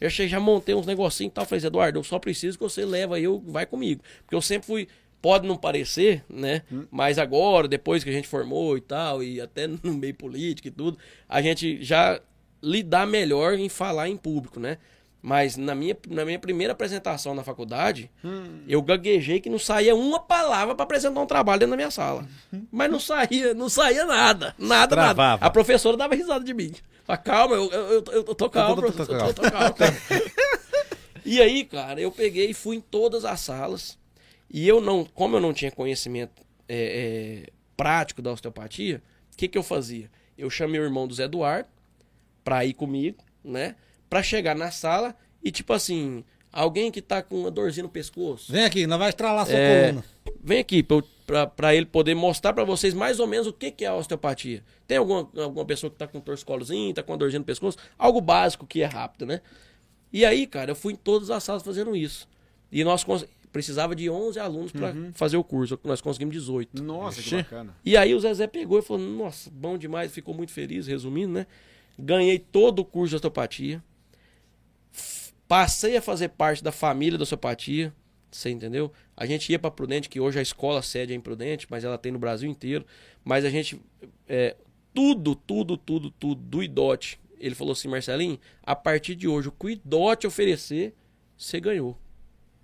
A: eu cheguei, já montei uns negocinhos e tal. Falei, Eduardo, eu só preciso que você leva aí, eu vai comigo. Porque eu sempre fui, pode não parecer, né? Mas agora, depois que a gente formou e tal, e até no meio político e tudo, a gente já lidar melhor em falar em público, né? Mas na minha, na minha primeira apresentação na faculdade, eu gaguejei que não saía uma palavra para apresentar um trabalho dentro da minha sala. Mas não saía, não saía nada. Nada, nada.
C: Travava.
A: A professora dava risada de mim. Falava, calma, eu, eu, eu, eu tô calmo,
C: tô- tô
A: professor, eu tô, tô calmo. E aí, cara, eu peguei e fui em todas as salas. E eu não, como eu não tinha conhecimento é, é, prático da osteopatia, o que, que eu fazia? Eu chamei o irmão do Zé Eduardo pra ir comigo, né? Pra chegar na sala e, tipo assim, Alguém que tá com uma dorzinha no pescoço.
B: Vem aqui, nós vai estralar sua
A: É,
B: coluna.
A: Vem aqui pra ele poder mostrar pra vocês mais ou menos o que que é a osteopatia. Tem alguma, alguma pessoa que tá com um torcicolozinho, tá com uma dorzinha no pescoço? Algo básico que é rápido, né? E aí, cara, eu fui em todas as salas fazendo isso. E nós precisava de 11 alunos pra fazer o curso. Nós conseguimos 18.
D: Nossa, que
C: Oxê.
D: bacana.
A: E aí o Zezé pegou e falou: Nossa, bom demais, ficou muito feliz, resumindo, né? Ganhei todo o curso de osteopatia. Passei a fazer parte da família da osteopatia. Você entendeu? A gente ia para Prudente, que hoje a escola sede é em Prudente, mas ela tem no Brasil inteiro. Mas a gente. é, tudo, tudo, tudo, tudo do IDOT. Ele falou assim, Marcelinho, a partir de hoje, o que o IDOT oferecer, você ganhou.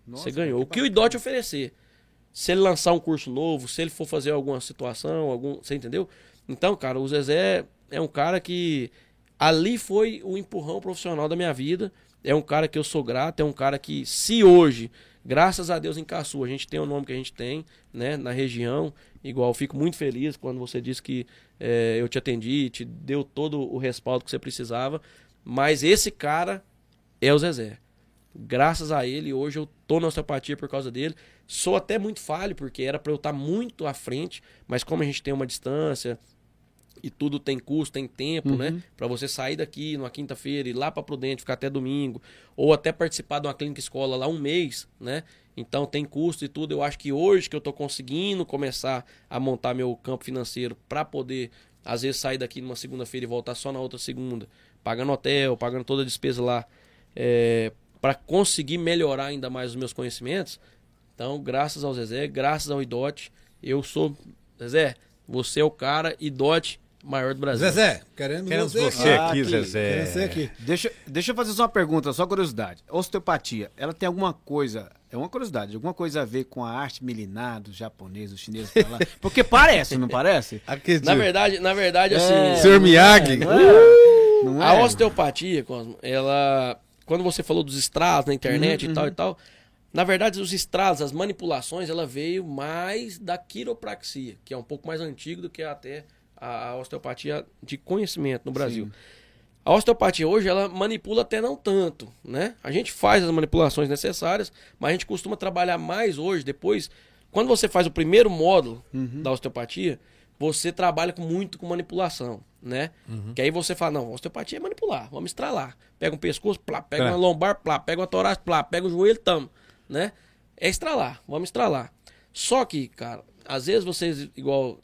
D: Nossa,
A: Você ganhou.
D: que
A: O que o. IDOT oferecer. Se ele lançar um curso novo, se ele for fazer alguma situação, algum. Você entendeu? Então, cara, o Zezé é um cara que. Ali foi o empurrão profissional da minha vida. É um cara que eu sou grato, é um cara que, se hoje, graças a Deus em Caçu, a gente tem o nome que a gente tem, né, na região, igual, fico muito feliz quando você disse que eh, eu te atendi, te deu todo o respaldo que você precisava. Mas esse cara é o Zezé. Graças a ele, hoje eu tô na osteopatia por causa dele. Sou até muito falho, porque era para eu estar muito à frente, mas como a gente tem uma distância e tudo tem custo, tem tempo, né? Para você sair daqui numa quinta-feira e ir lá para Prudente, ficar até domingo, ou até participar de uma clínica escola lá um mês, né? Então tem custo e tudo. Eu acho que hoje que eu tô conseguindo começar a montar meu campo financeiro para poder às vezes sair daqui numa segunda-feira e voltar só na outra segunda, pagando hotel, pagando toda a despesa lá, é, para conseguir melhorar ainda mais os meus conhecimentos. Então, graças ao Zezé, graças ao Idote, eu sou. Zezé, você é o cara Idote maior do Brasil.
B: Zezé, querendo
C: Queremos
B: você,
C: você
B: aqui.
C: aqui, Zezé.
B: Querendo você aqui.
D: Deixa, deixa eu fazer só uma pergunta, só curiosidade. Osteopatia, ela tem alguma coisa, é uma curiosidade, alguma coisa a ver com a arte milenar dos japoneses, dos chineses pra lá? Porque parece, não parece?
C: Acredito.
A: Na verdade, na verdade, assim.
D: É,
C: Senhor Miyagi.
D: Não é? Não
A: A
D: é?
A: osteopatia, Cosmo, ela. Quando você falou dos estrados na internet
D: Uhum,
A: e tal e tal, na verdade, os estrados, as manipulações, ela veio mais da quiropraxia, que é um pouco mais antigo do que até a, a osteopatia de conhecimento no Brasil. A osteopatia hoje, ela manipula até não tanto, né? A gente faz as manipulações necessárias, mas a gente costuma trabalhar mais hoje, depois, quando você faz o primeiro módulo da osteopatia, você trabalha muito com manipulação, né? Que aí você fala, não, osteopatia é manipular, vamos estralar. Pega um pescoço, plá, pega
C: É.
A: uma lombar, plá, pega uma torácica, plá, pega o joelho, tamo, né? É estralar, vamos estralar. Só que, cara, às vezes vocês, igual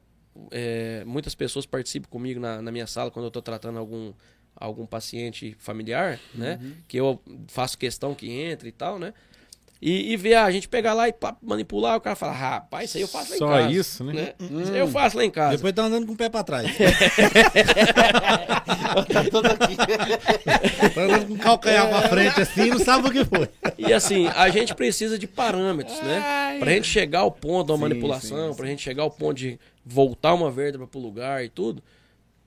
A: é, muitas pessoas participam comigo na, na minha sala quando eu tô tratando algum, algum paciente familiar, né? Que eu faço questão que entre e tal, né? E, e ver a gente pegar lá e manipular, o cara fala, rapaz, isso aí eu faço lá
C: Só
A: em casa.
C: isso, né?
A: Isso aí eu faço lá em casa.
B: Depois tá andando com o pé pra trás. tá andando com o calcanhar pra frente assim e não sabe o que foi.
A: E assim, a gente precisa de parâmetros, né? Pra gente chegar ao ponto da
D: Sim,
A: manipulação,
D: sim,
A: pra gente chegar ao ponto de voltar uma vértebra pro lugar e tudo.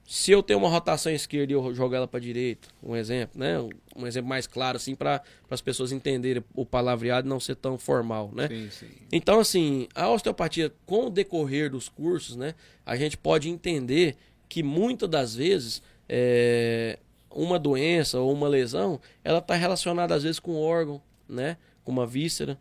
A: Se eu tenho uma rotação esquerda e eu jogo ela pra direita, um exemplo, né? Um- exemplo mais claro, assim, para as pessoas entenderem o palavreado e não ser tão formal, né?
D: Sim, sim.
A: Então, assim, a osteopatia, com o decorrer dos cursos, né, a gente pode entender que muitas das vezes é, uma doença ou uma lesão, ela está relacionada às vezes com um órgão, né, com uma víscera,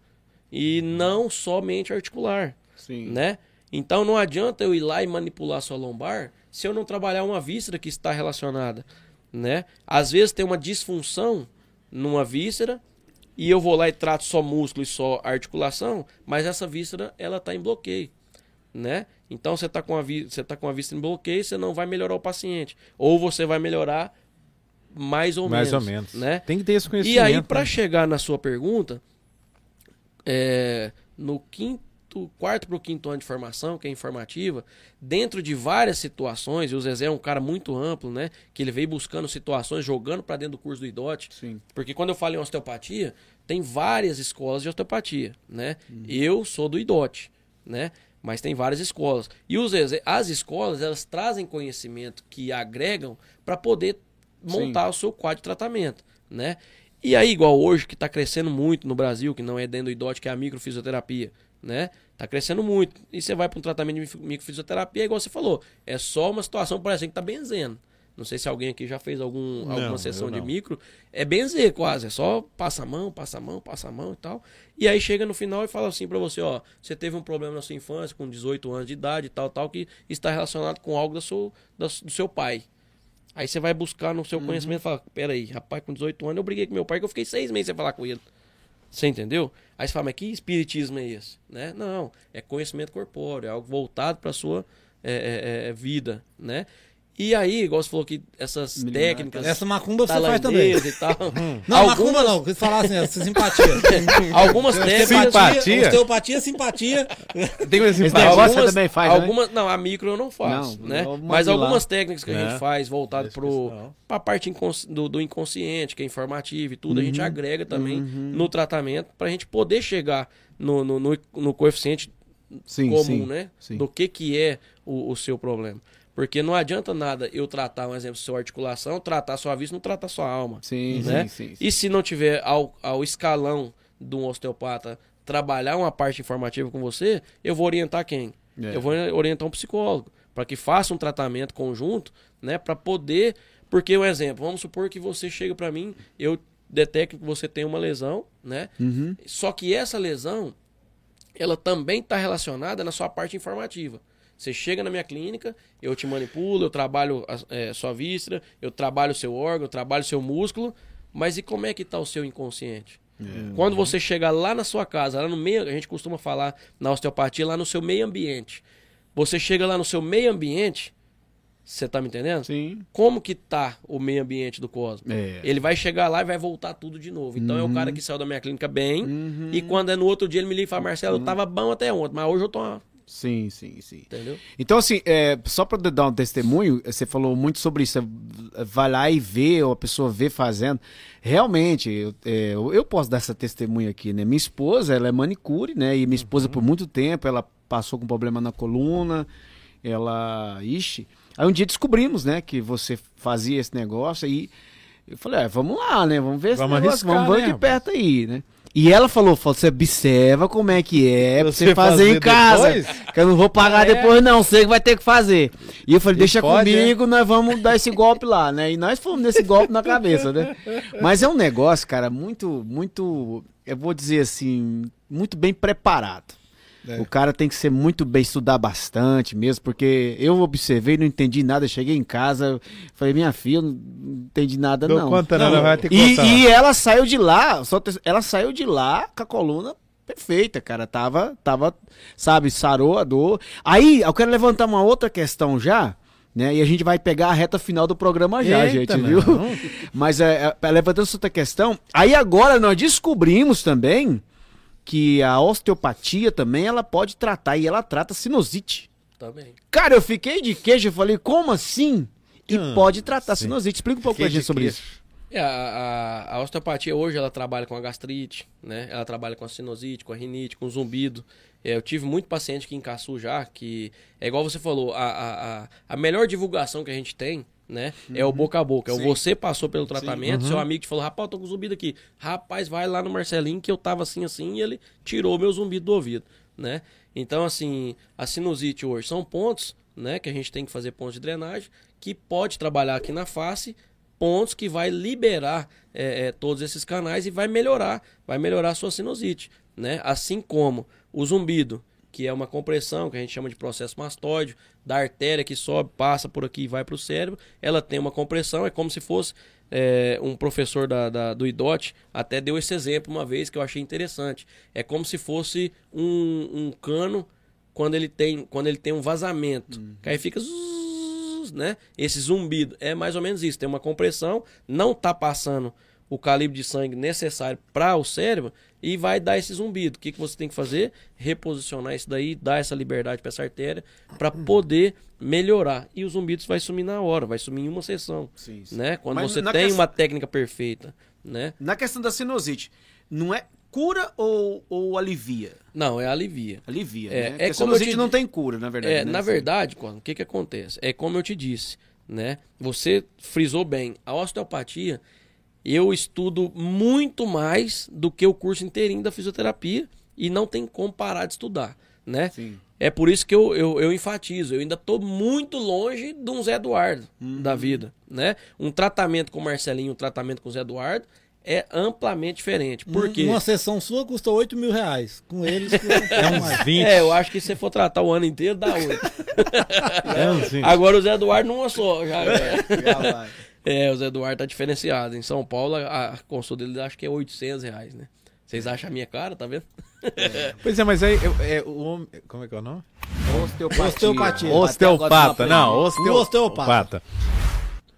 A: e não somente articular,
D: Sim.
A: né? Então não adianta eu ir lá e manipular sua lombar se eu não trabalhar uma víscera que está relacionada, né? Às vezes tem uma disfunção numa víscera e eu vou lá e trato só músculo e só articulação, mas essa víscera ela tá em bloqueio, né? Então você tá com a você tá com a víscera em bloqueio, você não vai melhorar o paciente, ou você vai melhorar mais ou
C: Mais ou
A: menos,
C: menos.
A: né?
C: Tem que ter esse
A: E
C: conhecimento.
A: aí, para
C: né?
A: chegar na sua pergunta, é, no quinto, quarto para o quinto ano de formação, que é informativa, dentro de várias situações, e o Zezé é um cara muito amplo, né? Que ele veio buscando situações, jogando para dentro do curso do IDOT.
D: Sim.
A: Porque quando eu falo em osteopatia, tem várias escolas de osteopatia, né? Eu sou do IDOT, né? Mas tem várias escolas. E os, as escolas, elas trazem conhecimento que agregam para poder montar o seu quadro de tratamento, né? E aí, igual hoje, que está crescendo muito no Brasil, que não é dentro do IDOT, que é a microfisioterapia, né? Tá crescendo muito. E você vai para um tratamento de micro- microfisioterapia, igual você falou, é só uma situação parecendo que tá benzendo, Não sei se alguém aqui já fez algum,
C: Não,
A: alguma sessão de micro. É benzer quase, é só passa a mão, passa a mão, passa a mão e tal. E aí chega no final e fala assim pra você, ó, você teve um problema na sua infância com 18 anos de idade e tal, tal, que está relacionado com algo da sua, da- do seu pai. Aí você vai buscar no seu
C: Uhum.
A: conhecimento e fala, peraí, rapaz, com 18 anos eu briguei com meu pai que eu fiquei seis meses sem falar com ele. Você entendeu? Aí você fala, mas que espiritismo é esse? Né? Não, é conhecimento corpóreo, é algo voltado para sua é, é, é, vida, né? E aí, igual você falou que essas técnicas...
B: Essa macumba você faz também.
A: e tal.
B: Não, macumba não, que falar assim, essa simpatia.
A: Algumas técnicas...
C: Simpatia?
B: Osteopatia, simpatia.
C: Tem uma simpatia.
D: negócio você também faz, né?
A: algumas, Não, a micro eu não faço,
D: Não,
A: né?
D: mando
A: Mas algumas técnicas que a
C: É.
A: gente faz voltado pro,
C: não.
A: pra parte incons- do, do inconsciente, que é informativo e tudo, a gente
D: Uhum.
A: agrega também no tratamento pra gente poder chegar no, no, no, no coeficiente
D: Sim,
A: comum,
D: sim,
A: né?
D: sim.
A: Do que que é o, o seu problema. Porque não adianta nada eu tratar, um exemplo, sua articulação, tratar sua vista, não tratar sua alma.
D: Sim,
A: né?
D: sim, sim, sim.
A: E se não tiver ao, ao escalão de um osteopata trabalhar uma parte informativa com você, eu vou orientar quem?
D: É.
A: Eu vou orientar um psicólogo para que faça um tratamento conjunto, né, para poder, porque um exemplo, vamos supor que você chega para mim, eu detecto que você tem uma lesão, né?
D: Uhum.
A: Só que essa lesão, ela também está relacionada na sua parte informativa. Você chega na minha clínica, eu te manipulo, eu trabalho a é, sua víscera, eu trabalho o seu órgão, eu trabalho o seu músculo, mas e como é que está o seu inconsciente? Quando você chegar lá na sua casa, lá no meio, a gente costuma falar na osteopatia, lá no seu meio ambiente. Você chega lá no seu meio ambiente, você tá me entendendo?
D: Sim.
A: Como que tá o meio ambiente do Cosmo?
D: É.
A: Ele vai chegar lá e vai voltar tudo de novo. Então é o cara que saiu da minha clínica bem,
D: Uhum.
A: e quando é no outro dia ele me liga e fala, Marcelo, eu tava bom até ontem, mas hoje eu tô...
D: Sim, sim, sim.
A: Entendeu?
D: Então, assim, é, só para dar um testemunho, você falou muito sobre isso. é, Vai lá e vê, ou a pessoa vê fazendo. Realmente, eu, é, eu posso dar essa testemunha aqui, né? Minha esposa, ela é manicure, né? E minha esposa, por muito tempo, ela passou com problema na coluna. Ela. Ixi. Aí um dia descobrimos, né, que você fazia esse negócio aí. Eu falei, ah, vamos lá, né? Vamos ver esse
C: Vamos
D: negócio,
C: arriscar,
D: vamos ver
C: né,
D: de perto aí, né? E ela falou, falou, você observa como é que é, pra
C: Você
D: você fazer,
C: fazer
D: em casa.
C: depois?
D: Que eu não vou pagar
C: Ah, é?
D: depois, não. Você que vai ter que fazer. E eu falei, deixa
C: pode, é?
D: comigo, nós vamos dar esse golpe lá, né? E nós fomos nesse golpe na cabeça, né? Mas é um negócio, cara, muito, muito, eu vou dizer assim, muito bem preparado.
C: É.
D: O cara tem que ser muito bem, estudar bastante mesmo, porque eu observei, não entendi nada. Cheguei em casa, falei, minha filha, não entendi nada,
C: Dou
D: não.
C: conta, não,
B: Não,
C: vai ter que
D: E,
C: contar.
D: e ela saiu de lá, só te- ela saiu de lá com a coluna perfeita, cara. Tava, tava, sabe, sarou a dor. Aí, eu quero levantar uma outra questão já, né? E a gente vai pegar a reta final do programa já,
C: Eita,
D: gente, viu?
C: não.
D: Mas é, é, levantando essa outra questão, aí agora nós descobrimos também que a osteopatia também ela pode tratar e ela trata sinusite.
A: Também.
D: Cara, eu fiquei de queijo, eu falei, como assim? E
C: Hum,
D: pode tratar
C: sim.
D: sinusite. Explica um pouco pra
C: Queijo
D: gente sobre
C: queijo.
D: isso.
A: É, a, a, a osteopatia hoje ela trabalha com a gastrite, né? Ela trabalha com a sinusite, com a rinite, com o zumbido. É, eu tive muito paciente que encaçou já, que é igual você falou, a, a, a melhor divulgação que a gente tem, né? É o boca a boca. É o
D: Sim.
A: você passou pelo tratamento, seu amigo te falou, rapaz, eu tô com zumbido aqui. Rapaz, vai lá no Marcelinho que eu tava assim, assim, e ele tirou meu zumbido do ouvido, né? Então, assim, a sinusite hoje são pontos, né? Que a gente tem que fazer pontos de drenagem, que pode trabalhar aqui na face, pontos que vai liberar é, é, todos esses canais e vai melhorar, vai melhorar a sua sinusite, né? Assim como o zumbido, que é uma compressão que a gente chama de processo mastóide, da artéria que sobe, passa por aqui e vai para o cérebro, ela tem uma compressão, é como se fosse é, um professor da, da- do IDOT até deu esse exemplo uma vez que eu achei interessante. É como se fosse um, um cano quando ele tem, quando ele tem um vazamento. Que aí fica zzz, né? Esse zumbido. É mais ou menos isso. Tem uma compressão, não tá passando o calibre de sangue necessário para o cérebro e vai dar esse zumbido. O que, que você tem que fazer? Reposicionar isso daí, dar essa liberdade para essa artéria para poder melhorar. E o zumbido vai sumir na hora, vai sumir em uma sessão.
D: Sim, sim.
A: Né? Quando
D: Mas
A: você tem uma técnica perfeita. Né?
D: Na questão da sinusite, não é cura ou, ou alivia?
A: Não, é alivia.
D: Alivia,
A: É,
D: né?
A: é
D: a sinusite
A: te-
D: não tem cura, na verdade.
A: É,
D: né?
A: na
D: Assim.
A: verdade, o que, que acontece? É como eu te disse, né? Você frisou bem, a osteopatia, eu estudo muito mais do que o curso inteirinho da fisioterapia e não tem como parar de estudar, né?
D: Sim.
A: É por isso que eu, eu, eu enfatizo. Eu ainda tô muito longe de um Zé Eduardo da vida, né? Um tratamento com o Marcelinho, um tratamento com o Zé Eduardo é amplamente diferente. Por quê?
B: Uma sessão sua custa 8 mil reais. Com eles custa
C: É uns
B: mais.
C: 20.
A: É, eu acho que se você for tratar o ano inteiro, dá oito.
C: É uns 20.
A: Agora o Zé Eduardo numa só. Já,
D: Já vai.
A: É, o Zé Eduardo tá diferenciado. Em São Paulo, a, consulta dele acho que é 800 reais, né? Vocês acham a minha cara, tá vendo?
C: Pois é, mas aí eu- é, o homem. Como é que é o nome?
D: Osteopatia.
B: Osteopatia.
C: Osteopata, não,
B: O
C: osteopata.
B: osteopata.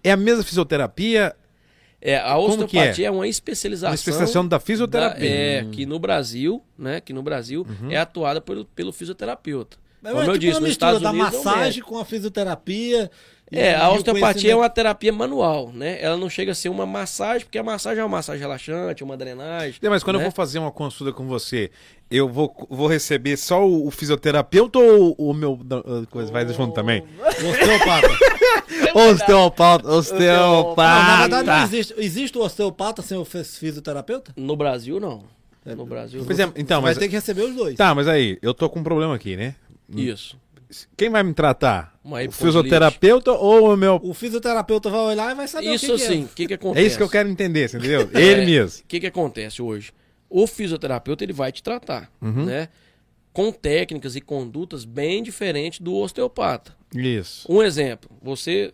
C: É a mesma fisioterapia,
A: É, a
C: Como que é?
A: osteopatia é? uma especialização.
C: uma especialização da
A: da-
C: fisioterapia.
A: é, que no Brasil, né? Que no Brasil é atuada pelo, pelo fisioterapeuta.
B: Mas
A: Como
B: é
A: eu
B: tipo
A: disse,
B: uma mistura da
A: Unidos é
B: massagem com a fisioterapia.
A: É, a osteopatia é uma terapia manual, né? Ela não chega a ser uma massagem, porque a massagem é uma massagem relaxante, uma drenagem.
C: É, mas quando eu
A: né?
C: vou fazer uma consulta com você, eu vou, vou receber só o, o fisioterapeuta ou o, o meu uh, coisa vai junto também?
B: O osteopata.
C: Osteopata,
B: Não, na
C: osteopata.
B: verdade não existe. Existe o osteopata sem o fis- fisioterapeuta?
A: No Brasil, não. No Brasil, não.
C: é, então,
B: Vai
C: mas
B: ter que receber os dois.
C: tá, mas aí, eu tô com um problema aqui, né?
A: Isso.
C: Quem vai me tratar?
A: Uma
C: o fisioterapeuta ou o meu
B: O fisioterapeuta vai olhar e vai saber
A: Isso
B: o que, que
A: sim,
B: é.
A: o que que
C: É
A: acontece?
C: isso que eu quero entender, você entendeu? Ele
A: É,
C: mesmo.
A: O que que acontece hoje? O fisioterapeuta, ele vai te tratar,
C: Uhum.
A: né? Com técnicas e condutas bem diferentes do osteopata.
C: Isso.
A: Um exemplo, você...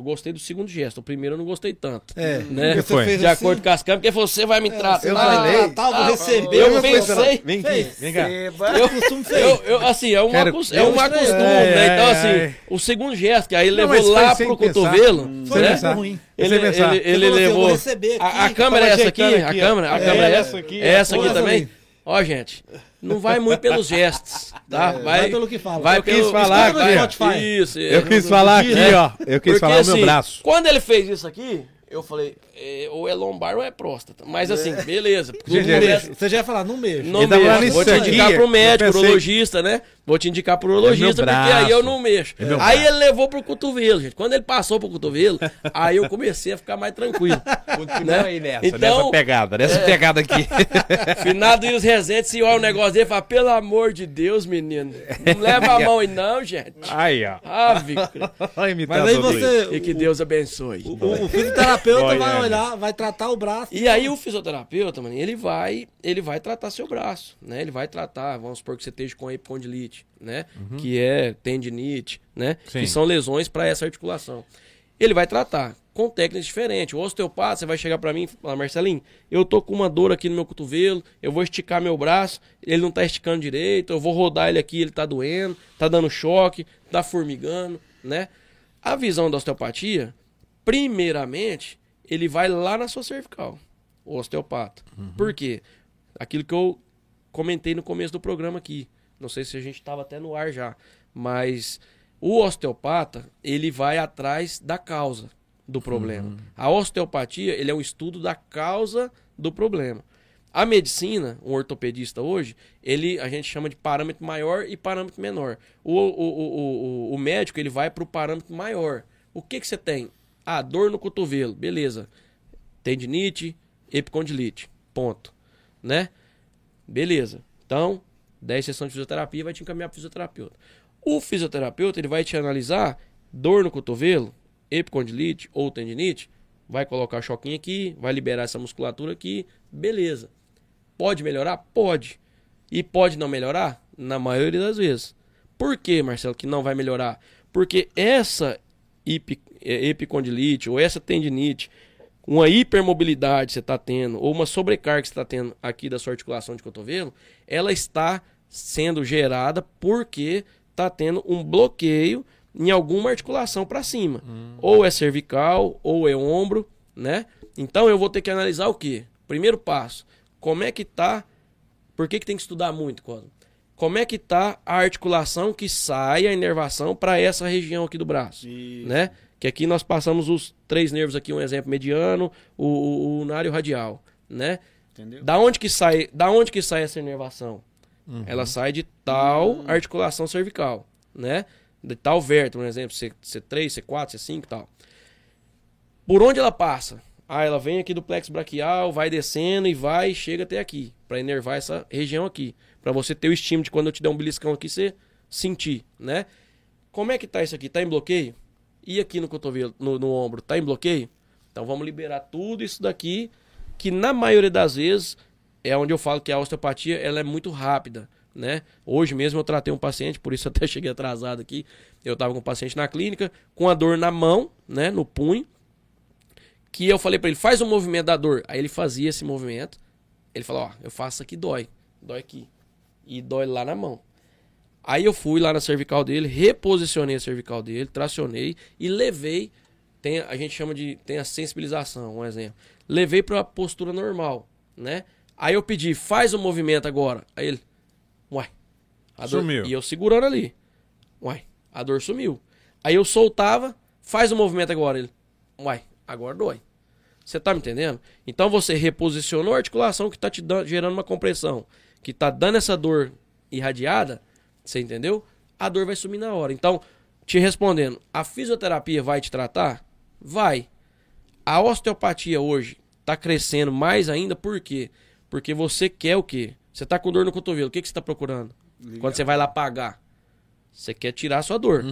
A: Eu gostei do segundo gesto, o primeiro eu não gostei tanto.
B: É,
A: Né?
B: porque
C: foi?
A: De
B: assim,
A: acordo com as câmeras, porque você vai me tratar.
C: eu
B: ah,
C: falei.
B: tá, vou receber.
A: eu pensei-
C: Vem aqui, vem cá.
B: Eu costumo
A: Eu, eu, assim, é um,
C: Quero-
A: é
B: eu
A: um
B: estranhei.
A: acostume,
C: É,
A: né? Então,
C: é,
A: assim,
C: é.
A: o segundo gesto, que aí ele
C: Não,
A: levou lá pro
C: pensar.
A: cotovelo,
B: Foi
A: né?
B: ruim.
A: Ele, ele, ele
B: assim, eu
A: levou.
B: vou receber
A: a, a
B: aqui,
A: câmera é essa aqui? A
C: aqui, ó.
A: câmera? A
C: É,
A: câmera é
C: essa aqui.
A: Essa aqui também? Ó, gente, não vai muito pelos gestos, tá?
B: É, vai pelo que fala.
A: Vai
B: Eu
C: quis
A: pelo,
C: falar ó.
A: Spotify. Isso,
C: Eu
A: é.
C: quis falar aqui,
A: É.
C: ó. Eu quis
A: Porque,
C: falar no meu
A: assim,
C: braço.
A: Quando ele fez isso aqui, eu falei, é, ou é lombar ou é próstata. Mas assim, beleza.
B: Você já ia falar, não mexo.
A: não mexo. Vou
C: isso
A: te indicar pro
C: eu
A: médico,
C: pensei-
A: urologista, né? Vou te indicar pro urologista,
C: É
A: porque aí eu não mexo.
C: É
A: aí
C: braço.
A: ele levou pro cotovelo, gente. Quando ele passou pro cotovelo, aí eu comecei a ficar mais tranquilo.
C: Continua aí nessa,
A: Então-
C: nessa pegada, nessa pegada aqui.
A: Finado e os Rezende, se olha o negócio dele, fala, pelo amor de Deus, menino. Não leva a mão aí não, gente.
C: Aí, ó.
A: Ave,
C: a
B: Mas aí você.
A: e que Deus abençoe.
B: O, o fisioterapeuta
C: Olha,
B: vai
C: é.
B: olhar, vai tratar o braço.
A: E aí o fisioterapeuta, mano, ele vai, ele vai tratar seu braço, né? Ele vai tratar, vamos supor que você esteja com epicondilite, né? Que é tendinite, né?
C: Sim.
A: Que são lesões para essa articulação. Ele vai tratar com técnicas diferentes. O osteopata, você vai chegar para mim e falar, Marcelinho, eu tô com uma dor aqui no meu cotovelo, eu vou esticar meu braço, ele não tá esticando direito, eu vou rodar ele aqui, ele tá doendo, tá dando choque, tá formigando, né? A visão da osteopatia, primeiramente, ele vai lá na sua cervical, o osteopata. Por quê? Aquilo que eu comentei no começo do programa aqui. Não sei se a gente estava até no ar já, mas o osteopata, ele vai atrás da causa do problema. A osteopatia, ele é um estudo da causa do problema. A medicina, um ortopedista hoje, ele a gente chama de parâmetro maior e parâmetro menor. O, o, o, o, o médico, ele vai para o parâmetro maior. O que, que você tem? Ah, dor no cotovelo, beleza. Tendinite, epicondilite, ponto. Né? Beleza. Então, 10 sessões de fisioterapia vai te encaminhar para fisioterapeuta. O fisioterapeuta, ele vai te analisar dor no cotovelo, epicondilite ou tendinite, vai colocar choquinho aqui, vai liberar essa musculatura aqui, beleza. Pode melhorar? Pode. E pode não melhorar? Na maioria das vezes. Por que, Marcelo, que não vai melhorar? Porque essa eh, epicondilite ou essa tendinite, uma hipermobilidade que você está tendo, ou uma sobrecarga que você está tendo aqui da sua articulação de cotovelo, ela está sendo gerada porque está tendo um bloqueio em alguma articulação para cima. Ou é cervical, ou é ombro, né? Então eu vou ter que analisar o quê? Primeiro passo, como é que tá por que, que tem que estudar muito, Cosmo? Como é que tá a articulação que sai a inervação para essa região aqui do braço, né? Que aqui nós passamos os três nervos aqui, um exemplo mediano, o, o, o nário radial, né?
D: Entendeu?
A: Da onde que sai, da onde que sai essa inervação? Ela sai de tal articulação cervical, né? De tal vértebra, por exemplo, C, C3, C4, C5 e tal. Por onde ela passa? Ah, ela vem aqui do plexo braquial, vai descendo e vai e chega até aqui, para inervar essa região aqui, para você ter o estímulo de quando eu te der um beliscão aqui, você sentir, né? Como é que tá isso aqui? Tá em bloqueio? E aqui no cotovelo, no, no ombro, tá em bloqueio? Então vamos liberar tudo isso daqui, que na maioria das vezes é onde eu falo que a osteopatia ela é muito rápida, né? Hoje mesmo eu tratei um paciente, por isso até cheguei atrasado aqui. Eu tava com um paciente na clínica com a dor na mão, né, no punho, que eu falei para ele, faz o um movimento da dor. Aí ele fazia esse movimento. Ele falou, ó, eu faço aqui dói, dói aqui e dói lá na mão. Aí eu fui lá na cervical dele, reposicionei a cervical dele, tracionei e levei, tem, a gente chama de, tem a sensibilização, um exemplo. Levei para a postura normal, né? Aí eu pedi, faz o movimento agora. Aí ele, uai. A dor,
C: Sumiu.
A: E eu segurando ali. Uai, a dor sumiu. Aí eu soltava, faz o movimento agora. Ele, uai, agora dói. Você tá me entendendo? Então você reposicionou a articulação que tá te dando, gerando uma compressão, que tá dando essa dor irradiada, você entendeu? A dor vai sumir na hora. Então, te respondendo, a fisioterapia vai te tratar? Vai. A osteopatia hoje tá crescendo mais ainda, por quê? Porque você quer o quê? Você tá com dor no cotovelo, o que, que você tá procurando? Quando você vai lá pagar, você quer tirar a sua dor.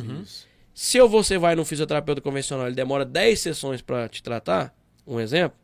A: Se você vai no fisioterapeuta convencional, ele demora 10 sessões para te tratar, um exemplo,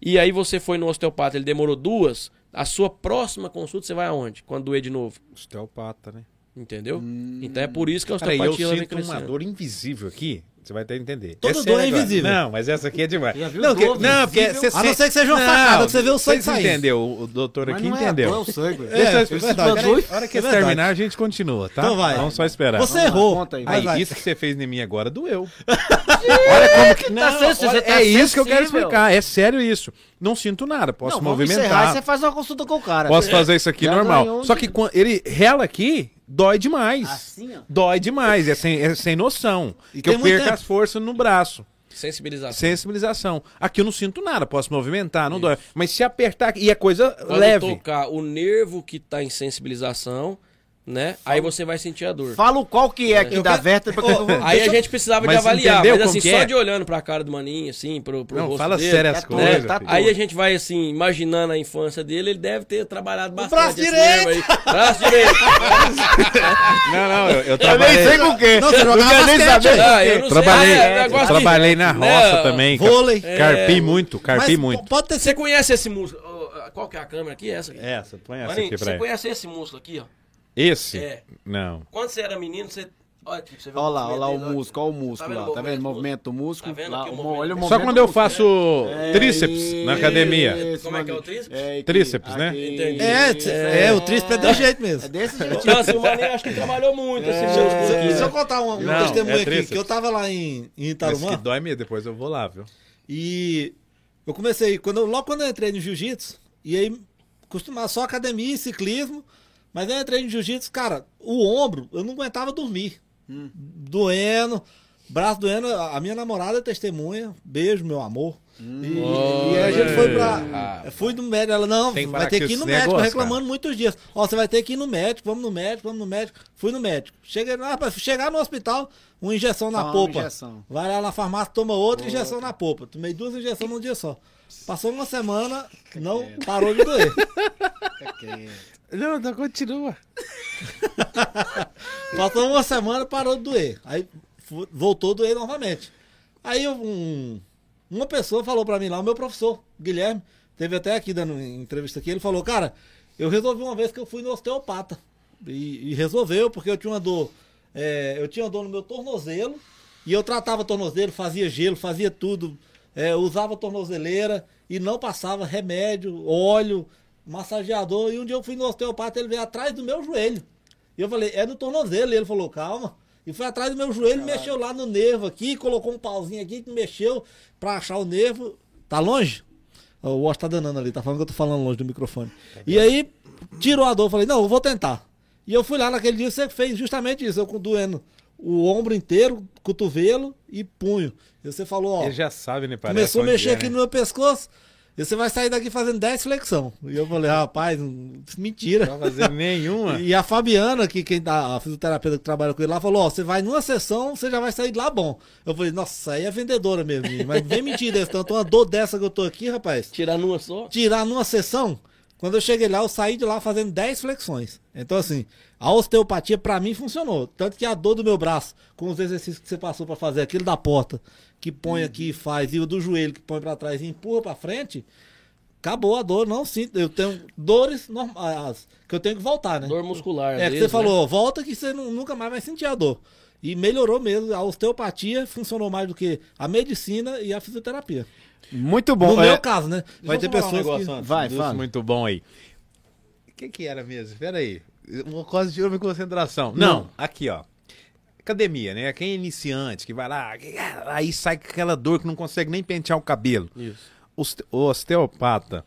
A: e aí você foi no osteopata, ele demorou duas, a sua próxima consulta você vai aonde? Quando doer de novo.
C: Osteopata, né?
A: Entendeu? Então é por isso que a
C: Peraí, eu
A: osteopatia ela vem
C: sinto uma
A: crescendo.
C: dor invisível aqui. Você vai ter que entender.
B: Toda
C: sério
B: dor é
C: agora.
B: invisível.
C: Não, mas essa aqui é demais.
D: Já viu
C: não, que, não, porque você
B: A não ser que seja uma
C: Não,
B: facada, que você vê o sangue saindo.
C: entendeu? O doutor
D: Mas
C: aqui
D: não é
C: entendeu.
D: a dor, é o sangue.
B: É,
C: Deixa eu
B: é
C: explicar.
B: verdade.
C: Peraí, a hora que
B: É
C: terminar, a gente continua, tá?
B: Então vai.
C: Vamos só esperar.
B: Você
D: Vamos lá,
B: errou.
D: conta aí,
C: Aí,
B: vai.
C: isso que você fez em mim agora doeu. olha como que. Não,
D: sensível,
C: olha,
D: você tá
C: é isso que eu quero explicar. É sério isso. Não sinto nada. Posso
D: Não, vamos encerrar
C: movimentar.
D: você faz uma consulta com o cara.
C: Posso fazer isso aqui normal. Só que ele rela aqui, dói demais.
D: Assim, ó.
C: Dói demais. É sem, é sem noção.
B: E
C: que eu perco
B: tempo.
C: as forças no braço.
A: Sensibilização.
C: Sensibilização. Aqui eu não sinto nada, posso movimentar, não dói. Mas se apertar, e é coisa
A: Quando
C: leve.
A: tocar o nervo que tá em sensibilização, né? Aí você vai sentir a dor.
D: Fala o qual que é aqui
B: Eu
D: da
B: quero-
D: Verta. porque eu
A: Aí a gente precisava
C: Mas
A: de avaliar, mas assim,
C: que
A: só
C: é?
A: de olhando pra cara do maninho, assim, pro, pro
C: Não,
A: rosto
C: fala
A: dele,
C: sério as
D: é
C: coisas.
D: tá.
A: Aí a gente vai assim, imaginando a infância dele, ele deve ter trabalhado bastante.
B: braço
A: esse
B: direito!
A: aí. Braço direito!
C: Não, não, eu, eu
D: Eu nem
C: trabalhei.
D: sei com o quê.
B: Não, você jogava
D: nem
B: basquete.
D: saber.
A: Ah, eu não
C: Trabalhei,
A: sei, é,
C: eu
A: que-
C: trabalhei na roça
A: né,
C: também.
B: Vôlei.
C: Carpi muito, carpi
B: Mas
C: muito.
B: pode ter
A: Você conhece esse músculo? Qual que é a câmera aqui? Essa aqui?
C: Essa, põe essa aqui pra
A: você conhece esse músculo aqui, ó?
C: Esse?
A: É.
C: Não.
A: Quando você era menino, você. Olha aqui, você
D: Olha lá, olha lá o músculo, olha o músculo lá. Tá vendo o movimento do músculo?
A: Tá vendo
D: Lá,
A: o movimento?
D: olha o
C: Só
D: movimento
C: quando
D: do
C: eu faço
D: É
C: tríceps na academia.
D: isso,
A: Como é que é o tríceps?
D: É aqui,
C: Tríceps, né?
D: aqui.
A: Entendi.
B: É, t- é, o tríceps é desse jeito
D: É
B: mesmo.
D: desse jeito.
A: Então, assim, o Maninho acho que trabalhou muito esse músculo aqui.
B: Deixa eu
A: né?
B: contar um, um
C: Não,
B: testemunho
C: é
B: aqui,
C: tríceps.
B: que eu tava lá em, em
C: Mas
B: Itarumã
C: que dói mesmo, depois eu vou lá, viu?
B: e eu comecei, quando eu- logo quando eu entrei no jiu-jitsu, e aí costumava só academia e ciclismo, mas eu entrei no jiu-jitsu, cara, o ombro, eu não aguentava dormir. Doendo, braço doendo, a minha namorada é testemunha, beijo, meu amor. E, e aí a gente foi pra. Fui no médico, ela, não, vai ter que ir no médico,
C: negócio,
B: reclamando muitos dias. Ó, você vai ter que ir no médico, vamos no médico, vamos no médico. Fui no médico. Cheguei lá, rapaz, chegar no hospital, uma injeção na
D: uma
B: polpa.
D: injeção.
B: Vai lá na farmácia, toma outra injeção na polpa. Tomei duas injeções num dia só. Passou uma semana, não parou de doer.
C: Não, não, continua.
B: Passou uma semana, parou de doer. Aí voltou a doer novamente. Aí um- uma pessoa falou pra mim lá, o meu professor, Guilherme, teve até aqui dando entrevista aqui, ele falou, cara, eu resolvi uma vez que eu fui no osteopata. E, e resolveu, porque eu tinha uma dor. é, eu tinha uma dor no meu tornozelo, e eu tratava tornozelo, fazia gelo, fazia tudo. é, usava tornozeleira e não passava remédio, óleo, massageador. E um dia eu fui no osteopata, ele veio atrás do meu joelho. E eu falei, é no tornozelo. E ele falou, calma. E foi atrás do meu joelho, mexeu lá no nervo aqui, colocou um pauzinho aqui que mexeu pra achar o nervo. Tá longe? O Watch tá danando ali, tá falando que eu tô falando longe do microfone. E aí, tirou a dor, falei, não, eu vou tentar. E eu fui lá naquele dia, você fez justamente isso, eu com doendo o ombro inteiro, cotovelo e punho. E você falou, ó,
C: Ele já sabe, né? Parece
B: começou a mexer
C: é,
B: aqui
C: né?
B: no meu pescoço, e você vai sair daqui fazendo 10 flexão. E eu falei, rapaz, mentira.
C: Não vai fazer nenhuma.
B: E a Fabiana, que quem tá, a fisioterapeuta que trabalha com ele lá, falou: Ó, você vai numa sessão, você já vai sair de lá bom. Eu falei: Nossa, aí é vendedora mesmo. Mas vem mentir desse tanto, uma dor dessa que eu tô aqui, rapaz.
A: Tirar numa só?
B: Tirar numa sessão, Quando eu cheguei lá, eu saí de lá fazendo 10 flexões. Então, assim, a osteopatia pra mim funcionou. Tanto que a dor do meu braço, com os exercícios que você passou pra fazer, aquele da porta, que põe aqui e faz, e o do joelho, que põe pra trás e empurra pra frente, acabou a dor, não sinto. Eu tenho dores normais, que eu tenho que voltar, né?
A: Dor muscular.
B: É, que
A: vezes,
B: você
A: né?
B: falou, volta que você nu- nunca mais vai sentir a dor. E melhorou mesmo. A osteopatia funcionou mais do que a medicina e a fisioterapia.
D: Muito bom.
B: no
D: é,
B: meu caso, né? Vai ter
C: Deixa falar um
B: pessoas
C: negócio
B: que...
C: antes
D: Vai, fala.
C: muito bom aí. O que que era mesmo? Espera aí. Uma coisa de minha concentração. Não, aqui, ó. Academia, né? Quem é iniciante, que vai lá, aí sai com aquela dor que não consegue nem pentear o cabelo.
A: Isso.
C: O osteopata,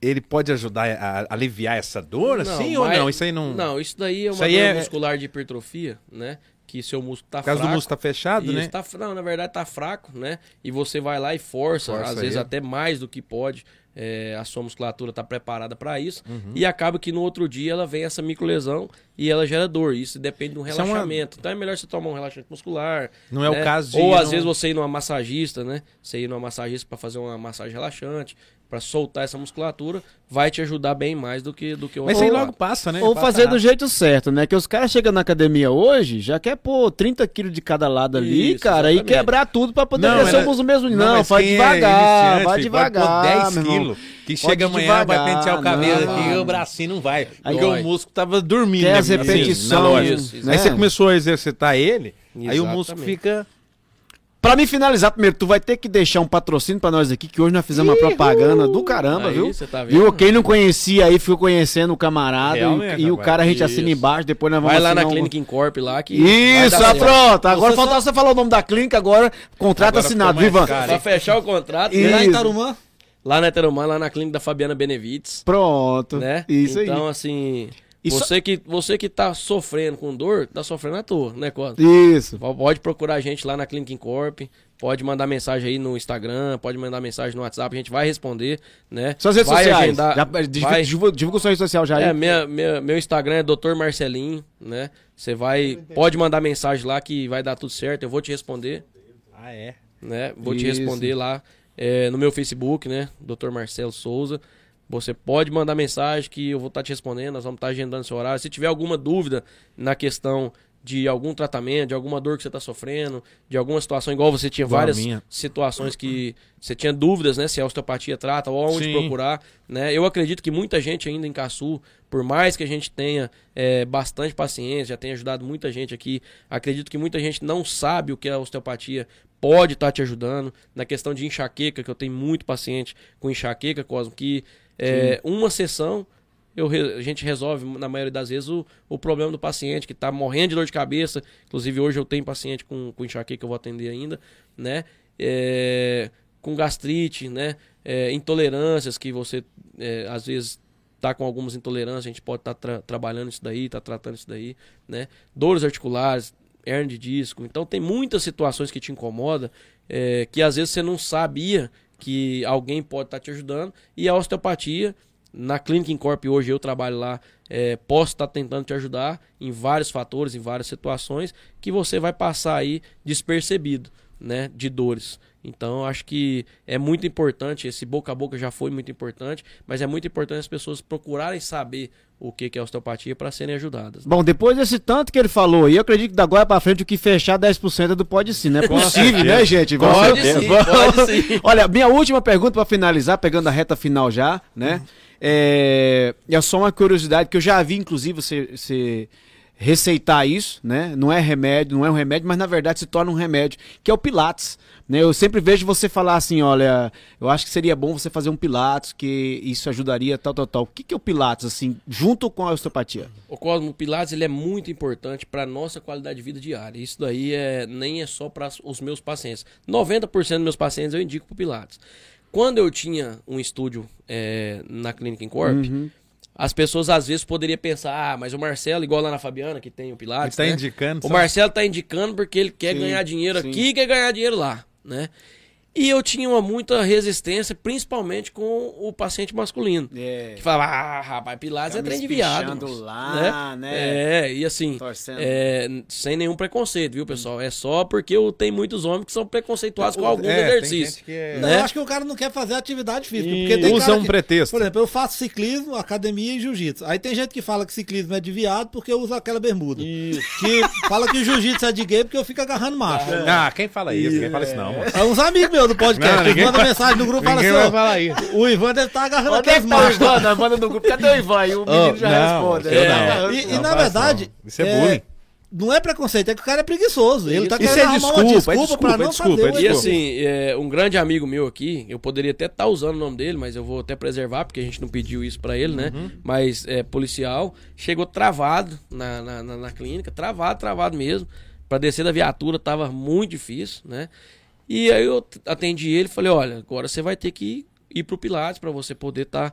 C: ele pode ajudar a, aliviar essa dor, assim, ou não? Isso aí não...
A: Não, isso daí é uma
C: Isso
A: dor
C: é-
A: muscular de hipertrofia, né? Que seu músculo tá
C: Por causa
A: fraco.
C: do músculo tá fechado,
A: Isso,
C: né?
A: tá- não, na verdade tá fraco, né? E você vai lá e força,
C: Força
A: às vezes
C: ele.
A: até mais do que pode. é, a sua musculatura tá preparada para isso.
C: Uhum.
A: E acaba que no outro dia ela vem essa microlesão e ela gera dor. Isso depende do
C: Isso é uma-
A: relaxamento. Então é melhor você tomar um relaxante muscular.
C: Não é o
A: né?
C: caso de
A: Ou às
C: num-
A: vezes você ir numa massagista, né? Você ir numa massagista para fazer uma massagem relaxante, para soltar essa musculatura, vai te ajudar bem mais do que do que o
C: Mas aí logo passa, né?
D: Ou
C: Passa
D: fazer do
C: rápido.
D: jeito certo, né? Que os caras chegam na academia hoje, já quer pôr 30 quilos de cada lado ali,
A: Isso,
D: cara, e
A: exatamente.
D: quebrar tudo pra poder
C: Não,
D: crescer o músculo mesmo. Não, vai
C: quem é
D: devagar,
C: iniciante,
D: vai devagar.
C: pôr 10
D: meu irmão.
C: quilos. Que
D: Pode
C: chega amanhã, vai
D: devagar,
C: pentear o cabelo
D: não.
C: aqui e o bracinho não vai.
D: Aí
C: porque
A: dói.
C: o músculo tava dormindo.
D: Quer
C: né,
D: as
C: assim,
D: repetições,
C: loja.
A: isso,
C: Aí
D: né?
C: você começou a exercitar ele, aí o músculo
A: Exatamente.
C: fica...
D: Pra me finalizar primeiro, tu vai ter que deixar um patrocínio pra nós aqui, que hoje nós fizemos uma propaganda do caramba,
A: Aí,
D: viu?
A: você tá vendo?
D: Viu? Quem não conhecia aí ficou conhecendo o camarada
C: Realmente,
D: e, e o cara a gente
A: Isso.
D: assina embaixo, depois nós vamos
A: Vai lá na
D: um-
A: Clinic Incorp lá que. vai
D: Isso, ah, pronto. Agora
B: Você
D: falta
B: só-
D: você falar o nome da clínica, agora contrato
C: Agora
D: assinado,
C: mais
D: Vivan.
A: Pra fechar o contrato,
D: E-?
B: Lá em. Tarumã,
A: lá na Terumã, lá na clínica da Fabiana Benevides,
D: Pronto.
A: né?
D: Isso
A: então,
D: aí.
A: assim,
D: Só-
A: você, que, você que tá sofrendo com dor, tá sofrendo à toa, né, Costa?
D: Isso.
A: Pode procurar a gente lá na Clinic Incorp, pode mandar mensagem aí no Instagram, pode mandar mensagem no WhatsApp, a gente vai responder, né?
D: Suas redes
A: vai
D: sociais.
A: agendar-
D: Já, divulga,
A: vai-
D: divulga, divulga sua rede social já aí.
A: É, minha, minha- meu Instagram é Dr. Marcelinho, né? Você vai, pode mandar mensagem lá que vai dar tudo certo, eu vou te responder.
C: Ah, é?
A: né? Vou te
D: Isso.
A: responder lá é, no meu Facebook, né? Dr. Marcelo Souza. Você pode mandar mensagem que eu vou estar te respondendo, nós vamos estar agendando seu horário. Se tiver alguma dúvida na questão de algum tratamento, de alguma dor que você está sofrendo, de alguma situação, igual você tinha
C: Igual
A: várias situações que você tinha dúvidas, né? Se a osteopatia trata ou aonde
C: Sim.
A: procurar, né? Eu acredito que muita gente ainda em Caçu, por mais que a gente tenha é, bastante paciência, já tenha ajudado muita gente aqui, acredito que muita gente não sabe o que a osteopatia pode estar te ajudando. Na questão de enxaqueca, que eu tenho muito paciente com enxaqueca, Cosmo, que é, uma sessão eu a gente resolve, na maioria das vezes, o, o problema do paciente que está morrendo de dor de cabeça. Inclusive, hoje eu tenho paciente com, com enxaqueca que eu vou atender ainda, né? É, com gastrite, né? É, intolerâncias que você, é, às vezes, tá com algumas intolerâncias, a gente pode estar trabalhando isso daí, tá tratando isso daí, né? Dores articulares, hernia de disco. Então, tem muitas situações que te incomodam, é, que às vezes você não sabia que alguém pode estar te ajudando. E a osteopatia, na Clinic Incorp hoje eu trabalho lá, é, posso estar tentando te ajudar em vários fatores, em várias situações, que você vai passar aí despercebido, né, de dores. Então, acho que é muito importante, esse boca a boca já foi muito importante, mas é muito importante as pessoas procurarem saber o que é osteopatia para serem ajudadas.
D: Bom, depois desse tanto que ele falou, e eu acredito que da agora pra frente o que fechar 10% é do pode sim, não é possível, né, gente?
A: Pode
D: Vamos-
A: sim, pode sim.
D: Olha, minha última pergunta pra finalizar, pegando a reta final já, né? É, é só uma curiosidade que eu já vi, inclusive, você, você receitar isso, né? Não é remédio, não é um remédio, mas na verdade se torna um remédio, que é o Pilates. Né? Eu sempre vejo você falar assim, olha, eu acho que seria bom você fazer um Pilates, que isso ajudaria, tal, tal, tal. O que, que é o Pilates, assim, junto com a osteopatia?
A: O Cosmo o Pilates ele é muito importante para nossa qualidade de vida diária. Isso daí é, nem é só para os meus pacientes. 90% dos meus pacientes eu indico para Pilates. Quando eu tinha um estúdio é, na Clínica Incorp,
C: Uhum.
A: As pessoas às vezes poderiam pensar, ah, mas o Marcelo, igual lá na Fabiana, que tem o Pilates,
C: Ele tá
A: né?
C: indicando
A: O
C: só-
A: Marcelo tá indicando porque ele quer
D: Sim,
A: ganhar dinheiro
D: sim.
A: aqui e quer ganhar dinheiro lá, né? E eu tinha uma muita resistência, principalmente com o paciente masculino.
D: É.
A: Que falava, ah, rapaz, Pilates é
D: Fica me
A: trem de viado.
D: espichando
A: moço",
D: lá, né?
A: É, e assim,
D: Torcendo.
A: é, sem nenhum preconceito, viu, pessoal? É só porque eu tenho muitos homens que são preconceituosos com alguns
C: É, tem
A: exercícios.
C: gente que é-
A: né?
B: eu acho que o cara não quer fazer atividade física.
A: E
B: Porque tem
C: usa
B: cara
C: um
B: que-
C: pretexto.
B: Por exemplo, eu faço ciclismo, academia e jiu-jitsu. Aí tem gente que fala que ciclismo é de viado porque usa aquela bermuda.
A: Isso.
B: Que fala que o jiu-jitsu é de gay porque eu fico agarrando macho.
C: Ah, quem fala isso? Quem fala isso não, mano.
B: É uns amigos meus do podcast.
C: Não, ninguém
B: mandam
C: vai-
B: mensagem no grupo e
C: Ninguém
B: assim:
C: vai falar isso.
B: o Ivan deve estar agarrando
D: Onde é
B: aqueles
D: que tá manda no grupo. Cadê o Ivan? E o menino
C: Oh,
D: já
C: não,
D: responde. tá agarrando.
B: E, e,
C: Não
B: na verdade.
C: não. Isso é bullying.
B: Não é preconceito, é que o cara é preguiçoso. Ele tá
C: Isso
B: querendo
C: é desculpa,
B: uma
C: é
B: desculpa,
C: desculpa,
B: pra
C: é
B: não
C: desculpa,
B: fazer
C: é
A: E
C: desculpa.
B: exercício.
A: assim, é, um grande amigo meu aqui, eu poderia até estar usando o nome dele, mas eu vou até preservar, porque a gente não pediu isso pra ele, né? Mas é policial, chegou travado na, na, na- na clínica, travado, travado mesmo. Pra descer da viatura tava muito difícil, né? E aí eu atendi ele e falei, olha, agora você vai ter que ir pro Pilates pra você poder estar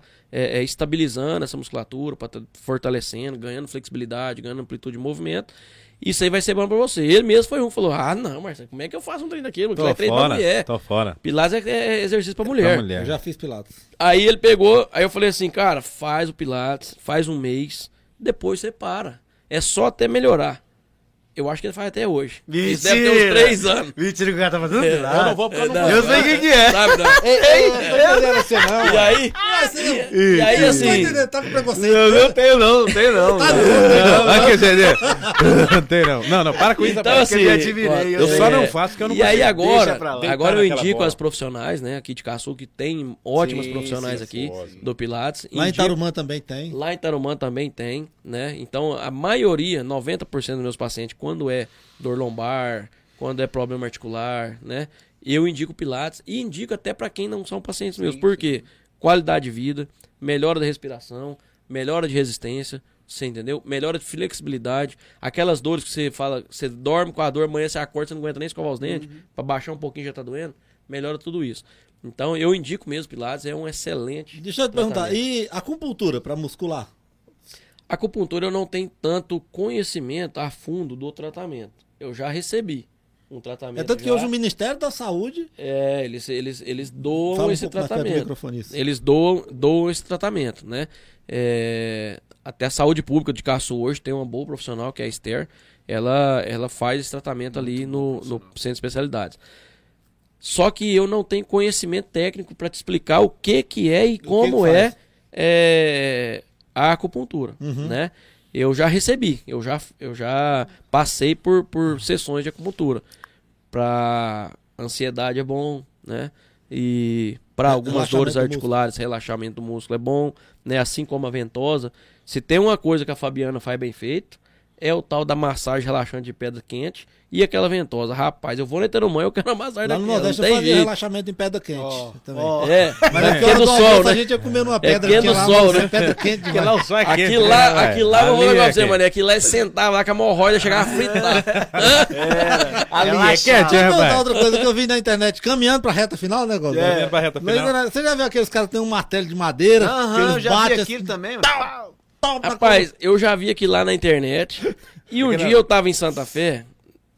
A: estabilizando essa musculatura, pra tá fortalecendo, ganhando flexibilidade, ganhando amplitude de movimento. Isso aí vai ser bom pra você. Ele mesmo foi um falou: Ah, não, Marcelo, como é que eu faço um treino daquele? É treino pra
C: fora,
A: mulher.
C: tô fora.
A: Pilates é, é exercício pra
C: Pra
A: mulher.
C: mulher.
B: Eu já fiz Pilates.
A: Aí ele pegou, aí eu falei assim, cara, faz o Pilates, faz um mês, depois você para. É só até melhorar. Eu acho que ele faz até hoje. Isso deve ter uns
D: Mentira!
A: três anos.
D: Mentira, que o cara tá fazendo
A: É, eu não vou porque eu não
D: Eu sei quem que é.
A: Sabe, não? E aí, e aí
B: Não
A: assim,
B: tô entendendo, tá com preconceito.
D: Não, não tenho não, não tenho não.
B: Tá
C: Não, aqui, CD. Não tem não. Não, não, para com isso,
A: Então, assim,
D: eu
C: só não faço porque eu não
A: E aí agora, agora eu indico as profissionais, né, aqui de Caçu, que tem ótimas profissionais aqui do Pilates.
B: Lá em Tarumã também tem.
A: Lá em Tarumã também tem, né? Então, a maioria, 90% dos meus pacientes, quando é dor lombar, quando é problema articular, né? Eu indico Pilates e indico até para quem não são pacientes meus. Por quê? Qualidade de vida, melhora da respiração, melhora de resistência, você entendeu? Melhora de flexibilidade. Aquelas dores que você fala, você dorme com a dor, amanhã você acorda, você não aguenta nem escovar os dentes, pra baixar um pouquinho já tá doendo. Melhora tudo isso. Então, eu indico mesmo Pilates, é um excelente.
B: Deixa eu te perguntar,
A: tratamento.
B: e acupuntura pra muscular?
A: Acupuntura eu não tenho tanto conhecimento a fundo do tratamento. Eu já recebi um tratamento.
B: É tanto que
A: já.
B: hoje o Ministério da Saúde
A: É, eles, eles, eles doam
B: fala um
A: esse
B: pouco mais perto do
A: tratamento. Eles doam, doam esse tratamento, né? É, até a saúde pública de Caçu hoje tem uma boa profissional, que é a Esther. Ela, ela faz esse tratamento ali no, no centro de especialidades. Só que eu não tenho conhecimento técnico para te explicar o que, que é e como
B: que
A: é, é, a acupuntura,
B: Uhum.
A: né? Eu já recebi, eu já, eu já passei por, por sessões de acupuntura. Para ansiedade é bom, né? E para algumas
B: Relaxamento
A: dores
B: do
A: articulares, relaxamento do músculo é bom, né? Assim como a ventosa. Se tem uma coisa que a Fabiana faz bem feito, é o tal da massagem relaxante de pedra quente e aquela ventosa. Rapaz, eu vou na Terumã, eu quero uma massagem
B: Lá no
A: daquela,
B: Nordeste
A: não
B: eu fazia
A: jeito.
B: relaxamento em pedra quente.
D: Ó,
B: também.
D: ó.
A: É,
B: Mas
A: é
B: aqui
A: que é do sol,
B: A
A: né?
B: gente ia comer numa pedra
A: que é
B: aqui
A: do
B: lá,
A: sol, né?
B: é pedra quente demais.
C: lá o sol é quente,
A: Aqui
C: né,
A: lá,
C: vai?
A: aqui lá, eu vou
C: Ali
A: falar
C: é
A: pra você,
C: quente.
A: mano. Aqui lá é sentava lá que a hemorroida chegava a fritar.
C: Ali é
D: Relaxar.
C: quente,
B: Deixa eu
C: é,
B: contar
C: rapaz.
B: outra coisa que eu vi na internet, caminhando pra reta final, né, Godoy?
C: É, pra reta final.
B: né, Você já viu aqueles caras que tem um martelo de madeira?
D: Aham, eu já vi aquilo
B: assim,
D: também. mano.
B: tal,
A: Rapaz, eu já vi aqui lá na internet. E um
C: Grava.
A: dia eu tava em Santa Fé.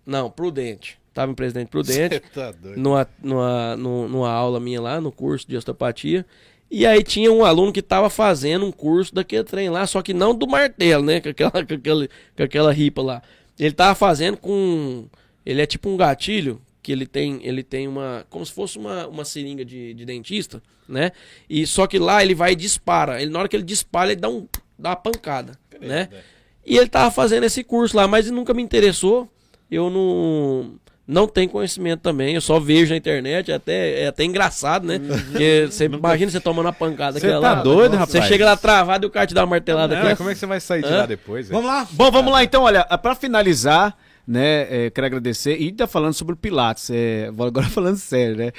A: Não, Prudente. Tava em Presidente Prudente.
C: Tá doido.
A: numa, numa, nu- numa aula minha lá, no curso de osteopatia. E aí tinha um aluno que tava fazendo um curso daquele trem lá, só que não do martelo, né? Com aquela, com aquela, com aquela ripa lá. Ele tava fazendo com. Ele é tipo um gatilho, que ele tem, ele tem uma. Como se fosse uma, uma seringa de, de dentista, né? E só que lá ele vai e dispara. Ele, na hora que ele dispara, ele dá, um, dá uma pancada, né? E ele tava fazendo esse curso lá, mas nunca me interessou. Eu não não tenho conhecimento também, eu só vejo na internet, é até, é até engraçado, né? Porque você imagina você tomando uma pancada
C: Você tá
A: lá.
C: doido,
A: Você
C: rapaz?
A: chega lá travado e o cara te dá uma martelada
C: Não,
A: aqui.
C: como é que você vai sair de lá depois? velho?
B: Vamos lá?
D: Bom, vamos lá então, olha, pra finalizar, né, é, quero agradecer, e tá falando sobre o Pilates, é, vou agora falando sério, né,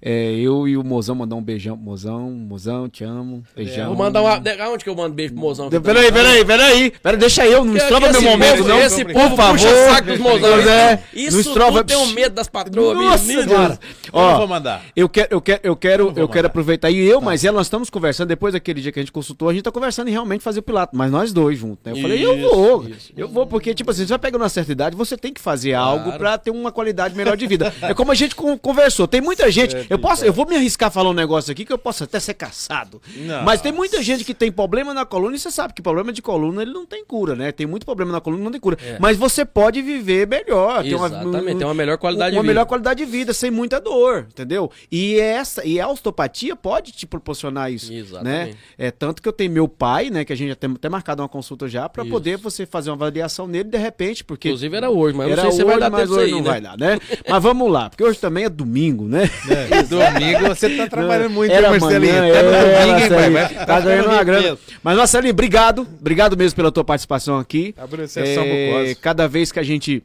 D: é, eu e o Mozão mandar um beijão pro Mozão, Mozão, te amo, beijão.
A: Vou mandar uma. de- Aonde que eu mando beijo pro mozão?
D: Peraí, peraí, peraí, peraí, deixa eu, não estrova meu momento
A: povo-
D: não,
A: Esse
C: Por
A: povo
D: favor.
A: puxa saco dos mozão.
D: Pois é, não
A: Isso
D: estrova-
A: tudo tem um medo das patroas.
D: Nossa,
A: menino.
D: Deus.
C: Eu não
D: Ó,
C: vou mandar.
D: Eu quero, eu quero, eu quero, eu quero aproveitar. E eu, mas ela, nós estamos conversando, depois daquele dia que a gente consultou, a gente tá conversando em realmente fazer o Pilates, mas nós dois juntos, né? Eu falei, eu
A: Isso,
D: vou,
A: isso.
D: eu vou, porque, tipo assim, você vai pegando uma certa idade, você você tem que fazer algo pra ter uma qualidade melhor de vida. É como a gente con- conversou. Tem muita gente. Eu posso, eu vou me arriscar a falar um negócio aqui que eu posso até ser caçado.
C: Não.
D: Mas tem muita gente que tem problema na coluna e você sabe que problema de coluna ele não tem cura, né? Tem muito problema na coluna, não tem cura. Mas você pode viver melhor, ter uma,
A: Exatamente, ter uma melhor qualidade de
D: uma
A: vida.
D: melhor qualidade de vida, sem muita dor, entendeu? E essa e a osteopatia pode te proporcionar isso,
A: Exatamente.
D: né? É tanto que eu tenho meu pai, né, que a gente já tem até marcado uma consulta já
A: Isso.
D: poder você fazer uma avaliação nele de repente, porque
A: Inclusive era hoje, mas
D: era
A: não sei se vai
D: hoje,
A: dar
D: mas
A: tempo
D: hoje
A: aí,
D: não
A: né?
D: vai dar, né? mas vamos lá, porque hoje também é domingo, né?
C: Domingo você tá trabalhando muito,
D: Era
C: Marcelinho?
D: amanhã, é,
C: domingo, hein, pai? Vai
D: tá
C: ficar
D: ganhando uma grana.
C: mesmo.
D: Mas Marcelinho, obrigado, obrigado mesmo pela tua participação aqui.
C: Abriu
D: É,
C: Cosmo.
D: cada vez que a gente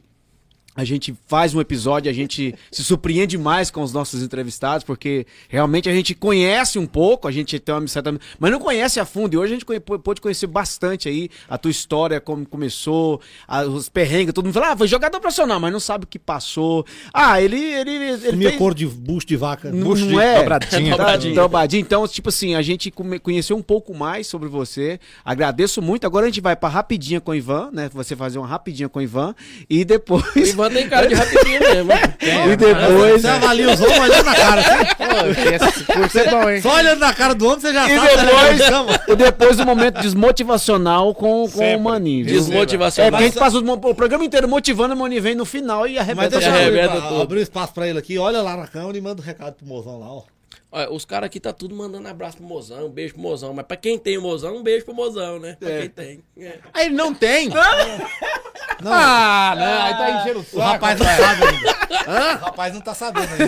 D: a gente faz um episódio, a gente se surpreende mais com os nossos entrevistados, porque realmente a gente conhece um pouco, a gente tem uma certa. Mas não conhece a fundo. E hoje a gente pôde conhecer bastante aí a tua história, como começou, a- os perrengues. Todo mundo fala, ah, foi jogador profissional, mas não sabe o que passou. Ah, ele. ele, ele
B: Comia
D: fez-
B: cor de bucho de vaca.
D: não,
C: Bucho de
D: não é
C: dobradinha.
A: Dobradinha.
D: dobradinha. Então, tipo assim, a gente conheceu um pouco mais sobre você. Agradeço muito. Agora a gente vai pra rapidinha com o Ivan, né? Você fazer uma rapidinha com o Ivan e depois
A: O Ivan tem cara de rapidinho mesmo.
D: e depois
B: Você avalia os homens olhando na cara. Assim.
C: Pô, esse curso é bom, hein?
B: Só olhando na cara do homem, você já
D: e
B: sabe. se ele é
D: depois,
B: de cama.
D: e depois o momento desmotivacional com, com o Maninho. viu? É,
A: Desmotivacional.
D: porque a gente passa o, o programa inteiro motivando, o Maninho vem no final e
B: Mas
D: arrebenta.
B: deixa
A: Já
B: eu
A: arrebenta
B: abrir, abrir um espaço pra ele aqui. Olha lá na câmera e manda um recado pro mozão lá, ó.
A: Olha, os caras aqui tá tudo mandando abraço pro mozão, um beijo pro mozão. Mas pra quem tem o mozão, um beijo pro mozão, né? Pra quem tem. É.
C: Aí ele não tem. Ah, não, aí tá enchendo o
B: O
C: saco.
B: rapaz não sabe ainda. O rapaz não tá sabendo ainda.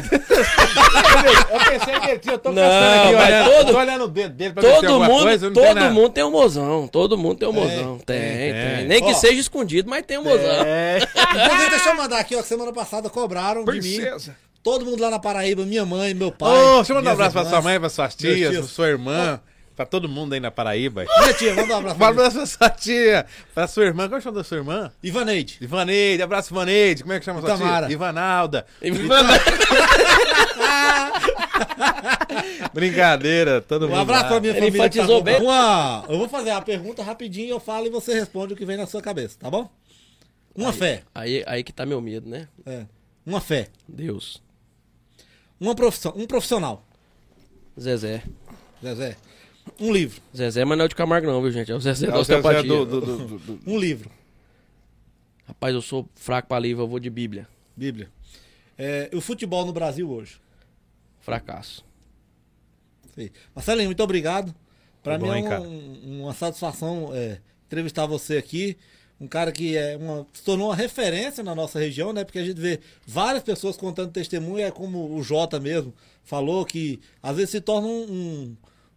C: Eu pensei que ele tinha, eu tô
A: Não,
C: caçando aqui, olhando,
A: todo-
C: tô olhando o dedo dele pra ver se tem
A: Todo mundo,
C: coisa, não tem
A: todo
C: nada.
A: mundo tem um mozão. Todo mundo tem um mozão. Tem,
B: tem,
A: tem.
C: tem.
A: Nem que seja escondido, mas tem um mozão.
D: É.
B: Inclusive, deixa eu mandar aqui, ó, que semana passada cobraram de mim. Todo mundo lá na Paraíba, minha mãe, meu pai.
C: Ô, deixa eu mandar um abraço pra
B: irmãs.
C: sua mãe, pra suas tias, pra sua irmã, pra todo mundo aí na Paraíba.
B: Minha tia, manda um abraço
C: Um
B: pra mim.
C: abraço pra sua tia, pra sua irmã. Qual é o nome da sua irmã?
B: Ivaneide.
C: Ivaneide, abraço Ivaneide. Como é que chama sua
B: Itamara.
C: tia? Ivanalda.
A: Ivan-
C: Brincadeira, todo mundo.
B: Um abraço
C: lá.
B: pra minha
A: Ele
B: família. tá
A: enfatizou
B: acompanhando.
A: bem.
B: Uma... Eu vou fazer a pergunta rapidinho, eu falo e você responde o que vem na sua cabeça, tá bom? Uma fé.
A: Aí, aí que tá meu medo, né?
B: É. Uma fé.
A: Deus.
B: Uma profissão. Um profissional.
A: Zezé.
B: Zezé. Um livro.
A: Zezé, mas não é o de Camargo, não, viu, gente? É o Zezé
C: É
A: da
C: o Zezé
A: osteopatia.
C: do- do- do- do- do-
B: Um livro.
A: Rapaz, eu sou fraco pra livro, eu vou de Bíblia.
B: Bíblia. É, o futebol no Brasil hoje.
A: Fracasso.
B: Sim. Marcelinho, muito obrigado. Pra
C: Tá
B: mim
C: bom,
B: é
C: hein,
B: um-
C: cara?
B: uma satisfação é, entrevistar você aqui. Um cara que é uma, se tornou uma referência na nossa região, né? Porque a gente vê várias pessoas contando testemunho, é como o Jota mesmo falou, que às vezes se torna um,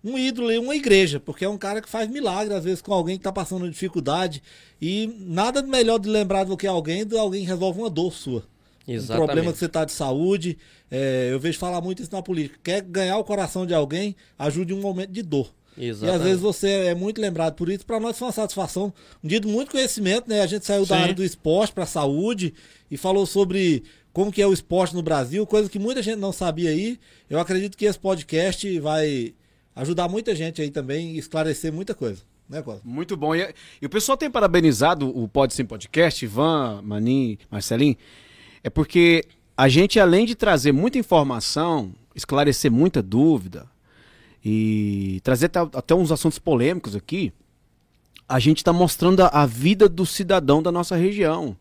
B: um, um ídolo e uma igreja, porque é um cara que faz milagre, às vezes, com alguém que tá passando dificuldade. E nada melhor de lembrar do que alguém, do alguém que resolve uma dor sua. Um
A: Exatamente.
B: problema que você está de saúde. é, eu vejo falar muito isso na política. Quer ganhar o coração de alguém, ajude em um momento de dor. E às
A: Exatamente.
B: vezes você é muito lembrado por isso. Para nós foi uma satisfação. Um dia de muito conhecimento, né? A gente saiu da
C: Sim.
B: área do esporte para a saúde e falou sobre como que é o esporte no Brasil, coisa que muita gente não sabia aí. Eu acredito que esse podcast vai ajudar muita gente aí também e esclarecer muita coisa. Né, Cosmo?
D: Muito bom. E, e o pessoal tem parabenizado o Pode Sim Podcast, Ivan, Manin, Marcelinho, é porque a gente, além de trazer muita informação, esclarecer muita dúvida e trazer até, até uns assuntos polêmicos aqui, a gente está mostrando a, a vida do cidadão da nossa região,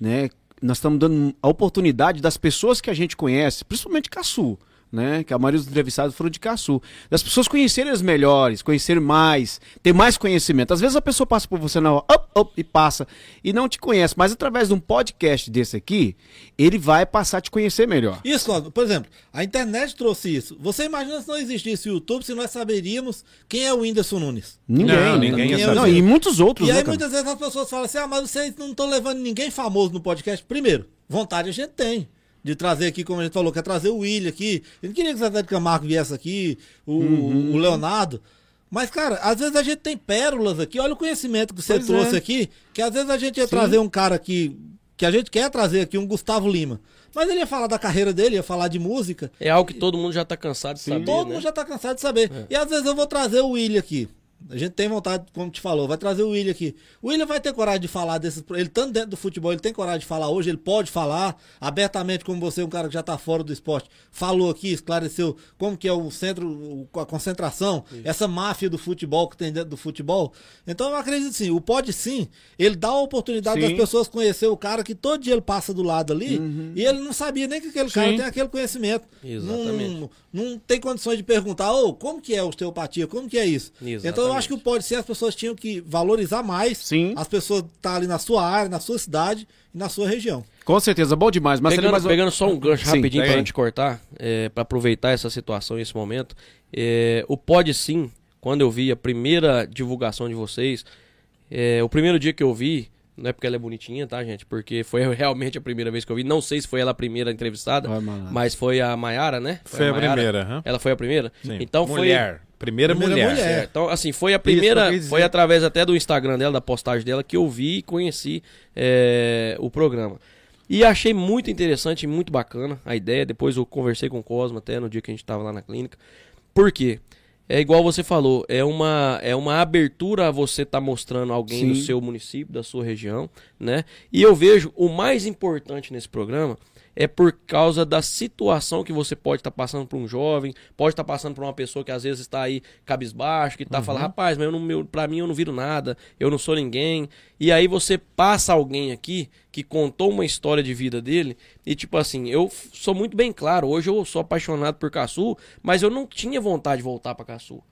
D: né? Nós estamos dando a oportunidade das pessoas que a gente conhece, principalmente Caçu, né? Que a maioria dos entrevistados foram de Caçu. Das pessoas conhecerem as melhores, conhecerem mais, ter mais conhecimento. Às vezes a pessoa passa por você na rua, op, op, e passa, e não te conhece, mas através de um podcast desse aqui, ele vai passar a te conhecer melhor.
B: Isso, Cosmo. por exemplo, a internet trouxe isso. Você imagina se não existisse o YouTube, se nós saberíamos quem é o Whindersson Nunes.
D: Ninguém,
C: Não, ninguém
B: ia
D: Não,
B: saber.
D: e muitos outros,
B: E
D: né,
B: aí
D: cara?
B: muitas vezes as pessoas falam assim: ah, mas vocês não estão levando ninguém famoso no podcast. Primeiro, vontade a gente tem. De trazer aqui, como a gente falou, quer trazer o William aqui. Ele queria que o Zé de Camargo viesse aqui, o,
D: Uhum.
B: o Leonardo. Mas, cara, às vezes a gente tem pérolas aqui. Olha o conhecimento que você
D: Pois
B: trouxe
D: é.
B: aqui. Que às vezes a gente ia trazer um cara aqui, que a gente quer trazer aqui, um Gustavo Lima. Mas ele ia falar da carreira dele, ia falar de música.
A: É algo que todo mundo já tá cansado de saber,
B: Todo
A: né?
B: mundo já tá cansado de saber. E às vezes eu vou trazer o William aqui. A gente tem vontade, como te falou, vai trazer o William aqui. O William vai ter coragem de falar desses. Ele estando dentro do futebol, ele tem coragem de falar hoje, ele pode falar abertamente, como você, um cara que já está fora do esporte, falou aqui, esclareceu como que é o centro, a concentração, essa máfia do futebol que tem dentro do futebol. Então eu acredito sim, o pode sim, ele dá a oportunidade
D: Sim.
B: das pessoas conhecer o cara que todo dia ele passa do lado ali e ele não sabia nem que aquele cara
D: Sim.
B: tem aquele conhecimento.
A: Exatamente.
B: Não, não tem condições de perguntar, ô, como que é osteopatia, como que é isso?
A: Exatamente.
B: Então eu acho que o pode ser as pessoas tinham que valorizar mais
D: Sim.
B: as pessoas que estão ali na sua área, na sua cidade e na sua região.
D: Com certeza, bom demais. Mas
A: pegando,
D: mais...
A: pegando só um gancho
D: Sim,
A: rapidinho para
C: aí.
A: não te cortar, é, para aproveitar essa situação e esse momento, é, o Pode Sim, quando eu vi a primeira divulgação de vocês, é, o primeiro dia que eu vi, não é porque ela é bonitinha, tá, gente? Porque foi realmente a primeira vez que eu vi. Não sei se foi ela a primeira entrevistada,
D: Vai,
A: mas foi a Maiara, né?
C: Foi a
A: Maiara.
C: primeira.
A: Ela foi a primeira?
C: Sim.
A: Então foi.
C: Primeira,
B: Primeira
C: mulher.
B: mulher.
A: É, então, assim, foi a
C: Isso
A: primeira.
C: dizer.
A: Foi através até do Instagram dela, da postagem dela, que eu vi e conheci é, o programa. E achei muito interessante e muito bacana a ideia. Depois eu conversei com o Cosmo até no dia que a gente tava lá na clínica. Por quê? É igual você falou, é uma, é uma abertura a você estar mostrando alguém do
D: Sim.
A: seu município, da sua região, né? E eu vejo o mais importante nesse programa é por causa da situação que você pode estar passando para um jovem, pode estar passando para uma pessoa que às vezes está aí cabisbaixo, que está falando, rapaz, mas eu não, meu, pra mim eu não viro nada, eu não sou ninguém. E aí você passa alguém aqui que contou uma história de vida dele e tipo assim, eu sou muito bem claro, hoje eu sou apaixonado por Caçu, mas eu não tinha vontade de voltar para Caçu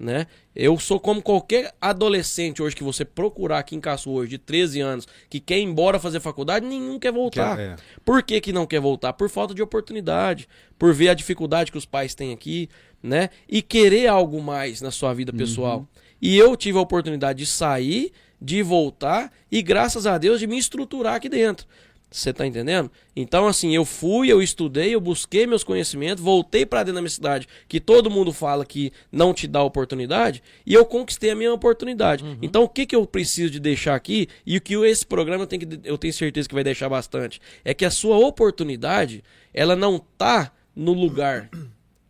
A: né? Eu sou como qualquer adolescente hoje que você procurar aqui em Caçu hoje, de 13 anos, que quer ir embora fazer faculdade, nenhum quer voltar.
C: Quer, é.
A: Por que, que não quer voltar? Por falta de oportunidade, por ver a dificuldade que os pais têm aqui, né? E querer algo mais na sua vida pessoal. E eu tive a oportunidade de sair, de voltar e, graças a Deus, de me estruturar aqui dentro. Você tá entendendo? Então, assim, eu fui, eu estudei, eu busquei meus conhecimentos, voltei pra dentro da minha cidade, que todo mundo fala que não te dá oportunidade, e eu conquistei a minha oportunidade. Então, o que, que eu preciso de deixar aqui, e o que esse programa tem que, eu tenho certeza que vai deixar bastante, é que a sua oportunidade, ela não tá no lugar,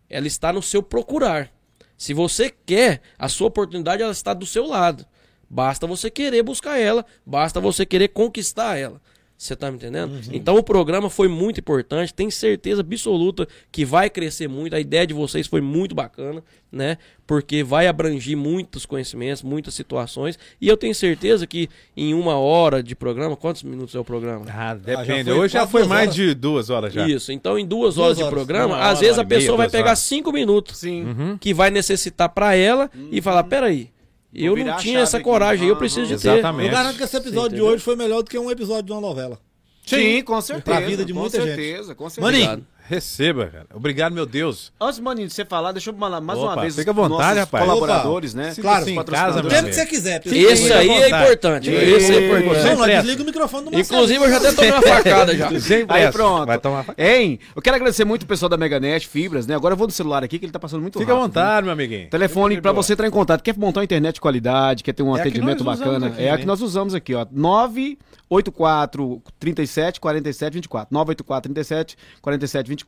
A: ela está no seu procurar. Se você quer, a sua oportunidade ela está do seu lado. Basta você querer buscar ela, basta você querer conquistar ela. Você tá me entendendo? Então o programa foi muito importante, tenho certeza absoluta que vai crescer muito. A ideia de vocês foi muito bacana, né? Porque vai abranger muitos conhecimentos, muitas situações. E eu tenho certeza que em uma hora de programa, quantos minutos é o programa?
C: Ah,
B: Ah,
C: depende.
B: já foi
C: Hoje já foi mais
B: horas.
C: de duas horas já.
A: Isso. Então, em duas,
B: Duas
A: horas de
B: horas.
A: programa,
C: Uma
A: às
C: hora,
A: vezes a
C: hora e meia,
A: pessoa vai pegar
C: horas.
A: cinco minutos
D: Sim.
A: que vai necessitar pra ela e falar: peraí, eu não tinha essa
D: aqui.
A: coragem, eu
D: Aham.
A: preciso de ter.
C: Exatamente.
B: Eu garanto que esse episódio de hoje foi melhor do que um episódio de uma novela.
D: Sim, com certeza.
B: Pra vida de
D: com
B: muita gente.
D: certeza, Com certeza,
B: Maninho.
C: Receba, cara. Obrigado, meu Deus.
D: Antes, maninho, de você falar, deixa eu mandar mais
C: Opa,
D: uma vez
C: fica à
D: os
C: vontade, rapaz.
D: colaboradores, né?
C: Sinta-se
B: Claro,
C: em
D: patrocinadores.
C: casa, meu
B: que você quiser.
C: Fica à
A: aí é importante.
D: Isso.
A: Esse é
B: Não,
A: importante.
B: nós desliga o microfone do Marcelo.
A: Inclusive, eu já até tomei uma facada já.
C: Sem
D: Aí pronto.
C: Vai tomar
D: Hein? Eu quero agradecer muito o pessoal da Meganet, Fibras, né? Agora eu vou no celular aqui que ele tá passando muito
C: Fica à
D: rápido. né?
C: vontade, meu amiguinho.
D: Telefone
C: Fica
D: pra você entrar em contato. Quer montar uma internet de qualidade, quer ter um
C: É a que
D: atendimento
C: nós usamos
D: bacana?
C: aqui,
D: é a
C: né?
D: que nós usamos aqui, ó. 984 37 47 24. 984 37 47 24.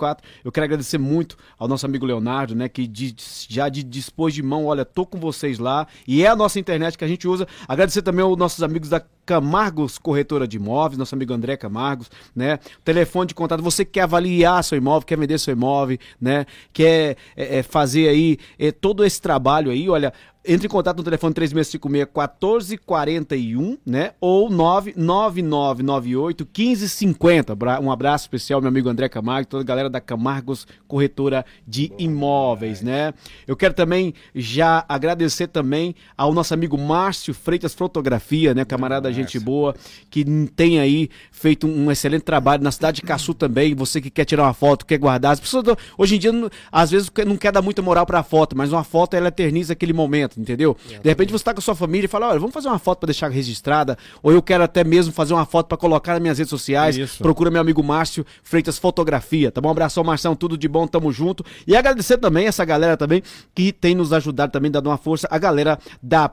D: Eu quero agradecer muito ao nosso amigo Leonardo, né? Que de- já de, dispôs de mão, olha, tô com vocês lá. E é a nossa internet que a gente usa. Agradecer também aos nossos amigos da Camargos Corretora de Imóveis, nosso amigo André Camargos, né? Telefone de contato, você que quer avaliar seu imóvel, quer vender seu imóvel, né? Quer é, é, fazer aí é, todo esse trabalho aí, olha, entre em contato no telefone 3656-1441, né? Ou 99998-1550. Bra- Um abraço especial, meu amigo André Camargo, toda a galera da Camargos Corretora de Imóveis, né? Eu quero também já agradecer também ao nosso amigo Márcio Freitas Fotografia, né? Camarada gente boa, que tem aí feito um excelente trabalho na cidade de Caçu também. Você que quer tirar uma foto, quer guardar. As pessoas, hoje em dia, às vezes, não quer dar muita moral pra foto, mas uma foto, ela eterniza aquele momento, entendeu? De repente você tá com a sua família e fala, olha, vamos fazer uma foto pra deixar registrada, ou eu quero até mesmo fazer uma foto pra colocar nas minhas redes sociais.
C: Isso.
D: Procura meu amigo Márcio Freitas Fotografia, tá bom? Um abração, Marção, tudo de bom, tamo junto. E agradecer também essa galera também que tem nos ajudado também, dando uma força, a galera da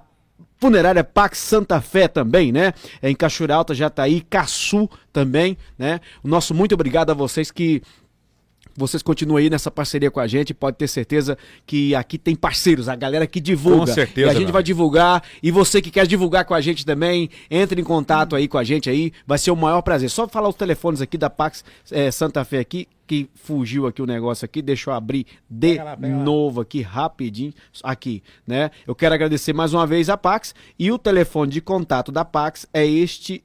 D: Funerária Pax Santa Fé também, né? É em Cachoeira Alta, Jataí, Caçu também, né? O nosso muito obrigado a vocês que vocês continuem aí nessa parceria com a gente. Pode ter certeza que aqui tem parceiros, a galera que divulga.
C: Com certeza,
D: E a gente vai divulgar. E você que quer divulgar com a gente também, entre em contato aí com a gente aí. Vai ser o maior prazer. Só falar os telefones aqui da Pax eh, Santa Fé aqui, que fugiu aqui o negócio aqui. Deixa eu abrir de
C: Pega lá, pega lá.
D: novo aqui, rapidinho. Aqui, né? Eu quero agradecer mais uma vez a Pax. E o telefone de contato da Pax é este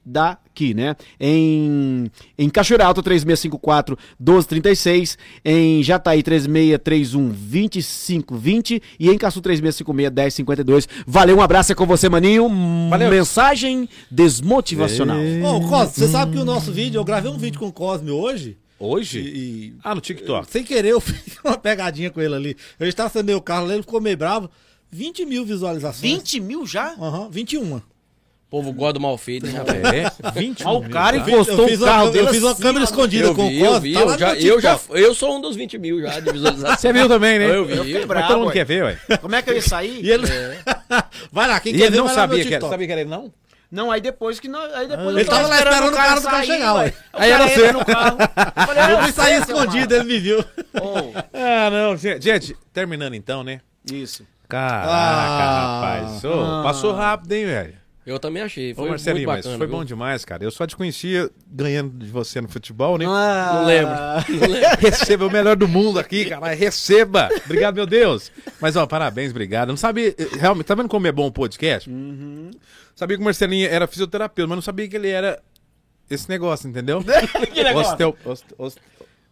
D: daqui, né? Em, em Cachoeira Alta, 3654 1236. Em Jataí, 3631 2520. E em Caçu, 3656 1052. Valeu, um abraço é com você, maninho.
C: Valeu.
D: Mensagem desmotivacional.
B: Ô, Cosme, você sabe que o nosso vídeo, eu gravei um vídeo com o Cosme hoje.
C: Hoje?
B: E, e-
C: Ah, no TikTok.
B: sem querer, eu fiz uma pegadinha com ele ali. Eu estava sendo meu carro, ele ficou meio bravo. 20 mil visualizações.
D: 20 mil já?
B: Aham, 21.
A: O povo gosta do mal feito, né, rapaz?
C: É, 20
D: Ó, o cara
B: Eu
D: encostou
B: eu fiz
D: o carro
B: eu
D: dele
B: fiz uma
D: assim,
B: câmera escondida
A: Eu
B: com
A: vi,
B: o
A: eu
B: Cosme.
A: vi,
B: tá
A: eu já,
B: meu
A: eu já, eu sou um dos 20 mil já de visualização.
C: Você viu também, né?
A: Eu vi.
D: Eu fiquei
C: Mas
D: bravo,
C: todo mundo
D: ué.
C: quer ver, ué.
D: Como é que eu ia sair?
B: E ele... vai lá, quem
C: E
B: quer
C: ele
B: ver,
C: não sabia que era.
B: TikTok.
C: Sabia que era ele, não?
D: Não, aí depois que nós, aí depois eu
B: Ele tava lá esperando o cara do carro chegar, ué.
D: Aí era você no carro. Eu falei,
B: Eu
D: "Ah,
B: fui sair escondido, ele me viu.
D: mal." Oh,
C: Ah, não. Gente, terminando então, né?
D: isso.
C: Caraca,
B: Ah.
C: rapaz. Passou rápido, hein, velho?
A: Eu também achei.
C: Ô,
A: Foi
C: Marcelinho,
A: muito
C: mas
A: bacana.
C: foi
A: viu?
C: bom demais, cara. Eu só te conhecia ganhando de você no futebol, né?
D: Ah.
A: Não lembro. Não lembro.
C: Receba o melhor do mundo aqui, cara. Receba. Obrigado, meu Deus. Mas, ó, parabéns, obrigado. Não sabia, eh, realmente, tá vendo como é bom o podcast? Sabia que o Marcelinho era fisioterapeuta, mas não sabia que ele era esse negócio, entendeu?
D: Que negócio?
C: Osteo, ost, ost,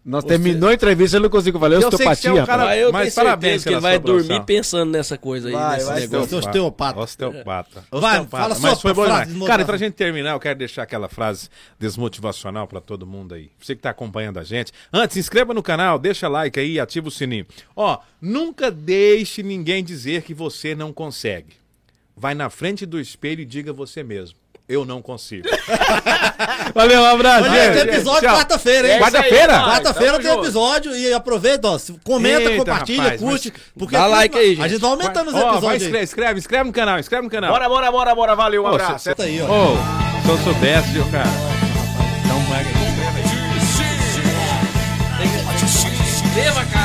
D: Nós terminou a entrevista, eu não consigo falar.
C: Eu sei que você é
D: Osteopatia,
C: um cara-.
A: Mas eu
C: Mas
A: tenho
C: parabéns
A: que ele vai dormir pensando nessa coisa aí,
D: Vai,
A: nesse
D: vai,
A: negócio.
B: Osteopata.
C: Osteopata.
B: Vai,
C: Osteopata.
B: fala
C: Mas
B: sua
C: foi bom
B: frase.
C: Cara, e pra gente terminar, eu quero deixar aquela frase desmotivacional pra todo mundo aí. Você que tá acompanhando a gente. Antes, se inscreva no canal, deixa like aí e ativa o sininho. Ó, nunca deixe ninguém dizer que você não consegue. Vai na frente do espelho e diga você mesmo. Eu não consigo. Valeu, um abraço,
B: Olha,
C: gente.
B: tem episódio quarta-feira, hein?
D: É aí,
C: Quarta-feira?
D: vai,
B: Quarta-feira tem
D: junto.
B: episódio e aproveita, ó. Comenta,
C: Eita,
B: compartilha,
C: rapaz,
B: curte. Porque
A: Dá like aí,
B: A
A: gente.
B: gente vai aumentando os
C: Ó, vai,
B: episódios. aí.
C: escreve, escreve, inscreve no canal, inscreve no canal.
D: Bora, bora, bora, bora. Valeu, um
C: Ô,
D: abraço.
C: cê-
B: Tá aí, ó.
C: Ô, se eu soubesse, viu, cara? Então vai,
A: Leva, caralho.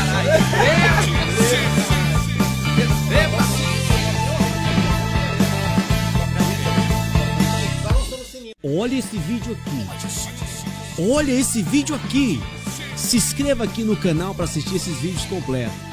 E: Olha esse vídeo aqui. Olha esse vídeo aqui. Se inscreva aqui no canal para assistir esses vídeos completos.